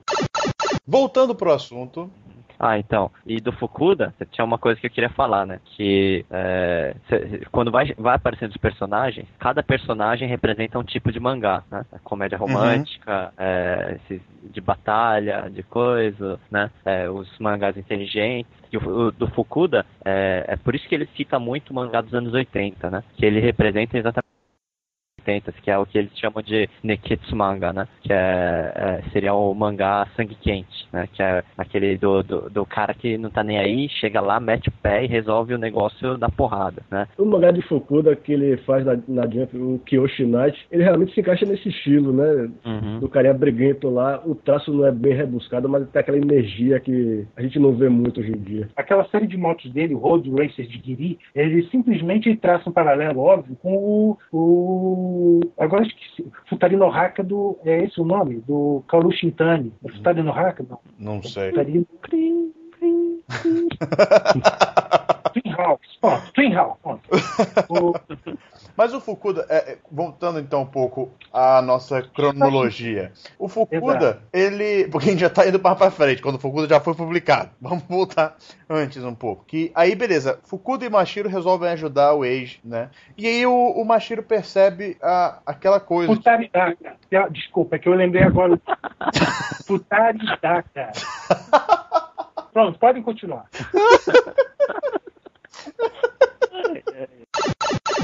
Voltando pro assunto, Ah, então. E do Fukuda, tinha uma coisa que eu queria falar, né? Que é, cê- quando vai, vai aparecendo os personagens, cada personagem representa um tipo de mangá, né? A Comédia romântica, é, esses de batalha, de coisa, né? É, os mangás inteligentes. E o, o do Fukuda, é, é por isso que ele cita muito o mangá dos anos 80, né? Que ele representa exatamente 80, que é o que eles chamam de Neketsu manga, né? Que é, é- seria o mangá sangue quente, né? Que é aquele do, do, do cara que não tá nem aí, chega lá, mete o pé e resolve o negócio da porrada, né? O mangá de Fukuda que ele faz na, na Jump, o Kyoshi Knight, ele realmente se encaixa nesse estilo, né? Uhum. Do carinha briguento lá. O traço não é bem rebuscado, mas tem aquela energia que a gente não vê muito hoje em dia. Aquela série de motos dele, o Road Racer de Giri, ele simplesmente traça um paralelo óbvio com o. o agora eu esqueci. Futari no Haka do. É esse o nome? Do Kaoru Shintani. É Futari no? Não. sei. Futari. Twin Hawks. Pronto, Twin Hawks. Pronto. O, Mas o Fukuda, é, é, voltando então um pouco à nossa cronologia. O Fukuda, Exato. ele. Porque a gente já tá indo mais pra frente, quando o Fukuda já foi publicado. Vamos voltar antes um pouco. Que aí, beleza, Fukuda e Mashiro resolvem ajudar o Age, né? E aí o, o Mashiro percebe a, aquela coisa. Futari Daka. Ah, Desculpa, é que eu lembrei agora. Futari Daka. Pronto, podem continuar.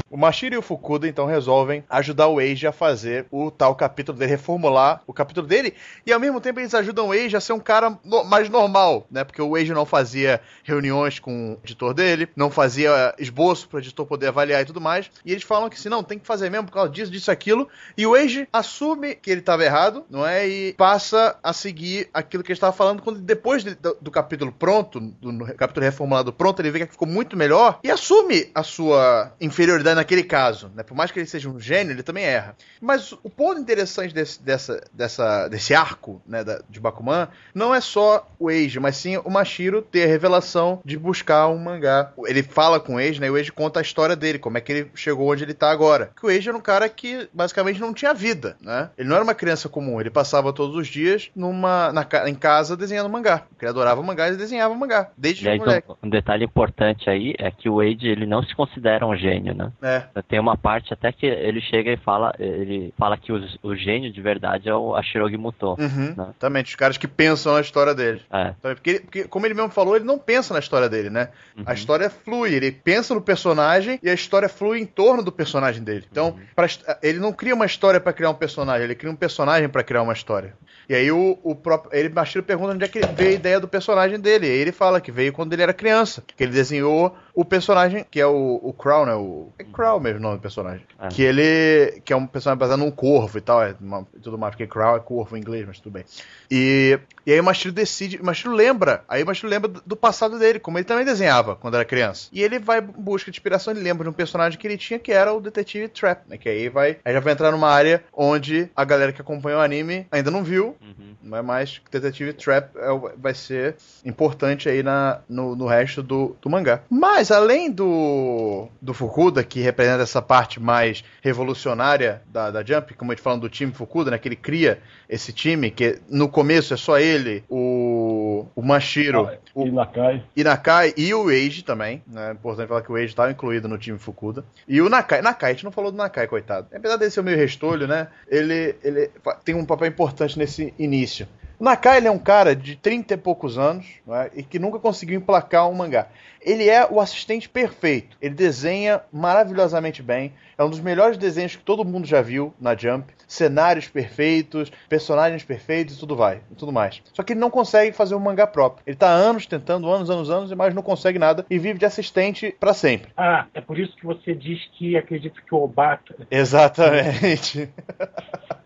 O Mashiro e o Fukuda então resolvem ajudar o Eiji a fazer o tal capítulo dele, reformular o capítulo dele, e ao mesmo tempo eles ajudam o Eiji a ser um cara no- mais normal, né? Porque o Eiji não fazia reuniões com o editor dele, não fazia esboço para o editor poder avaliar e tudo mais, e eles falam que se não, tem que fazer mesmo por causa disso, disso, aquilo, e o Eiji assume que ele estava errado, não é? E passa a seguir aquilo que ele estava falando quando depois de- do, do capítulo pronto, do no capítulo reformulado pronto, ele vê que ficou muito melhor e assume a sua inferioridade naquele caso, né? Por mais que ele seja um gênio, ele também erra. Mas o ponto interessante desse, dessa, dessa, desse arco, né, da- de Bakuman, não é só o Eiji, mas sim o Mashiro ter a revelação de buscar um mangá. Ele fala com o Eiji, né? E o Eiji conta a história dele, como é que ele chegou onde ele tá agora. Que o Eiji era um cara que basicamente não tinha vida, né? Ele não era uma criança comum, ele passava todos os dias numa, na em casa desenhando mangá. Ele adorava mangá e desenhava mangá. Desde moleque. um, um detalhe importante aí é que o Wade ele não se considera um gênio, né? É. Tem uma parte até que ele chega e fala, ele fala que os- o, gênio de verdade é o Ashirogi Muto. Uhum, Né? Exatamente, os caras que pensam na história dele. É. Porque, porque, como ele mesmo falou, ele não pensa na história dele, né? Uhum. A história flui, ele pensa no personagem e a história flui em torno do personagem dele. Então, pra his- ele não cria uma história pra criar um personagem, ele cria um personagem pra criar uma história. E aí o, o próprio. Ele Machiro pergunta onde é que veio a ideia do personagem dele. E aí ele fala que veio quando ele era criança. Que ele desenhou o personagem, que é o, o Crow, né? O, é Crow mesmo o nome do personagem. É. Que ele. Que é um personagem baseado num corvo e tal. É uma- tudo mais, porque Crow é corvo em inglês, mas tudo bem. E, e aí o Machiro decide, o Machiro lembra, aí o Machiro lembra do do passado dele, como ele também desenhava quando era criança. E ele vai em busca de inspiração, ele lembra de um personagem que ele tinha, que era o Detetive Trap, né? Que aí vai, aí já vai entrar numa área onde a galera que acompanhou o anime ainda não viu, Uhum. não é mais Detetive Trap é vai ser importante aí na, no, no resto do, do mangá. Mas além do, do Fukuda, que representa essa parte mais revolucionária da, da Jump, como a gente falando do time Fukuda, né? Que ele cria esse time, que no começo é só ele, o, o Mashiro, o E Nakai. Inakai e o Eiji também. né? É importante falar que o Eiji estava incluído no time Fukuda. E o Nakai. Nakai, a gente não falou do Nakai, coitado. Apesar dele ser meio restolho, né? Ele, ele tem um papel importante nesse início. O Nakai ele é um cara de 30 e poucos anos é? e que nunca conseguiu emplacar um mangá. Ele é o assistente perfeito. Ele desenha maravilhosamente bem. É um dos melhores desenhos que todo mundo já viu na Jump. Cenários perfeitos, personagens perfeitos e tudo vai, e tudo mais. Só que ele não consegue fazer um mangá próprio. Ele tá anos tentando, anos, anos, anos, mas não consegue nada e vive de assistente para sempre. Ah, é por isso que você diz que acredita que o Obata. Exatamente.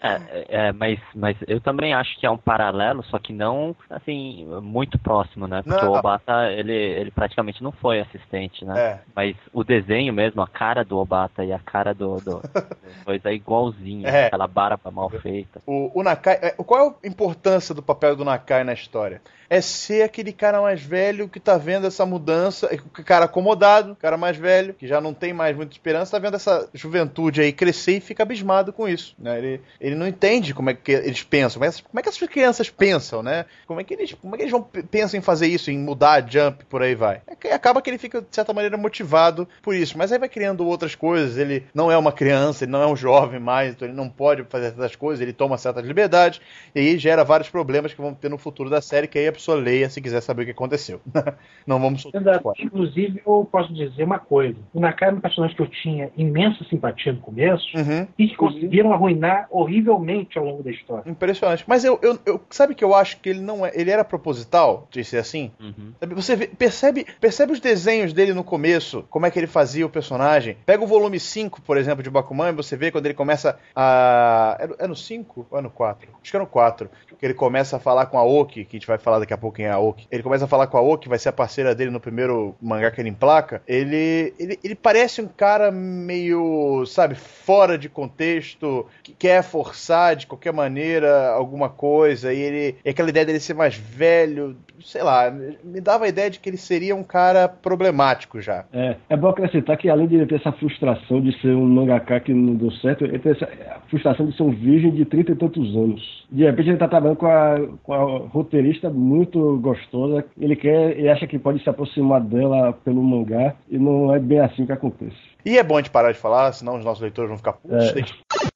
É, é, mas, mas eu também acho que é um paralelo, só que não, assim, muito próximo, né? Porque Não, o Obata, ele, ele praticamente não foi assistente, né? É. Mas o desenho mesmo, a cara do Obata e a cara do, do, coisa é igualzinho, É. aquela barba mal feita. O, o Nakai. é, Qual é a importância do papel do Nakai na história? É ser aquele cara mais velho que tá vendo essa mudança, é, o cara acomodado, o cara mais velho, que já não tem mais muita esperança, tá vendo essa juventude aí crescer e fica abismado com isso. Né? Ele, ele não entende como é que eles pensam, como é, como é que essas crianças pensam, né? Como é que eles, como é que eles vão, pensam em fazer isso, em mudar a jump, por aí vai. É acaba que ele fica, de certa maneira, motivado por isso, mas aí vai criando outras coisas, ele não é uma criança, ele não é um jovem mais, então ele não pode fazer essas coisas, ele toma certas liberdades, e aí gera vários problemas que vão ter no futuro da série, que aí a pessoa leia se quiser saber o que aconteceu. não vamos soltar. Inclusive, eu posso dizer uma coisa. O Nakai é um personagem que eu tinha imensa simpatia no começo Uhum. e que conseguiram arruinar horrivelmente ao longo da história. Impressionante. Mas eu, eu, eu- sabe que eu acho que ele não é. Ele era proposital de ser assim? Uhum. Você vê- percebe, percebe os desenhos dele no começo, como é que ele fazia o personagem. Pega o volume 5, por exemplo, de Bakuman, e você vê quando ele começa a. É no- É no 5 ou é no 4? Acho que é no 4. Que ele começa a falar com a Oki, que a gente vai falar daqui a pouco quem é a Oki. Ele começa a falar com a Oki, vai ser a parceira dele no primeiro mangá que ele emplaca. Ele, ele, ele parece um cara meio, sabe, fora de contexto, que quer forçar de qualquer maneira alguma coisa, e ele. E aquela ideia dele ser mais velho, sei lá, me dava a ideia de que ele seria um cara problemático já. É, é bom acrescentar que além de ele ter essa frustração de ser um mangaka que não deu certo, ele tem essa frustração de ser um virgem de trinta e tantos anos. De repente ele tá trabalhando com a, com a roteirista muito gostosa, ele quer, ele acha que pode se aproximar dela pelo mangá, e não é bem assim que acontece. E é bom a gente parar de falar, senão os nossos leitores vão ficar putos. É.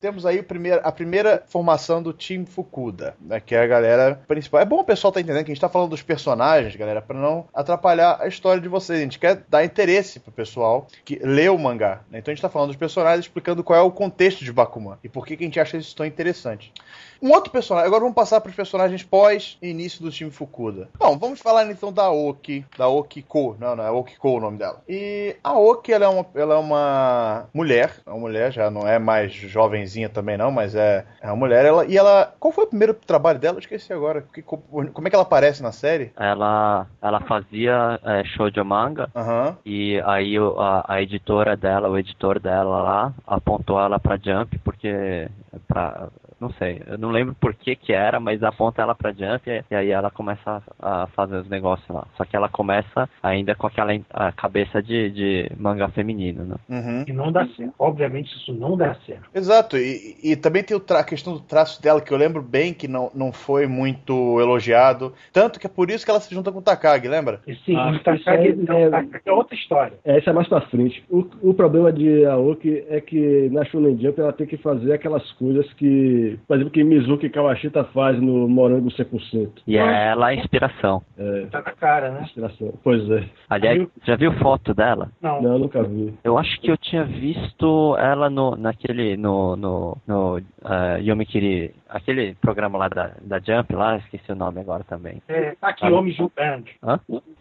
Temos aí o primeiro- a primeira formação do Team Fukuda, né, que é a galera principal. É bom o pessoal tá entendendo que a gente tá falando dos personagens, galera, pra não atrapalhar a história de vocês. A gente quer dar interesse pro pessoal que lê o mangá. né? Então a gente tá falando dos personagens, explicando qual é o contexto de Bakuman e por que, que a gente acha isso tão interessante. Um outro personagem, agora vamos passar para os personagens pós início do time Fukuda. Bom, vamos falar então da Oki, da Okiko, não, não é Okiko o nome dela. E a Oki, ela é uma, ela é uma mulher, é uma mulher, já não é mais jovenzinha também não, mas é, é uma mulher. Ela, e ela, qual foi o primeiro trabalho dela? Eu esqueci agora. Que- como é que ela aparece na série? Ela, ela fazia é, shoujo manga Aham. e aí a, a editora dela, o editor dela lá, apontou ela pra Jump porque pra, não sei, eu não lembro por que que era, mas aponta ela pra Jump e, e aí ela começa a, a fazer os negócios lá. Só que ela começa ainda com aquela a cabeça de, de manga feminino, né? Uhum. E não dá certo. Obviamente isso não dá certo. Exato, e, e também tem a questão do traço dela, que eu lembro bem que não, não foi muito elogiado. Tanto que é por isso que ela se junta com o Takagi, lembra? E sim, Ah, o Takagi é- é outra história. É, isso é mais pra frente. O, o problema de Aoki é que na Shonen Jump ela tem que fazer aquelas coisas que, por exemplo, que Mizuki Kawashita faz no Morango 100%. E é ela a inspiração. É, Tá na cara, né? inspiração. Pois é. Aliás, já viu foto dela? Não. Não, nunca vi. Eu acho que eu tinha visto ela no, naquele, no, no, no eh, Yomikiri, aquele programa lá da, da Jump lá, esqueci o nome agora também. É Takiyomi Juband. Hã?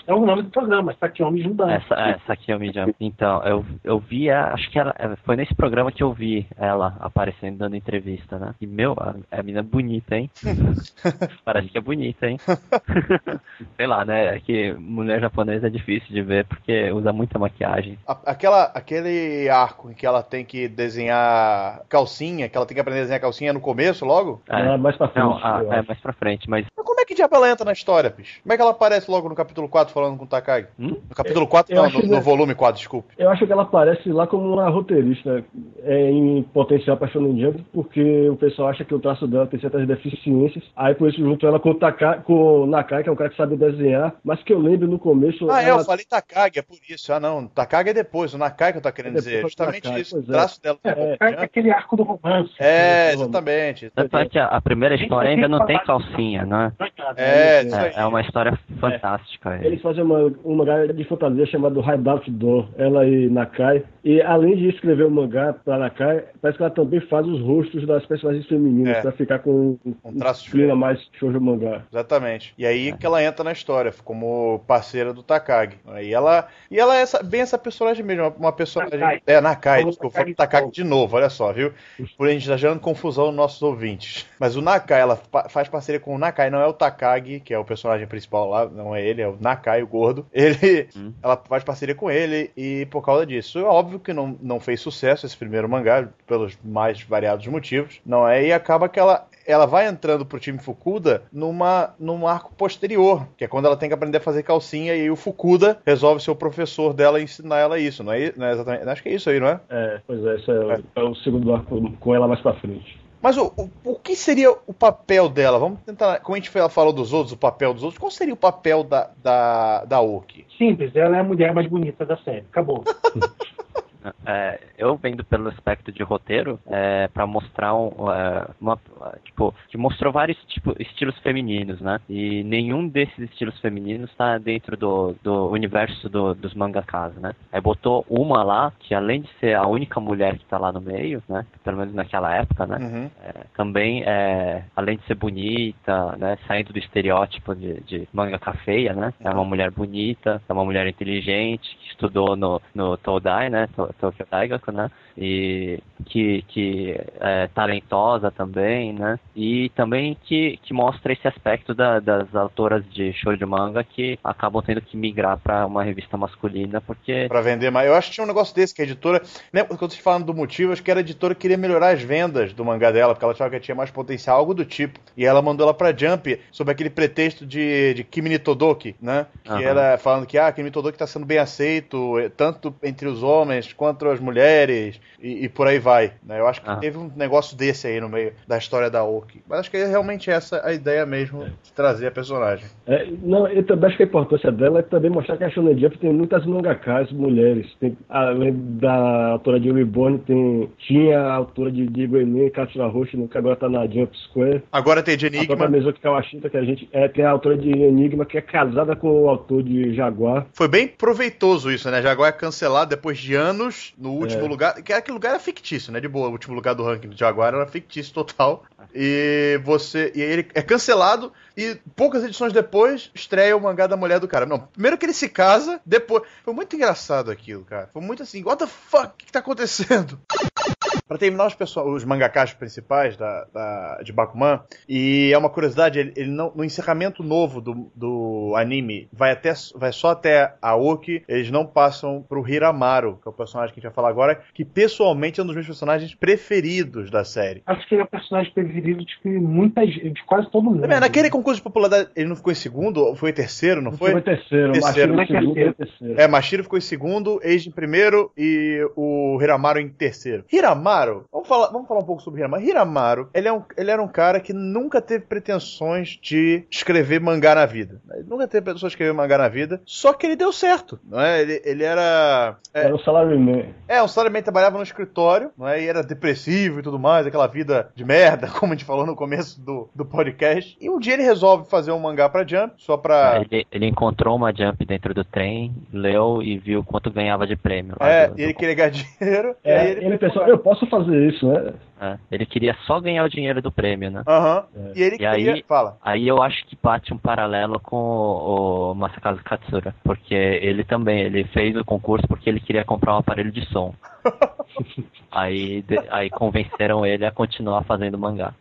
É o nome do programa, Takiyomi Juband. Essa, é, essa aqui eu me Jump. Então, eu, eu vi, a- acho que ela, é, foi nesse programa que eu vi ela aparecendo, dando entrevista, né? E, meu, a, a menina é bonita, hein? Parece que é bonita, hein? Sei lá, né? É que mulher japonesa é difícil de ver porque usa muita maquiagem. A- aquela, aquele arco em que ela tem que desenhar calcinha, que ela tem que aprender a desenhar calcinha no começo logo? É. Ela mais pra frente. Não, a- eu é mais pra frente, mas Mas como é é que diabo ela entra na história, bicho? Como é que ela aparece logo no capítulo 4 falando com o Takagi? Hum? No capítulo 4, Eu não, no, no volume 4, desculpe. Eu acho que ela aparece lá como uma roteirista é, em potencial pra Shonen Jump, porque o pessoal acha que o traço dela tem certas deficiências. Aí por isso juntou ela com o, Taka, com o Nakai, que é um cara que sabe desenhar, mas que eu lembro no começo. Ah, é, ela... eu falei Takagi, é por isso. Ah, não, Takagi é depois, o Nakai que eu tô querendo É dizer. Justamente Nakai, isso, o é. traço dela. É, É, é aquele arco do romance. é exatamente. Tanto é que a, a primeira história ainda não tem calcinha, né? É, isso aí. É, é uma história fantástica. Eles fazem uma, um mangá de fantasia chamado Hideout Door, ela e Nakai. E além de escrever o mangá pra Nakai, parece que ela também faz os rostos das personagens femininas, É. pra ficar com Um traço clima mais shoujo mangá. Exatamente. E aí que ela entra na história, como parceira do Takagi. E ela, e ela é essa- bem essa personagem mesmo, uma- personagem. Nakai. É, Nakai, Falou desculpa, Takagi falei Takagi de novo, olha só, viu? Por a gente tá gerando confusão nos nossos ouvintes. Mas o Nakai, ela fa- faz parceria com o Nakai, não é o Takagi, que é o personagem principal lá, não é ele, é o Nakai, o gordo. Ele, Hum. ela faz parceria com ele e por causa disso. É óbvio que não, não fez sucesso esse primeiro mangá, pelos mais variados motivos, não é? E acaba que ela, ela vai entrando pro time Fukuda numa, num arco posterior, que é quando ela tem que aprender a fazer calcinha e aí o Fukuda resolve ser o professor dela e ensinar ela isso, não é, não é exatamente? Acho que é isso aí, não é? É, pois é, esse é, o- é o segundo arco com ela mais pra frente. Mas o, o, o que seria o papel dela? Vamos tentar. Como a gente fa- falou dos outros, o papel dos outros, qual seria o papel da, da, da Oki? Simples, ela é a mulher mais bonita da série. Acabou. É, eu vendo pelo aspecto de roteiro é, para mostrar um, é, uma tipo que mostrou vários tipo, estilos femininos né? E nenhum desses estilos femininos está dentro do, do universo do, dos mangakas né? Aí botou uma lá que além de ser a única mulher que está lá no meio né? Pelo menos naquela época né? Uhum. é, também é, além de ser bonita, né, saindo do estereótipo de, de mangaka feia, né, é uma mulher bonita, é uma mulher inteligente, que estudou no, no Todai, né, Tokyo Daigaku, né, e que, que é talentosa também, né, e também que, que mostra esse aspecto da- das autoras de show de manga que acabam tendo que migrar para uma revista masculina, porque Pra vender mais. Eu acho que tinha um negócio desse que a editora. Lembra quando te falando do motivo? Acho que era a editora que queria melhorar as vendas do mangá dela, porque ela achava que tinha mais potencial, algo do tipo. E ela mandou ela pra Jump sob aquele pretexto de, de Kimi Todoki, né? Que Aham. era falando que ah, Kimi Todoki tá sendo bem aceito, eh, tanto entre os homens quanto as mulheres, e, e por aí vai. Né? Eu acho que Aham. teve um negócio desse aí no meio da história da Oki. Mas acho que é realmente essa a ideia mesmo de trazer a personagem. É, não, eu também acho que a importância dela é também mostrar que a Shonen Jump tem muitas mangakas mulheres. Tem, além da autora de Reborn, tem, tinha a autora de Digo Enem, Katsura Hoshino, que agora tá na Jump Square. Agora tem de A Enigma. Mesoki Kawashita, que a gente é, tem a autora de Enigma, que é casada com o autor de Jaguar. Foi bem proveitoso isso, né? Jaguar é cancelado depois de anos no último É. lugar. Que aquele lugar era fictício, né? De boa, o último lugar do ranking do Jaguar era fictício total. E você. E ele é cancelado e poucas edições depois estreia o mangá da mulher do cara. Não, primeiro que ele se casa, depois. Foi muito engraçado aquilo, cara. Foi muito assim, what the fuck? O que tá acontecendo? Pra terminar os, os mangakas principais da, da- de Bakuman, e é uma curiosidade, ele, ele não, no encerramento novo do, do anime, vai, até, vai só até a Oki, eles não passam pro Hiramaru, que é o personagem que a gente vai falar agora, que pessoalmente é um dos meus personagens preferidos da série. Acho que ele é o personagem preferido de muita gente, de quase todo mundo. Também, naquele concurso de popularidade, ele não ficou em segundo, ou foi em terceiro, não foi? Foi terceiro, Terceiro. Machiro em segundo Terceiro. e terceiro. É, Mashiro ficou em segundo, Eiji em primeiro e o Hiramaru em terceiro. Hiramaru, vamos falar, vamos falar um pouco sobre Hiramaru. Hiramaru, ele, é um, ele era um cara que nunca teve pretensões de escrever mangá na vida. Ele nunca teve pretensões de escrever mangá na vida, só que ele deu certo, não é? Ele, ele era... É, Era o Salaryman. é, um salaryman trabalhava no escritório, não é? E era depressivo e tudo mais, aquela vida de merda, como a gente falou no começo do, do podcast. E um dia ele resolve fazer um mangá pra Jump, só pra... ele, ele encontrou uma jump dentro do trem, leu e viu quanto ganhava de prêmio. É, do- e ele do- queria ganhar dinheiro. e É, aí ele, pensou, eu posso fazer isso, né? é, ele queria só ganhar o dinheiro do prêmio, né? Aham. E ele E queria. aí- Fala. Aí eu acho que bate um paralelo com o, o Masakazu Katsura, porque ele também, ele fez o concurso porque ele queria comprar um aparelho de som. aí, de- aí convenceram ele a continuar fazendo mangá.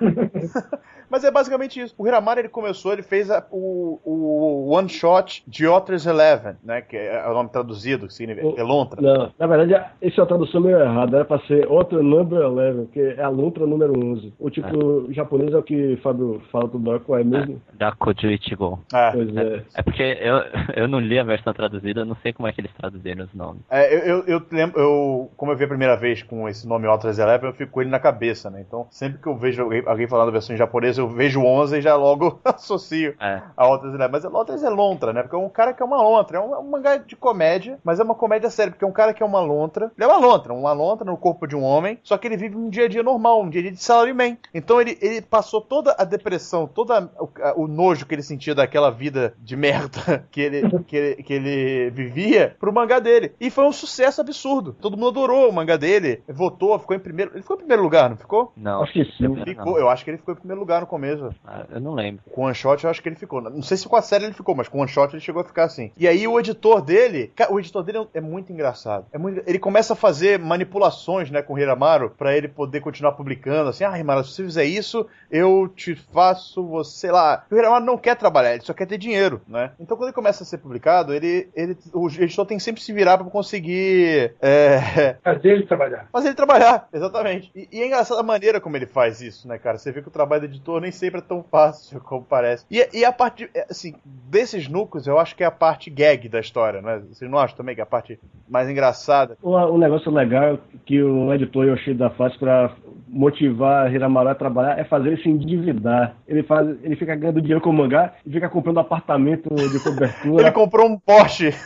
Mas é basicamente isso. O Hiramara ele começou, ele fez a- o, o one shot de Otters Eleven, né? Que é o nome traduzido, que significa O- Elontra. Não, na verdade, essa é a tradução meio errada. Era pra ser outro number 11, que é a Lontra número 11. O título japonês é o que o Fábio fala pro Doc, qual é mesmo? Da Koju Ichigo. É. Pois é. É porque eu, eu não li a versão traduzida, eu não sei como é que eles traduziram os nomes. É, eu, eu, eu lembro, eu, como eu vi a primeira vez com esse nome Otters Eleven, eu fico com ele na cabeça, né? Então, sempre que eu vejo alguém, alguém falando a versão em japonês, eu vejo 11 e já logo associo É. a Otters Eleven. Mas Otters é lontra, né? Porque é um cara que é uma lontra. É um, é um mangá de comédia, mas é uma comédia séria, porque é um cara que é uma lontra. Ele é uma lontra, uma lontra no corpo de um homem, só que ele vive um dia a dia normal, um dia a dia de salaryman. Então ele, ele passou toda a depressão, todo o, o nojo que ele sentia daquela vida de merda que ele, que ele, que ele vivia pro mangá dele. E foi um sucesso absurdo. Todo mundo adorou o mangá dele, votou, ficou em primeiro. Ele ficou em primeiro lugar, não ficou? Não. Acho que sim. Não. Ficou, eu acho que ele ficou em primeiro lugar no começo. Ah, Eu não lembro. Com o One Shot eu acho que ele ficou. Não sei se com a série ele ficou, mas com o One Shot ele chegou a ficar assim. E aí o editor dele, o editor dele é muito engraçado. É muito, ele começa a fazer manipulações, né, com o Hiramaru pra ele poder continuar publicando, assim, ah, Hiramaru, se você fizer isso, eu te faço, você, sei lá. O Hiramaru não quer trabalhar, ele só quer ter dinheiro, né? Então quando ele começa a ser publicado, ele, ele o editor tem que sempre se virar pra conseguir é, Fazer ele trabalhar. fazer ele trabalhar, exatamente. E, e é engraçada a maneira como ele faz isso, né, cara? Você vê que o trabalho do editor nem sempre é tão fácil como parece. E, e a parte, é, assim, desses núcleos, eu acho que é a parte gag da história, né? Vocês não acham também que é a parte mais engraçada? Um, um negócio legal que o editor Yoshida faz pra motivar Hiramaru a trabalhar é fazer ele se endividar. Ele, faz, ele fica ganhando dinheiro com o mangá e fica comprando apartamento de cobertura. Ele comprou um Porsche.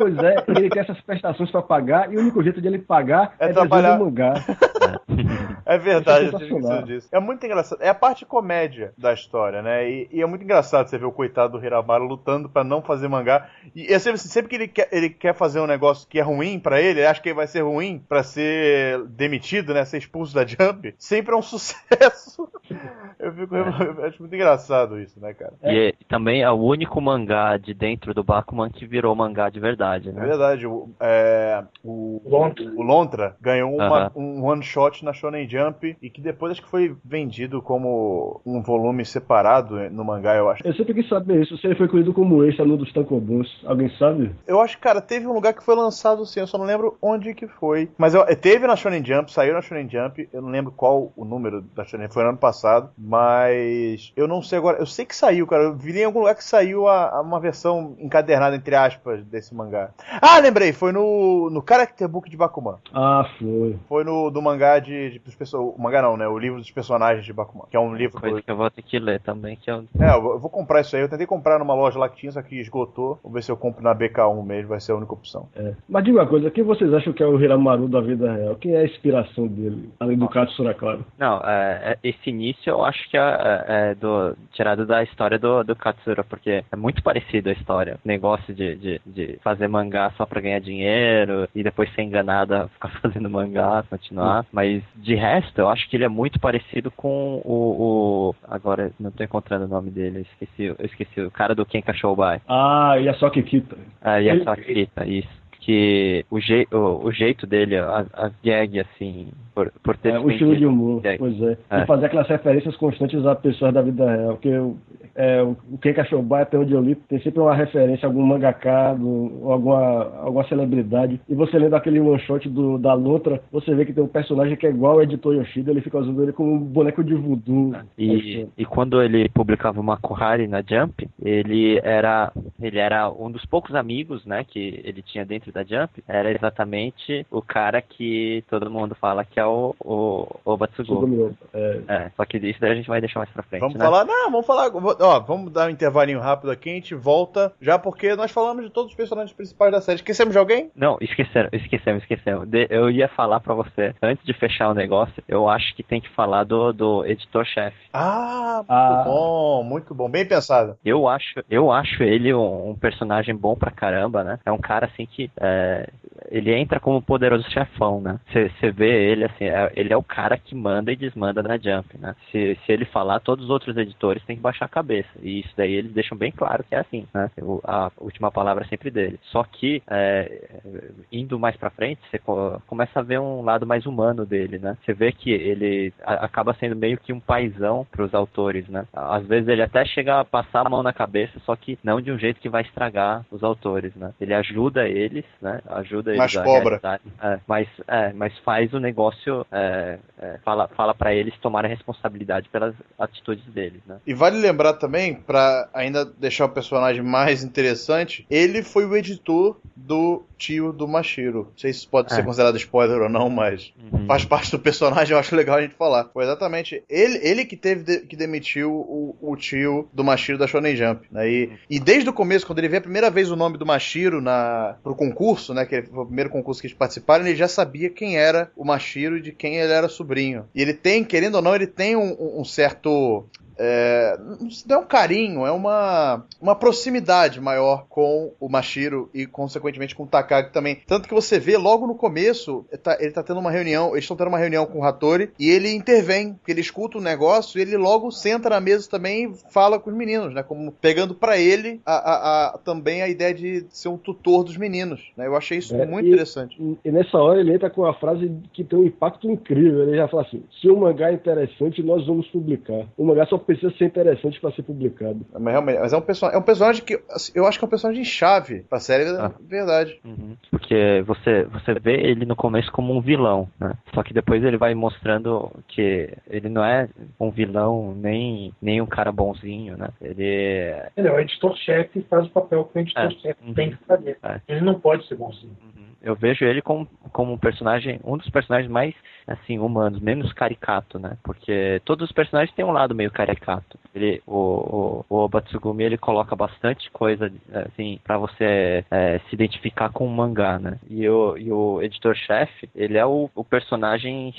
Pois é, ele tem essas prestações pra pagar e o único jeito de ele pagar É é, trabalhar. no mangá. É verdade, é disso. É muito engraçado. É a parte comédia da história, né? E, e é muito engraçado você ver o coitado do Hiramaru lutando pra não fazer mangá. E é sempre, assim, sempre que ele quer, ele quer fazer um negócio que é ruim pra ele, ele acha que vai ser ruim pra ser demitido, né? Ser expulso da Jump, sempre é um sucesso. Eu, fico, eu acho muito engraçado isso, né, cara? E é- também é o único mangá de dentro do Bakuman que virou mangá de verdade, É né? verdade, o, é, o, Lontra. o Lontra ganhou uma- um one shot na Shonen Jump e que depois acho que foi vendido como um volume separado no mangá, eu acho. Eu sempre quis saber isso, se ele foi incluído como extra no dos Tankobuns. Alguém sabe? Eu acho que, cara, teve um lugar que foi lançado sim, eu só não lembro onde que foi. Mas eu- teve na Shonen Jump, saiu na Shonen Jump, eu não lembro qual o número da Shonen, foi no ano passado, mas eu não sei agora, eu sei que saiu, cara, eu vi em algum lugar que saiu a, a uma versão encadernada, entre aspas, desse mangá. Ah, lembrei, foi no, no Character Book de Bakuman. Ah, foi. Foi no do mangá de, de dos o mangá não, né? O livro dos personagens de Bakuman, que é um livro Coisa do- que eu vou ter que ler também, que eu... É, eu vou- eu vou comprar isso aí. Eu tentei comprar numa loja lá que tinha, só que esgotou. Vou ver se eu compro na BK1 mesmo, vai ser a única opção. É. Mas diga uma coisa, quem vocês acham que é o Hiramaru da vida real? Quem é a inspiração dele? Além do Katsura, claro. Não, é, é- esse início eu acho que é, é- é do, tirado da história do, do Katsura, porque é muito parecido a história. Negócio de, de, de fazer mangá só pra ganhar dinheiro e depois ser enganado a ficar fazendo mangá, continuar. Mas de resto, eu acho que ele é muito parecido com o. o- agora não tô encontrando o nome dele, eu esqueci, eu esqueci o cara do Ken Shoubai. Ah, e a Soki Kita. Ah, e Ele- a Sakita, isso. Que o, jei, o, o jeito dele, a, a gag, assim, por, por ter É, o estilo de humor, gag. pois é. É. E fazer aquelas referências constantes a pessoas da vida real. Porque é, o Ken Cachorbai, até onde eu li, tem sempre uma referência a algum mangaká, do, alguma, alguma celebridade. E você lendo aquele one shot do, da Lutra, você vê que tem um personagem que é igual ao editor Yoshida, ele fica usando ele como um boneco de voodoo. E, e quando ele publicava uma Kohari na Jump, ele era ele era um dos poucos amigos, né, que ele tinha dentro da Jump, era exatamente o cara que todo mundo fala que é o, o, o Batsugo. É, É, só que isso daí a gente vai deixar mais pra frente, Vamos né? falar, não, vamos falar, ó, vamos dar um intervalinho rápido aqui, a gente volta, já porque nós falamos de todos os personagens principais da série. Esquecemos de alguém? Não, esqueceram, esquecemos, esquecemos. De- eu ia falar pra você, antes de fechar o negócio, eu acho que tem que falar do, do editor-chefe. Ah, muito Ah. bom, muito bom, bem pensado. Eu acho, eu acho ele um, um personagem bom pra caramba, né? É um cara assim que é, ele entra como poderoso chefão, né? Você vê ele assim, é, ele é o cara que manda e desmanda na Jump, né? Se, se ele falar, todos os outros editores têm que baixar a cabeça. E isso daí eles deixam bem claro que é assim, né? A última palavra é sempre dele. Só que, é, indo mais pra frente, você começa a ver um lado mais humano dele, né? Você vê que ele acaba sendo meio que um paizão pros autores, né? Às vezes ele até chega a passar a mão na cabeça, só que não de um jeito que vai estragar os autores, né? Ele ajuda eles, né? Ajuda eles mas a cobra. É, mas, é, mas faz o negócio, é, é fala, fala para eles tomarem responsabilidade pelas atitudes deles, né? E vale lembrar também, para ainda deixar o personagem mais interessante, ele foi o editor do tio do Mashiro. Não sei se pode ser é. considerado spoiler ou não, mas uhum. faz parte do personagem, eu acho legal a gente falar. Foi exatamente ele, ele que teve de, que demitiu o, o tio do Mashiro da Shonen Jump. Né? E, e desde o começo, quando ele vê a primeira vez o nome do Mashiro na, pro concurso, né? Que foi o primeiro concurso que eles participaram, ele já sabia quem era o Mashiro e de quem ele era sobrinho. E ele tem, querendo ou não, ele tem um, um certo é, não é um carinho, é uma, uma proximidade maior com o Mashiro e, consequentemente, com o Takagi também. Tanto que você vê logo no começo, ele tá, ele tá tendo uma reunião, eles estão tendo uma reunião com o Hattori e ele intervém, porque ele escuta o negócio e ele logo senta na mesa também e fala com os meninos, né? Como pegando para ele a, a, a, também a ideia de ser um tutor dos meninos. Né? Eu achei isso é, muito e, interessante. E, e, nessa hora ele entra com uma frase que tem um impacto incrível. Ele já fala assim: se o mangá é interessante, nós vamos publicar. O mangá só precisa ser interessante para ser publicado. Mas realmente, mas é um personagem, é um personagem que assim, eu acho que é um personagem chave pra série, é ah. verdade. Uhum. Porque você, você vê ele no começo como um vilão, né? Só que depois ele vai mostrando que ele não é um vilão nem, nem um cara bonzinho, né? Ele, ele é o editor-chefe e faz o papel que o editor-chefe é. tem que fazer. É. Ele não pode ser bonzinho. Uhum. Eu vejo ele como, como um personagem, um dos personagens mais assim, humanos, menos caricato, né? Porque todos os personagens têm um lado meio caricato. Ele, o, o, o Batsugumi, ele coloca bastante coisa, assim, para você é, se identificar com o mangá, né? E o, e o editor-chefe, ele é o, o personagem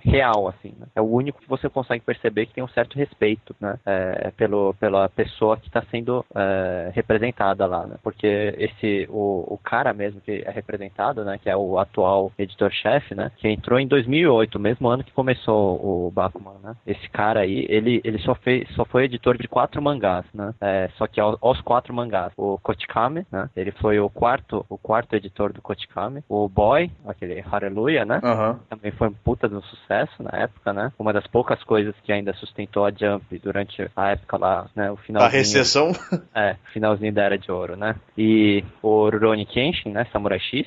real, assim, né? É o único que você consegue perceber que tem um certo respeito, né? É, pelo, pela pessoa que está sendo é, representada lá, né? Porque esse, o, o cara mesmo que é representado, né? Que é o atual editor-chefe, né? Que entrou em 2000 2008, mesmo ano que começou o Bakuman, né? Esse cara aí, ele, ele só, fez, só foi editor de quatro mangás, né? É, só que aos, aos, quatro mangás. O Kotikame, né? Ele foi o quarto, o quarto editor do Kotikame. O Boy, aquele Hallelujah, né? Uhum. Também foi um puta de um sucesso na época, né? Uma das poucas coisas que ainda sustentou a Jump durante a época lá, né? O final. A recessão? É, finalzinho da Era de Ouro, né? E o Rurouni Kenshin, né? Samurai X.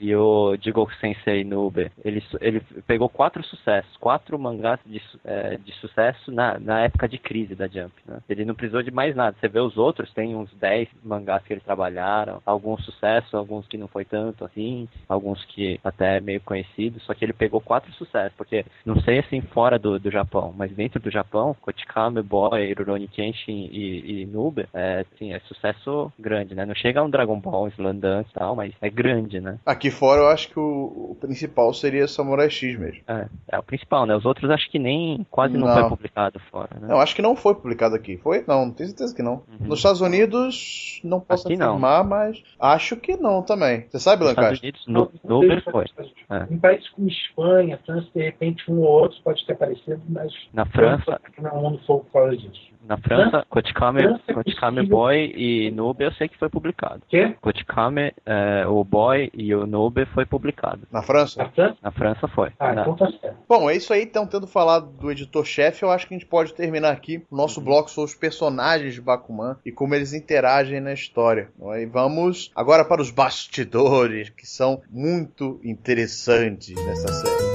E o Jigoku Sensei Nube. Ele, ele pegou quatro sucessos, quatro mangás de, é, de sucesso na, na época de crise da Jump. Né? Ele não precisou de mais nada. Você vê os outros, tem uns 10 mangás que eles trabalharam, alguns sucessos, alguns que não foi tanto assim, alguns que até é meio conhecidos, só que ele pegou quatro sucessos, porque não sei assim fora do, do Japão, mas dentro do Japão, Kotikame, Boy, Rurouni Kenshin e, e Nube, é, assim, é sucesso grande, né? Não chega a um Dragon Ball, Slandance e tal, mas é grande, né? Aqui fora eu acho que o, o principal seria Samurai X mesmo. É, é o principal, né? Os outros acho que nem quase não, não foi publicado fora, né? Não, acho que não foi publicado aqui. Foi? Não, não tenho certeza que não. Uhum. Nos Estados Unidos, não posso aqui afirmar, não. mas acho que não também. Você sabe, Nos Estados Unidos, no, no foi. É. Em países como Espanha, França, de repente um ou outro pode ter aparecido, mas na França não, não foi por causa disso. Na França, Kotikame, Kotikame Boy e Nube eu sei que foi publicado. Quê? Kotikame, é, o Boy e o Nube foi publicado. Na França? Na França? Na França foi. Ah, então tá certo. Bom, é isso aí. Então, tendo falado do editor-chefe, eu acho que a gente pode terminar aqui o nosso uhum. bloco sobre os personagens de Bakuman e como eles interagem na história. E vamos agora para os bastidores, que são muito interessantes nessa série.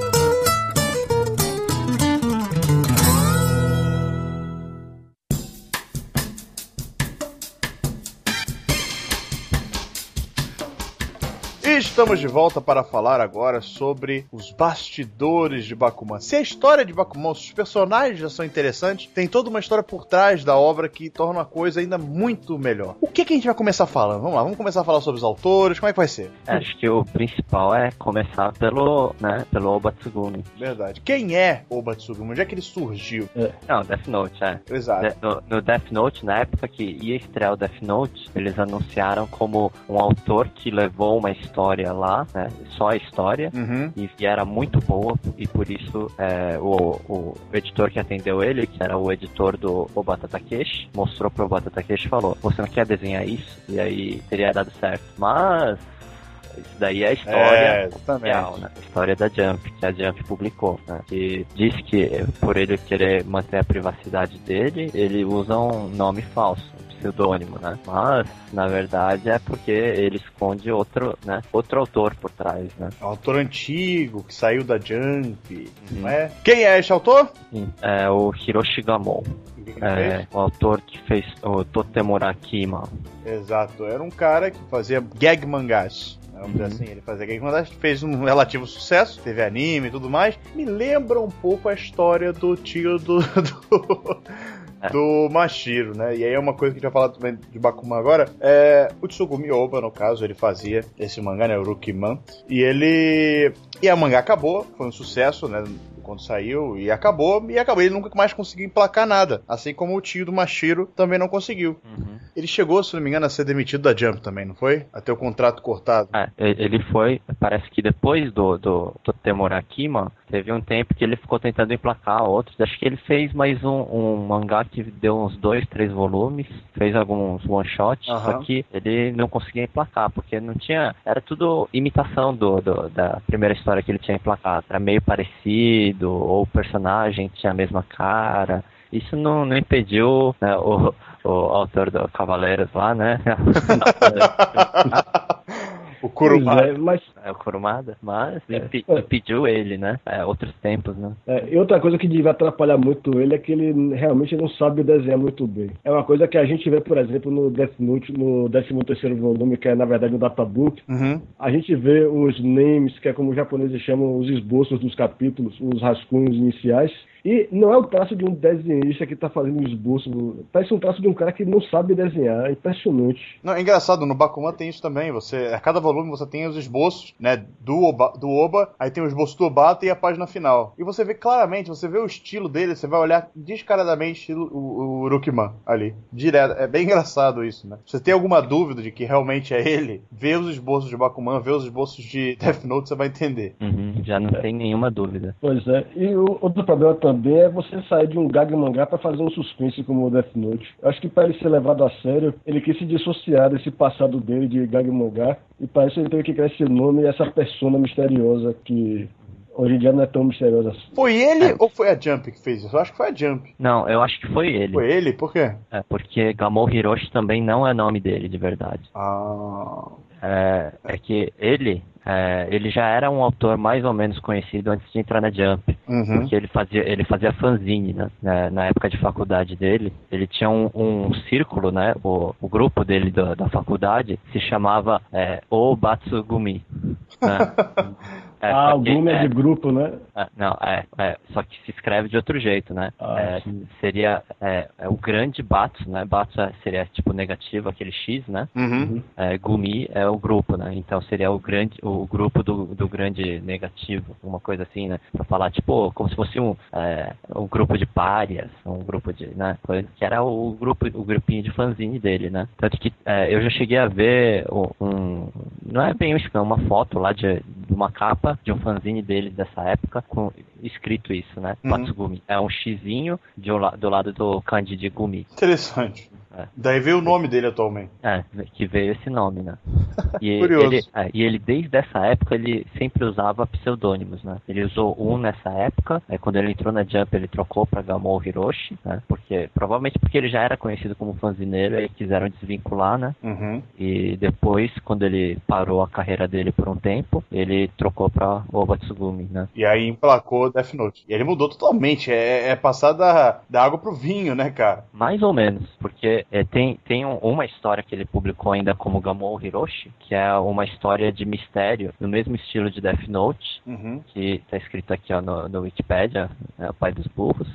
Estamos de volta para falar agora sobre os bastidores de Bakuman. Se a história de Bakuman, os personagens já são interessantes, tem toda uma história por trás da obra que torna a coisa ainda muito melhor. O que, que a gente vai começar falando? Vamos lá, vamos começar a falar sobre os autores, como é que vai ser? É, acho que o principal é começar pelo, né, pelo Obatsugumi. Verdade. Quem é Obatsugumi? Onde é que ele surgiu? É. Não, Death Note, é. Exato. No, no Death Note, na época que ia estrear o Death Note, eles anunciaram como um autor que levou uma história história lá, né? Só a história. Uhum. E, e era muito boa, e por isso é, o, o editor que atendeu ele, que era o editor do Obata Takeshi, mostrou pro Obata Takeshi e falou: Você não quer desenhar isso? E aí teria dado certo. Mas isso daí é a história É, real, né? A história da Jump, que a Jump publicou, né? Que diz que por ele querer manter a privacidade dele, ele usa um nome falso, pseudônimo, né? Mas, na verdade, é porque ele esconde outro, né? Outro autor por trás, né? É um autor antigo que saiu da Jump, não Uhum. é? Quem é esse autor? Sim, É o Hiroshi Gamon, é, o autor que fez o Totemuraki-man. Exato, era um cara que fazia gag mangás. né, Vamos dizer Uhum. assim, ele fazia gag mangás, fez um relativo sucesso, teve anime e tudo mais. Me lembra um pouco a história do tio do. do... É. Do Mashiro, né? E aí é uma coisa que a gente vai falar também de Bakuman agora. É, o Tsugumi Oba, no caso, ele fazia esse mangá, né? O Rukiman. E ele. E a mangá acabou, foi um sucesso, né? Quando saiu, e acabou, e acabou. Ele nunca mais conseguiu emplacar nada. Assim como o tio do Mashiro também não conseguiu. Ele chegou, se não me engano, a ser demitido da Jump também, não foi? A ter o contrato cortado. É, ele foi, parece que depois do, do, do Temuraki-man, teve um tempo que ele ficou tentando emplacar outros. Acho que ele fez mais um, um mangá que deu uns dois, três volumes, fez alguns one-shots, Aham. só que ele não conseguia emplacar, porque não tinha. Era tudo imitação do, do- da primeira história que ele tinha emplacado. Era meio parecido, ou o personagem tinha a mesma cara. Isso não, não impediu né, o, o autor do Cavaleiros lá, né? o Kuruma. Pois é, mas É o Kurumada, mas É. impe- impediu ele, né? É, outros tempos, né? É, e outra coisa que devia atrapalhar muito ele é que ele realmente não sabe desenhar muito bem. É uma coisa que a gente vê, por exemplo, no Death Note, no 13º volume, que é na verdade o databook, Uhum. a gente vê os names, que é como os japoneses chamam os esboços dos capítulos, os rascunhos iniciais, e não é o traço de um desenhista que está fazendo esboço, parece um traço de um cara que não sabe desenhar, é impressionante. Não, é engraçado, no Bakuman tem isso também. Você, a cada volume você tem os esboços, né, do Oba, do Oba, aí tem o esboço do Obata e a página final. E você vê claramente, você vê o estilo dele, você vai olhar descaradamente estilo, o, o Urukiman ali, direto. É bem engraçado isso, né? Se você tem alguma dúvida de que realmente é ele, vê os esboços de Bakuman, vê os esboços de Death Note, você vai entender. Uhum, já não tem nenhuma dúvida. Pois é, e o outro problema também é você sair de um gag mangá para fazer um suspense como o Death Note. Eu acho que para ele ser levado a sério, ele quis se dissociar desse passado dele de gag mangá e para isso ele teve que criar esse nome e essa persona misteriosa que hoje em dia não é tão misteriosa assim. Foi ele É. ou foi a Jump que fez isso? Eu acho que foi a Jump. Não, eu acho que foi ele. Foi ele? Por quê? É, porque Gamou Hiroshi também não é nome dele, de verdade. Ah. É, é que ele, é, ele já era um autor mais ou menos conhecido antes de entrar na Jump. Uhum. Porque ele fazia, ele fazia fanzine, né? Na, na época de faculdade dele. Ele tinha um, um círculo, né? O, o grupo dele da, da faculdade se chamava é, O Batsugumi. Né? É, ah, só o que, Gumi é é, de grupo, né? é, não, é, é, só que se escreve de outro jeito, né? Ah, É, seria é, é o grande Batsu, né? Batsu é- seria tipo negativo, aquele X, né? Uhum. É, Gumi é o grupo, né? Então seria o grande, o grupo do, do grande negativo, uma coisa assim, né? Pra falar, tipo, como se fosse um, é, um grupo de párias, um grupo de, né? Coisa- Que era o grupo, o grupinho de fanzine dele, né? Tanto que é, eu já cheguei a ver o- um, não é bem um uma foto lá de, de uma capa de um fanzine dele dessa época com escrito isso, né? Uhum. Batsugumi. É um xizinho de um do lado do kanji de Gumi. Interessante. É. Daí veio o nome dele atualmente. É, que veio esse nome, né? E Curioso. ele, é, e ele, desde essa época, ele sempre usava pseudônimos, né? Ele usou um nessa época, aí quando ele entrou na Jump, ele trocou pra Gamou Hiroshi, né? Porque, provavelmente porque ele já era conhecido como fanzineiro, aí quiseram desvincular, né? Uhum. E depois, quando ele parou a carreira dele por um tempo, ele trocou pra Oba Tsugumi, né? E aí emplacou Death Note. E ele mudou totalmente. É, é passar da, da água pro vinho, né, cara? Mais ou menos, porque é, tem, tem um- uma história que ele publicou ainda como Gamou Hiroshi, que é uma história de mistério, no mesmo estilo de Death Note, Uhum. que tá escrito aqui ó, no, no Wikipedia, é o pai dos burros,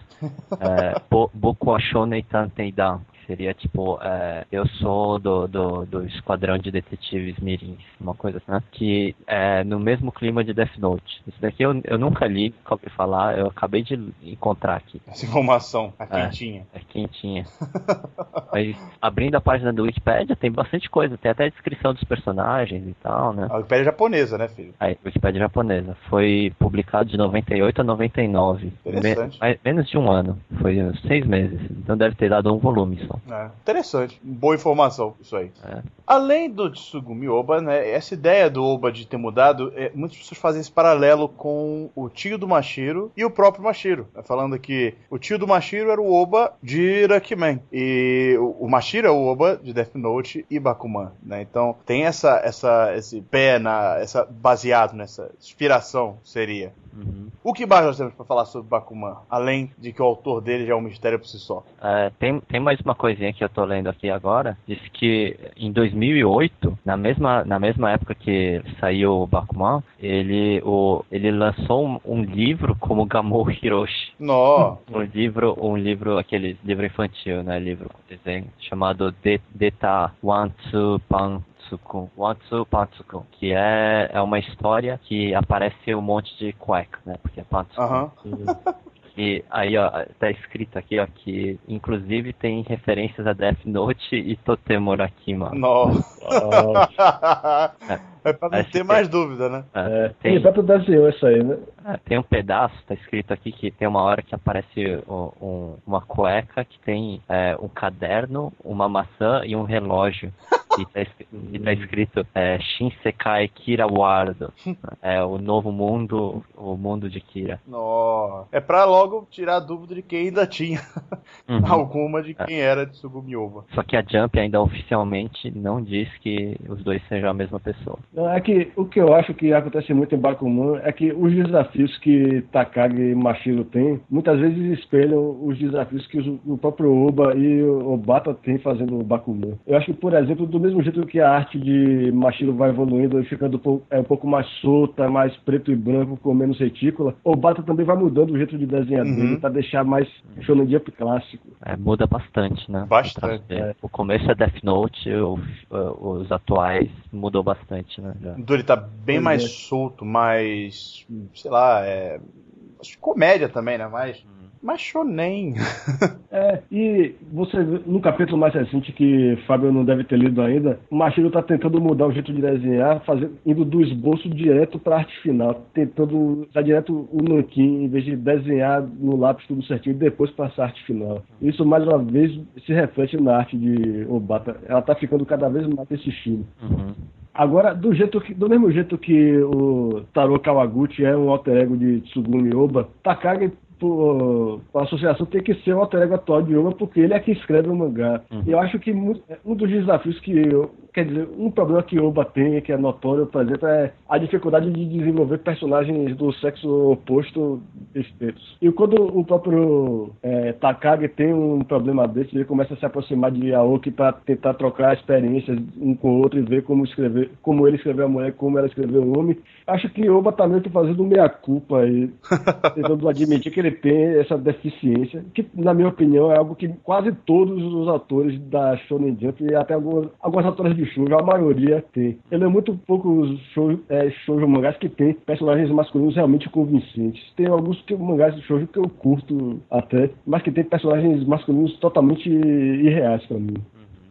é, Bo- Boku wa Shounen Tanteidan, Seria tipo, é, eu sou do, do, do Esquadrão de Detetives Mirins, uma coisa assim, né? Que é no mesmo clima de Death Note. Isso daqui eu, eu nunca li, nunca ouvi falar, eu acabei de encontrar aqui. Essa informação, a É. quentinha. É quentinha. Mas abrindo a página do Wikipedia tem bastante coisa, tem até a descrição dos personagens e tal, né? A Wikipédia japonesa, né, filho? Aí, Wikipedia japonesa. Foi publicado de 98 a 99. Interessante. menos de um ano. Foi seis meses. Então deve ter dado um volume só. É, interessante. Boa informação, isso aí. É. Além do Tsugumi Oba, né, essa ideia do Oba de ter mudado, é, muitas pessoas fazem esse paralelo com o tio do Mashiro e o próprio Mashiro. né, falando que o tio do Mashiro era o Oba de Rockman. E o, o Mashiro é o Oba de Death Note e Bakuman. Né? Então tem essa, essa, esse pé, na, essa, baseado nessa inspiração, seria. Uhum. O que mais nós temos para falar sobre Bakuman? Além de que o autor dele já é um mistério por si só. É, tem, tem mais uma coisinha que eu tô lendo aqui agora. Diz que em 2008, na mesma, na mesma época que saiu o Bakuman, ele, o, ele lançou um, um livro como Gamou Hiroshi. Nó. Um livro, um livro, aquele livro infantil, né? Livro com desenho, chamado De- Deta Wantsu. Wantsu Pansukun. Que é, é uma história que aparece um monte de cueca, né? Porque é Pansukun. Aham. E aí, ó, tá escrito aqui, ó, que inclusive tem referências a Death Note e Totemoraki, mano. Nó. Ah, é pra não Acho ter mais dúvida, né? É, ele tem, próprio desenhou isso aí, né? é, tem um pedaço, tá escrito aqui, que tem uma hora que aparece um- uma cueca que tem é, um caderno, uma maçã e um relógio. E tá, e tá escrito é, Shinsekai Kira Wardo. É o novo mundo, o mundo de Kira. Nó. É pra logo tirar a dúvida de quem ainda tinha Uhum. alguma de quem era de Tsugumi Oba. Só que a Jump ainda oficialmente não diz que os dois sejam a mesma pessoa. Não, É que o que eu acho que acontece muito em Bakuman é que os desafios que Takagi e Mashiro têm, muitas vezes espelham os desafios que os- o próprio Oba e o Obata têm fazendo o Bakuman. Eu acho que, por exemplo, do mesmo jeito que a arte de Mashiro vai evoluindo e ficando um pouco, é, um pouco mais solta, mais preto e branco, com menos retícula, Obata também vai mudando o jeito de desenhar Uhum. dele para deixar mais Shonen Jump clássico. É, muda bastante, né? Bastante. Dele. O começo é Death Note, o- os atuais mudou bastante, né? já. Então ele tá bem Pois mais é. solto, mais. sei lá, é. Acho que comédia também, né? Mais. Mais shonen. É, e você vê no capítulo mais recente que Fábio não deve ter lido ainda, o Machiro está tentando mudar o jeito de desenhar, fazendo, indo do esboço direto para a arte final, tentando usar direto o nanquim, em vez de desenhar no lápis tudo certinho e depois passar a arte final. Isso, mais uma vez, se reflete na arte de Obata. Ela está ficando cada vez mais desse estilo. Uhum. Agora, do, jeito que, do mesmo jeito que o Taro Kawaguchi é um alter ego de Tsugumi Oba, Takagi, por, por associação, tem que ser o alter ego atual de Oba, porque ele é que escreve o mangá. Uhum. E eu acho que mu- um dos desafios que, eu, quer dizer, um problema que Oba tem, que é notório, por exemplo, é a dificuldade de desenvolver personagens do sexo oposto perfeitos. E quando o próprio é, Takagi tem um problema desse, ele começa a se aproximar de Aoki para tentar trocar experiências um com o outro e ver como escrever, como ele escreveu a mulher, como ela escreveu o homem. Acho que Oba tá meio que fazendo meia-culpa aí, tentando admitir que ele tem essa deficiência, que na minha opinião é algo que quase todos os atores da Shonen Jump e até alguns, alguns atores de shoujo, a maioria tem. Ele é muito poucos shoujo, é, shoujo mangás que tem personagens masculinos realmente convincentes. Tem alguns que, mangás de shoujo que eu curto até, mas que tem personagens masculinos totalmente irreais pra mim.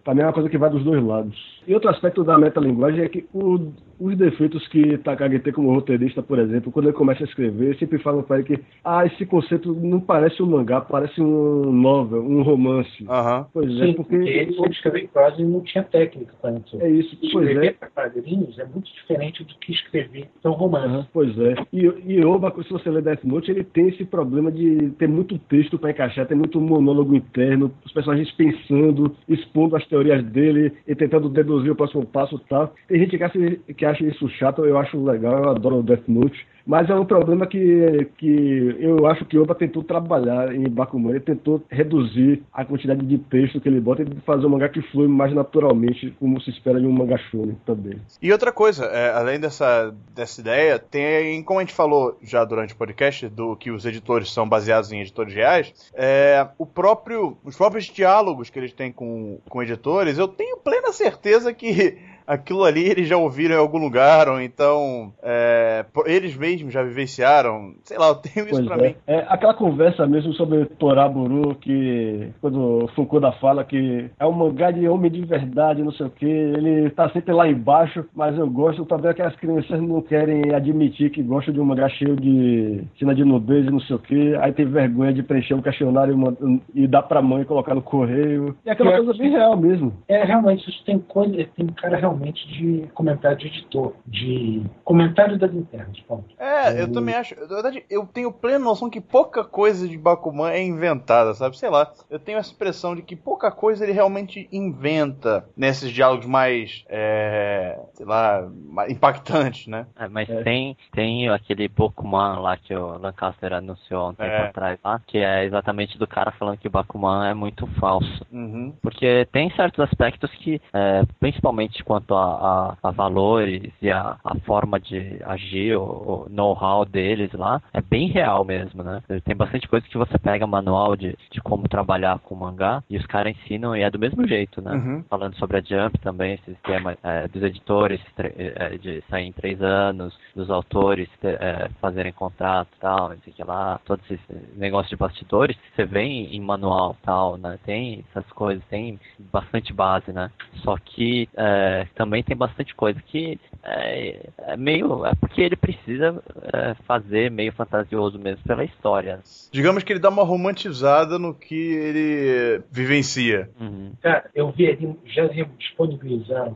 Pra mim é uma coisa que vai dos dois lados. E outro aspecto da metalinguagem é que o- os defeitos que Takagi tem como roteirista, por exemplo, quando ele começa a escrever, sempre falam pra ele que ah, esse conceito não parece um mangá, parece um novel, um romance. Aham. Pois é, Sim, porque... porque ele foi escrever em prosa e não tinha técnica para isso. É isso, pois é. Escrever para quadrinhos é muito diferente do que escrever para um romance. Pois é. E, e Oba, se você ler Death Note, ele tem esse problema de ter muito texto para encaixar, tem muito monólogo interno, os personagens pensando, expondo as teorias dele e tentando deduzir o próximo passo e tal. Tem gente que acha, que acha isso chato, eu acho legal, eu adoro o Death Note. Mas é um problema que, que eu acho que Oba tentou trabalhar em Bakuman. Ele tentou reduzir a quantidade de texto que ele bota e fazer um mangá que flui mais naturalmente, como se espera de um mangá shonen também. E outra coisa, é, além dessa, dessa ideia, tem, como a gente falou já durante o podcast, do que os editores são baseados em editores reais, é, o próprio, os próprios diálogos que eles têm com, com editores, eu tenho plena certeza que aquilo ali eles já ouviram em algum lugar, ou então é, eles mesmos já vivenciaram. Sei lá, eu tenho isso pois pra é. mim. É aquela conversa mesmo sobre Toraburu, que quando o Fukuda fala que é um mangá de homem de verdade, não sei o que, ele tá sempre lá embaixo, mas eu gosto, talvez que as crianças não querem admitir que gostam de um mangá cheio de cena de nudez e não sei o que, aí tem vergonha de preencher um questionário e dar pra mãe colocar no correio. E é aquela é, coisa bem real mesmo. É, realmente, isso tem coisa, tem cara realmente realmente de comentário de editor, de comentário das internas. Ponto. É, eu também acho. Na verdade, eu tenho plena noção que pouca coisa de Bakuman é inventada, sabe? Sei lá. Eu tenho essa impressão de que pouca coisa ele realmente inventa nesses diálogos mais, é, sei lá, impactantes, né? É, mas é. Tem, tem aquele Bakuman lá que o Lancaster anunciou um tempo é. atrás lá, que é exatamente do cara falando que o Bakuman é muito falso. Uhum. Porque tem certos aspectos que, é, principalmente quanto quanto a, a, a valores e a, a, forma de agir, o, o know-how deles lá, é bem real mesmo, né? Tem bastante coisa que você pega manual de, de como trabalhar com mangá e os caras ensinam e é do mesmo jeito, né? Uhum. Falando sobre a Jump também, esse esquema é, dos editores é, de sair em três anos, dos autores é, fazerem contrato e tal, não sei que lá, todos esses negócios de bastidores, você vê em, em manual tal, né? Tem essas coisas, tem bastante base, né? Só que é, também tem bastante coisa que é, é meio. É porque ele precisa é, fazer meio fantasioso mesmo pela história. Digamos que ele dá uma romantizada no que ele vivencia. Uhum. Cara, eu vi ali, já disponibilizaram,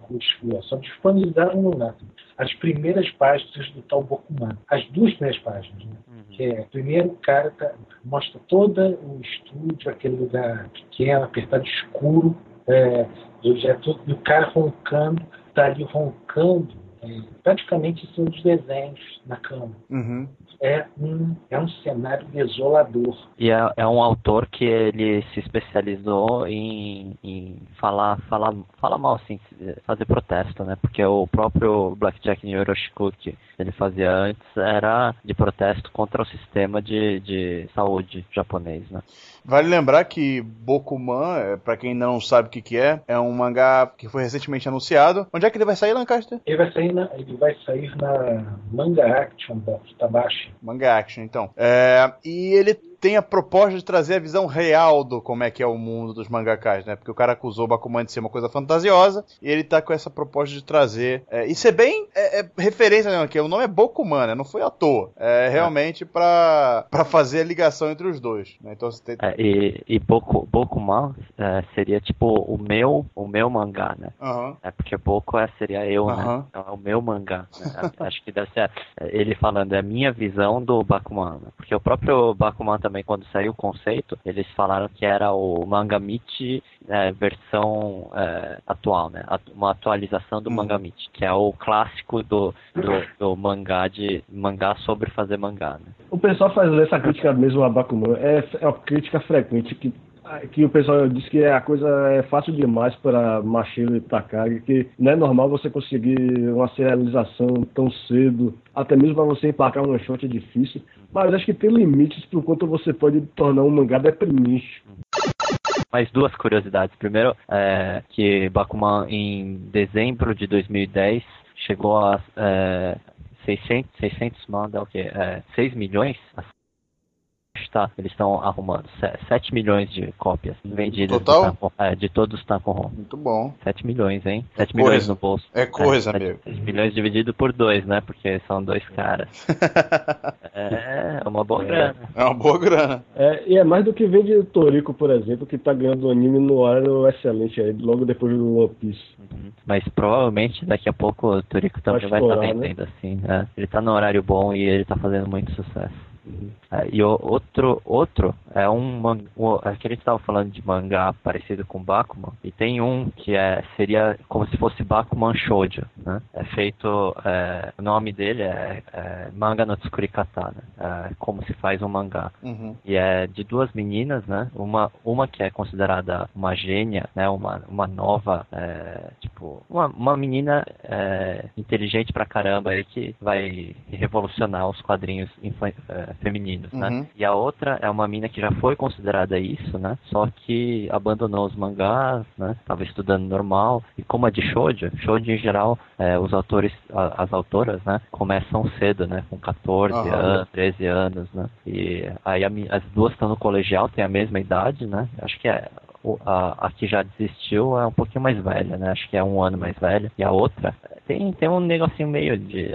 só disponibilizaram no Nato as primeiras páginas do tal Bokuman. As duas primeiras páginas, né? Uhum. Que é, primeiro o cara tá, mostra todo o estúdio, aquele lugar pequeno, apertado, escuro, é, eu já tô, e o cara roncando, tá ali roncando, é, praticamente em cima dos desenhos na cama. Uhum é um, é um cenário desolador. E é, é um autor que ele se especializou em, em falar, falar, falar mal, assim, fazer protesto, né? Porque o próprio Blackjack Nyoroshiku que ele fazia antes era de protesto contra o sistema de, de saúde japonês, né? Vale lembrar que Bokuman, é, para quem ainda não sabe o que, que é, é um mangá que foi recentemente anunciado. Onde é que ele vai sair, Lancaster? Ele vai sair na, ele vai sair na Manga Action da Futabashi. Manga Action, então. É, e ele tem a proposta de trazer a visão real do como é que é o mundo dos mangakas, né? Porque o cara acusou o Bakuman de ser uma coisa fantasiosa e ele tá com essa proposta de trazer. É, isso é bem é, é referência, né? Que o nome é Bokuman, né? Não foi à toa. É realmente para fazer a ligação entre os dois. Né? Então você tem... É, e, e Boku, Bokuman é, seria tipo o meu, o meu mangá, né? Uhum. É porque Boku é, seria eu, uhum. né? Então é o meu mangá. Né? Acho que deve ser ele falando, é a minha visão do Bakuman. Né? Porque o próprio Bakuman também também, quando saiu o conceito, eles falaram que era o Mangamichi é, versão é, atual, né? Uma atualização do hum. Mangamichi, que é o clássico do, do, do, mangá de mangá sobre fazer mangá. Né? O pessoal faz essa crítica mesmo a Bakuman, é, é uma crítica frequente que que o pessoal diz que a coisa é fácil demais para Machiro e Takagi, que não é normal você conseguir uma serialização tão cedo, até mesmo para você emplacar um shot é difícil, mas acho que tem limites por quanto você pode tornar um mangá deprimente. Mais duas curiosidades. Primeiro, é, que Bakuman em dezembro de 2010 chegou a é, 600, 600 manda o quê? É, 6 milhões está, eles estão arrumando 7 milhões de cópias vendidas Total? é, de todos os Tanko Muito bom. 7 milhões, hein? 7 milhões no bolso. É coisa, é, amigo. 7 milhões dividido por dois, né? Porque são dois caras. é, é uma boa é. grana. É uma boa grana. É, e é mais do que vende Toriko, por exemplo, que tá ganhando anime no horário excelente aí, logo depois do One Piece. Uhum. Mas provavelmente daqui a pouco o Toriko também vai estar tá vendendo né? assim. É. Ele tá no horário bom e ele tá fazendo muito sucesso. É, e o, outro, outro é um o, é que a gente estava falando de mangá parecido com Bakuman e tem um que é seria como se fosse Bakuman Shoujo, né? É feito é, o nome dele é, é Manga no Tsukurikata, né? É, como se faz um mangá. Uhum. E é de duas meninas, né? Uma uma que é considerada uma gênia, né? Uma uma nova é, tipo uma, uma menina é, inteligente pra caramba aí que vai revolucionar os quadrinhos é, femininos, né? Uhum. E a outra é uma mina que já foi considerada isso, né? Só que abandonou os mangás, né? Tava estudando normal. E como é de shoujo, shoujo em geral, é, os autores, a, as autoras, né? Começam cedo, né? Com 14 Aham. anos, 13 anos, né? E aí a as duas estão no colegial, têm a mesma idade, né? Acho que é a, a que já desistiu é um pouquinho mais velha, né? Acho que é um ano mais velha. E a outra tem, tem um negocinho meio de.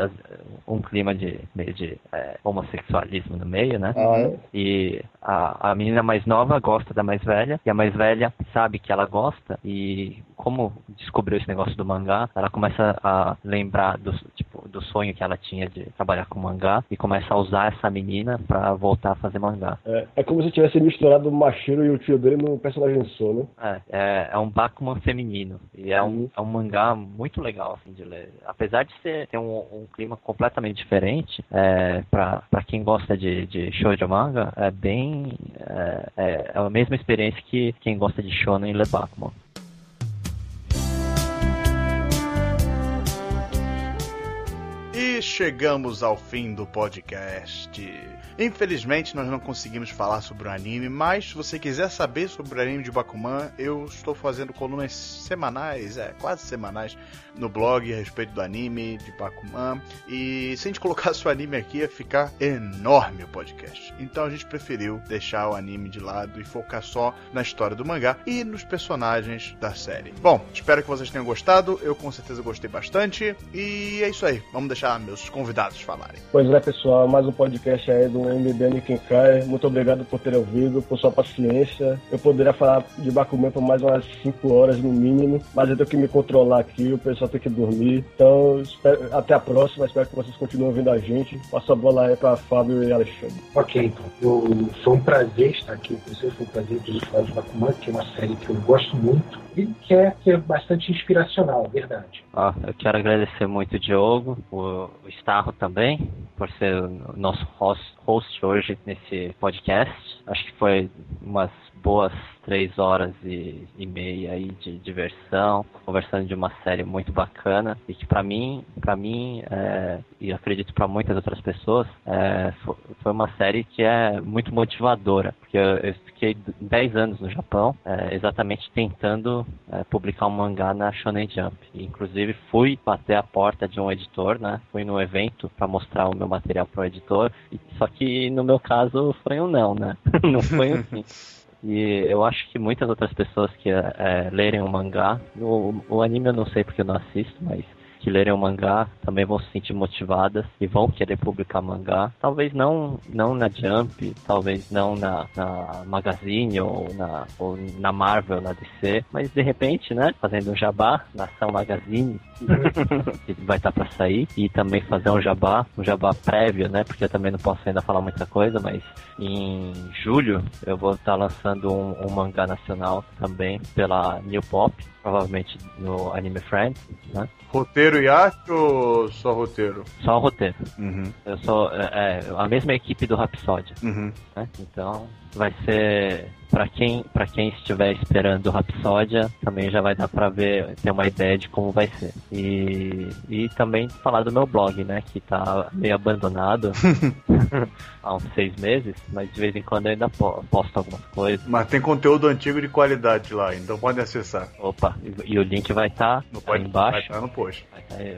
um clima de meio de é, homossexualismo no meio, né? Ah, é? E a, a menina mais nova gosta da mais velha, e a mais velha sabe que ela gosta, e como descobriu esse negócio do mangá, ela começa a lembrar do, tipo, do sonho que ela tinha de trabalhar com mangá, e começa a usar essa menina pra voltar a fazer mangá. É, é como se tivesse misturado o Machiro e o tio dele num personagem só, né? É, é, é um Bakuman feminino. E é um, é um mangá muito legal, assim, de ler. Apesar de ser, ter um, um clima completamente diferente, é, pra quem gosta de, de shoujo manga, é bem... É, é, é a mesma experiência que quem gosta de shonen lê Bakuman. E chegamos ao fim do podcast. Infelizmente nós não conseguimos falar sobre o anime, mas se você quiser saber sobre o anime de Bakuman, eu estou fazendo colunas semanais, é, quase semanais, no blog a respeito do anime de Bakuman. E se a gente colocasse o anime aqui, ia ficar enorme o podcast. Então a gente preferiu deixar o anime de lado e focar só na história do mangá e nos personagens da série. Bom, espero que vocês tenham gostado, eu com certeza gostei bastante. E é isso aí, vamos deixar meus convidados falarem. Pois é, pessoal, mais um podcast aí do MBB Nikenkai. Muito obrigado por terem ouvido, por sua paciência. Eu poderia falar de Bakuman por mais umas 5 horas no mínimo, mas eu tenho que me controlar aqui, o pessoal tem que dormir. Então, espero- até a próxima, espero que vocês continuem ouvindo a gente. Passa a bola aí para Fábio e Alexandre. Ok, então. Eu, foi um prazer estar aqui com vocês, foi um prazer ter falar de Bakuman, que é uma série que eu gosto muito e que é, que é bastante inspiracional, verdade. Ó, eu quero agradecer muito o Diogo, o, o Starro também, por ser o nosso host, host hoje nesse podcast. Acho que foi umas boas três horas e, e meia aí de diversão, conversando de uma série muito bacana e que pra mim, para mim é, e acredito para muitas outras pessoas, é, fo- foi uma série que é muito motivadora, porque eu, eu fiquei 10 anos no Japão, é, exatamente tentando é, publicar um mangá na Shonen Jump. E, inclusive fui bater a porta de um editor, né? Fui no evento para mostrar o meu material para o editor, só que no meu caso foi um não, né? não foi um sim. E eu acho que muitas outras pessoas que é, lerem o mangá, o, o anime eu não sei porque eu não assisto, mas que lerem o mangá também vão se sentir motivadas e vão querer publicar mangá. Talvez não, não na Jump, talvez não na, na Magazine ou na, ou na Marvel, na DC, mas de repente, né, fazendo um jabá na Ação Magazine, vai estar para sair, e também fazer um jabá, um jabá prévio, né, porque eu também não posso ainda falar muita coisa, mas em julho eu vou estar lançando um, um mangá nacional também pela New Pop, provavelmente no Anime Friends, né? Roteiro e arte ou só roteiro? Só roteiro. Uhum, Eu sou é, é, a mesma equipe do Rhapsody, uhum. né? Então vai ser para quem para quem estiver esperando o Rhapsódia, também já vai dar para ver, ter uma ideia de como vai ser. E, e também falar do meu blog, né, que tá meio abandonado há uns seis meses, mas de vez em quando eu ainda po- posto algumas coisas. Mas tem conteúdo antigo de qualidade lá, então podem acessar. Opa, e, e o link vai estar aí pode, vai embaixo. estar no post.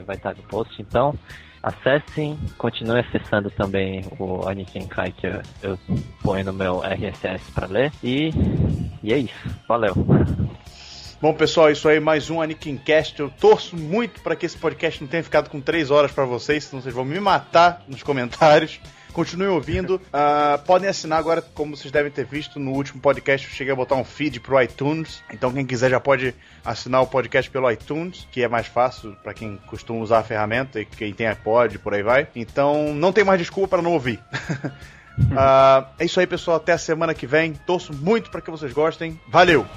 vai estar no post, então acessem, continue acessando também o Anikenkai que eu, eu ponho no meu RSS para ler e, e é isso, valeu. Bom, pessoal, isso aí, mais um Anikincast. Eu torço muito para que esse podcast não tenha ficado com três horas para vocês, senão vocês vão me matar nos comentários. Continuem ouvindo. Ah, podem assinar agora, como vocês devem ter visto no último podcast, eu cheguei a botar um feed pro iTunes. Então, quem quiser já pode assinar o podcast pelo iTunes, que é mais fácil para quem costuma usar a ferramenta e quem tem iPod, por aí vai. Então, não tem mais desculpa para não ouvir. Uh, é isso aí, pessoal. Até a semana que vem. Torço muito para que vocês gostem. Valeu!